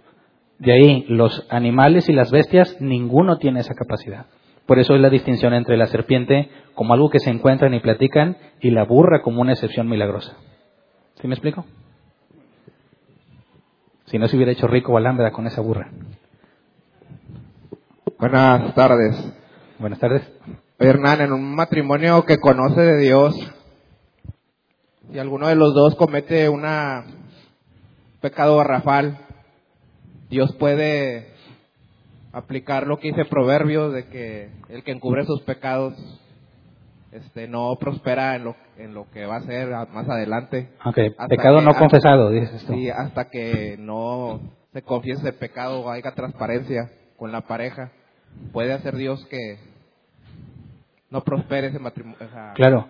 S1: De ahí, los animales y las bestias, ninguno tiene esa capacidad. Por eso es la distinción entre la serpiente como algo que se encuentran y platican y la burra como una excepción milagrosa. ¿Sí me explico? Si no se hubiera hecho rico Alhambra con esa burra.
S7: Buenas tardes.
S1: Buenas tardes.
S7: Hernán, en un matrimonio que conoce de Dios, si alguno de los dos comete un pecado garrafal, Dios puede aplicar lo que dice Proverbios de que el que encubre sus pecados este no prospera en lo, en lo que va a hacer más adelante.
S1: Okay. Pecado no confesado, dices tú.
S7: Sí, hasta que no se confiese el pecado o haya transparencia con la pareja, puede hacer Dios que no prospere ese matrimonio.
S1: Claro.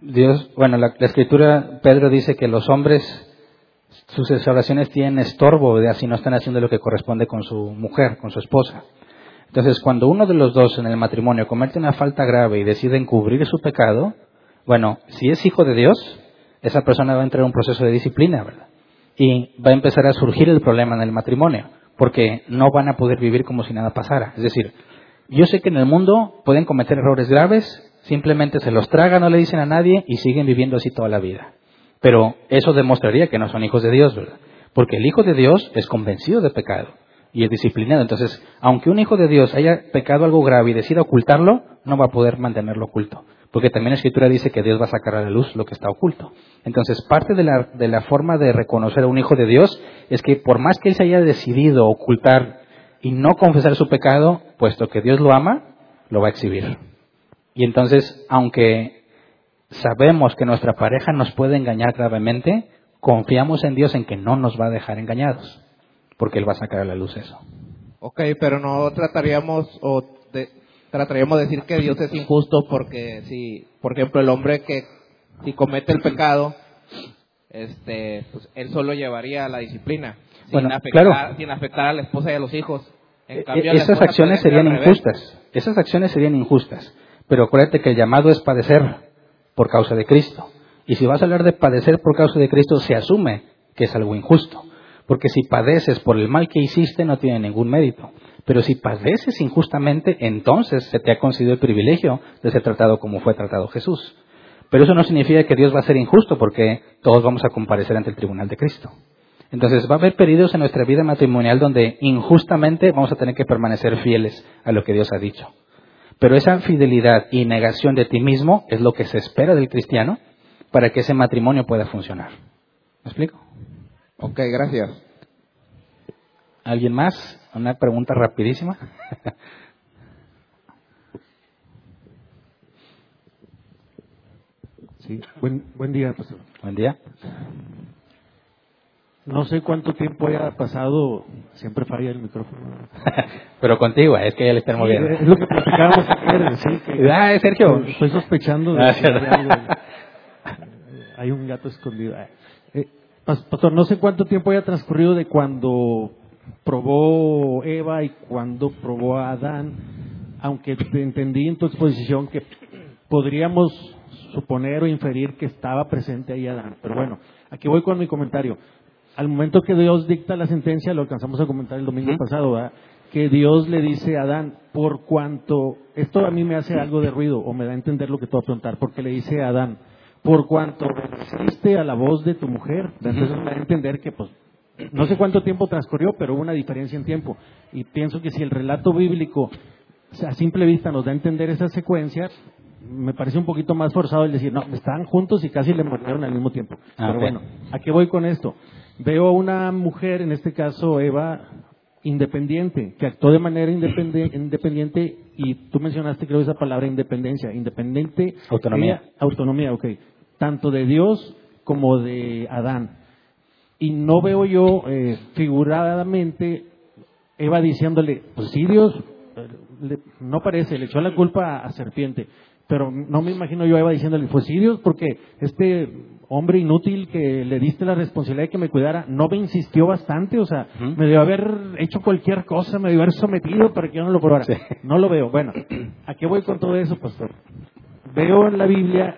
S1: Dios, bueno, la, escritura, Pedro dice que los hombres, sus oraciones tienen estorbo, de así no están haciendo lo que corresponde con su mujer, con su esposa. Entonces, cuando uno de los dos en el matrimonio comete una falta grave y decide encubrir su pecado, bueno, si es hijo de Dios, esa persona va a entrar en un proceso de disciplina, ¿verdad? Y va a empezar a surgir el problema en el matrimonio, porque no van a poder vivir como si nada pasara. Es decir, yo sé que en el mundo pueden cometer errores graves, simplemente se los tragan, no le dicen a nadie y siguen viviendo así toda la vida. Pero eso demostraría que no son hijos de Dios, ¿verdad? Porque el hijo de Dios es convencido de pecado y es disciplinado. Entonces, aunque un hijo de Dios haya pecado algo grave y decida ocultarlo, no va a poder mantenerlo oculto. Porque también la Escritura dice que Dios va a sacar a la luz lo que está oculto. Entonces, parte de la, de la forma de reconocer a un hijo de Dios es que por más que él se haya decidido ocultar y no confesar su pecado, puesto que Dios lo ama, lo va a exhibir. Y entonces, aunque sabemos que nuestra pareja nos puede engañar gravemente, confiamos en Dios en que no nos va a dejar engañados, porque Él va a sacar a la luz eso.
S7: Ok, pero no trataríamos o trataríamos de decir que Dios es injusto porque si, por ejemplo, el hombre que si comete el pecado, este, pues él solo llevaría la disciplina sin, afectar, sin afectar a la esposa y a los hijos.
S1: En eh, esas acciones serían injustas. Esas acciones serían injustas. Pero acuérdate que el llamado es padecer por causa de Cristo. Y si vas a hablar de padecer por causa de Cristo, se asume que es algo injusto. Porque si padeces por el mal que hiciste, no tiene ningún mérito. Pero si padeces injustamente, entonces se te ha concedido el privilegio de ser tratado como fue tratado Jesús. Pero eso no significa que Dios va a ser injusto, porque todos vamos a comparecer ante el tribunal de Cristo. Entonces va a haber periodos en nuestra vida matrimonial donde injustamente vamos a tener que permanecer fieles a lo que Dios ha dicho. Pero esa fidelidad y negación de ti mismo es lo que se espera del cristiano para que ese matrimonio pueda funcionar. ¿Me explico?
S7: Ok, gracias.
S1: ¿Alguien más? Una pregunta rapidísima.
S8: sí, buen, buen día, pastor.
S1: Buen día.
S8: No sé cuánto tiempo haya pasado, siempre falla el micrófono.
S1: Pero contigo, es que ya le están moviendo.
S8: es lo que platicábamos ayer, sí. Que
S1: ah, Sergio.
S8: Estoy sospechando de, ah, Hay un gato escondido. Ah, eh, pastor, no sé cuánto tiempo haya transcurrido de cuando probó Eva y cuando probó a Adán, aunque te entendí en tu exposición que podríamos suponer o inferir que estaba presente ahí Adán. Pero bueno, aquí voy con mi comentario al momento que Dios dicta la sentencia, lo alcanzamos a comentar el domingo pasado, que Dios le dice a Adán, por cuanto, esto a mí me hace algo de ruido o me da a entender lo que te voy a preguntar, porque le dice a Adán, por cuanto obedeciste a la voz de tu mujer, entonces me da a entender que pues no sé cuánto tiempo transcurrió, pero hubo una diferencia en tiempo. Y pienso que si el relato bíblico a simple vista nos da a entender esa secuencia, me parece un poquito más forzado el decir, no, estaban juntos y casi le murieron al mismo tiempo. Ah, pero bueno, ¿a qué voy con esto? Veo a una mujer, en este caso Eva, independiente, que actuó de manera independiente y tú mencionaste creo esa palabra independencia, independiente.
S1: Autonomía.
S8: autonomía, ok. Tanto de Dios como de Adán. Y no veo yo eh, figuradamente Eva diciéndole, pues sí Dios, eh, no parece, le echó la culpa a, a serpiente pero no me imagino yo a Eva diciéndole, pues sí Dios, porque este hombre inútil que le diste la responsabilidad de que me cuidara, no me insistió bastante, o sea, me debió haber hecho cualquier cosa, me debió haber sometido para que yo no lo probara. No lo veo. Bueno, ¿a qué voy con todo eso, pastor? veo en la Biblia,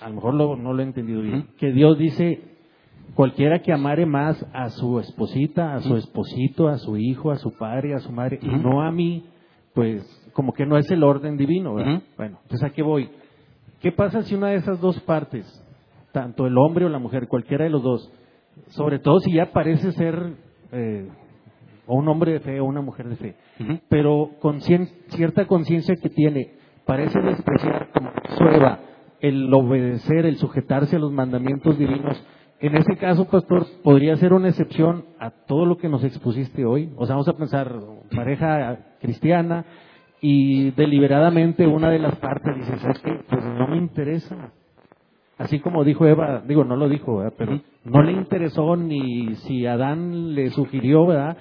S8: a lo mejor lo- no lo he entendido bien, que Dios dice, cualquiera que amare más a su esposita, a su esposito, a su hijo, a su padre, a su madre, y no a mí, pues como que no es el orden divino, ¿verdad? Bueno, entonces a qué voy. ¿Qué pasa si una de esas dos partes, tanto el hombre o la mujer, cualquiera de los dos, sobre todo si ya parece ser eh, o un hombre de fe o una mujer de fe, pero con cien- cierta conciencia que tiene, parece despreciar como Eva, el obedecer, el sujetarse a los mandamientos divinos. En ese caso, pastor, podría ser una excepción a todo lo que nos expusiste hoy. O sea, vamos a pensar, pareja cristiana, y deliberadamente una de las partes dice, ¿sabes qué? Pues no me interesa. Así como dijo Eva, digo, no lo dijo, ¿verdad? pero no le interesó ni si Adán le sugirió, ¿verdad?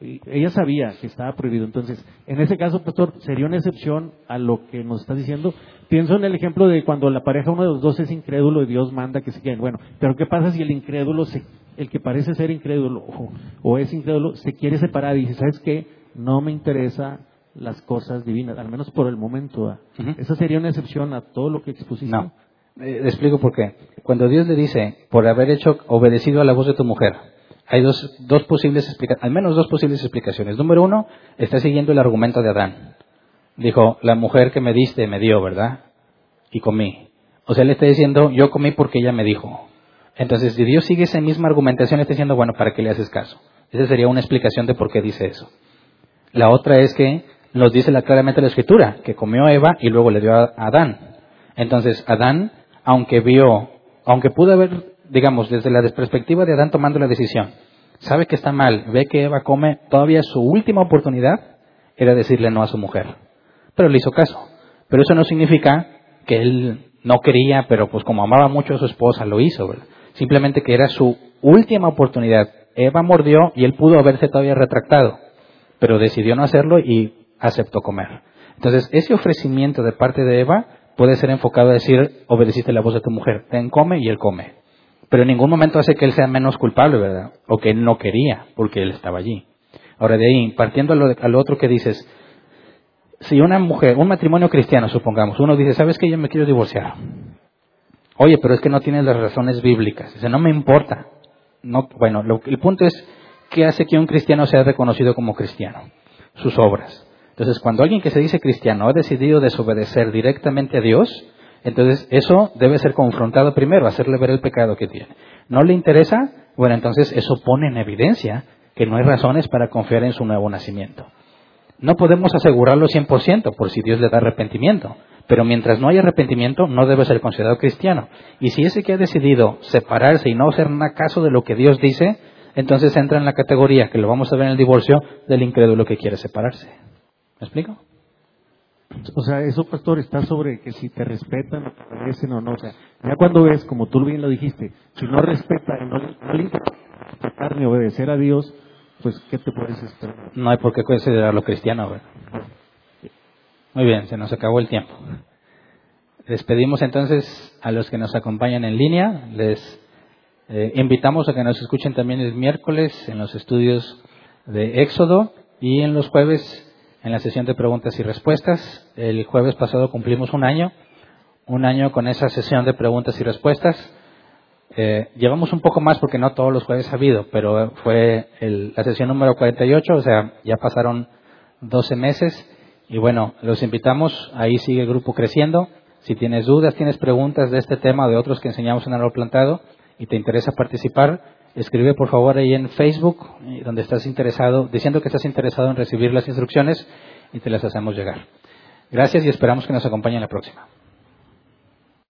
S8: Ella sabía que estaba prohibido. Entonces, en ese caso, pastor, sería una excepción a lo que nos está diciendo. Pienso en el ejemplo de cuando la pareja, uno de los dos es incrédulo y Dios manda que se queden. Bueno, pero ¿qué pasa si el incrédulo, se- el que parece ser incrédulo o, o es incrédulo, se quiere separar y dice, ¿sabes qué? No me interesa las cosas divinas, al menos por el momento. Esa sería una excepción a todo lo que expusiste.
S1: No. Eh, le explico por qué. Cuando Dios le dice, por haber hecho, obedecido a la voz de tu mujer, hay dos, dos posibles explicaciones, al menos dos posibles explicaciones. Número uno, está siguiendo el argumento de Adán. Dijo, la mujer que me diste me dio, ¿verdad? Y comí. O sea, le está diciendo, yo comí porque ella me dijo. Entonces, si Dios sigue esa misma argumentación, está diciendo, bueno, ¿para qué le haces caso? Esa sería una explicación de por qué dice eso. La otra es que nos dice la- claramente la escritura, que comió Eva y luego le dio a Adán. Entonces, Adán, aunque vio, aunque pudo haber, digamos, desde la perspectiva de Adán tomando la decisión, sabe que está mal, ve que Eva come, todavía su última oportunidad era decirle no a su mujer. Pero le hizo caso. Pero eso no significa que él no quería, pero pues como amaba mucho a su esposa, lo hizo. Simplemente que era su última oportunidad. Eva mordió y él pudo haberse todavía retractado, pero decidió no hacerlo y aceptó comer. Entonces, ese ofrecimiento de parte de Eva puede ser enfocado a decir, obedeciste la voz de tu mujer, ten come y él come. Pero en ningún momento hace que él sea menos culpable, ¿verdad? O que él no quería, porque él estaba allí. Ahora, de ahí, partiendo a lo, lo otro que dices, si una mujer, un matrimonio cristiano, supongamos, uno dice, ¿sabes que Yo me quiero divorciar. Oye, pero es que no tienes las razones bíblicas. Dice, no me importa. No, bueno, lo- el punto es, ¿qué hace que un cristiano sea reconocido como cristiano? Sus obras. Entonces, cuando alguien que se dice cristiano ha decidido desobedecer directamente a Dios, entonces eso debe ser confrontado primero, hacerle ver el pecado que tiene. ¿No le interesa? Bueno, entonces eso pone en evidencia que no hay razones para confiar en su nuevo nacimiento. No podemos asegurarlo 100% por si Dios le da arrepentimiento, pero mientras no haya arrepentimiento no debe ser considerado cristiano. Y si ese que ha decidido separarse y no hacer nada caso de lo que Dios dice, entonces entra en la categoría, que lo vamos a ver en el divorcio, del incrédulo que quiere separarse. ¿Me explico?
S8: O sea, eso, pastor, está sobre que si te respetan o te obedecen o no. O sea, ya cuando ves, como tú bien lo dijiste, si no respeta y no, no le interesa respetar ni obedecer a Dios, pues, ¿qué te puedes esperar?
S1: No hay por qué considerarlo cristiano. ¿verdad? Muy bien, se nos acabó el tiempo. Despedimos entonces a los que nos acompañan en línea. Les eh, invitamos a que nos escuchen también el miércoles en los estudios de Éxodo y en los jueves en la sesión de preguntas y respuestas. El jueves pasado cumplimos un año, un año con esa sesión de preguntas y respuestas. Eh, llevamos un poco más porque no todos los jueves ha habido, pero fue el- la sesión número 48, o sea, ya pasaron 12 meses. Y bueno, los invitamos, ahí sigue el grupo creciendo. Si tienes dudas, tienes preguntas de este tema o de otros que enseñamos en Árbol Plantado y te interesa participar, escribe por favor ahí en Facebook, eh, donde estás interesado, diciendo que estás interesado en recibir las instrucciones y te las hacemos llegar. Gracias y esperamos que nos acompañen la próxima.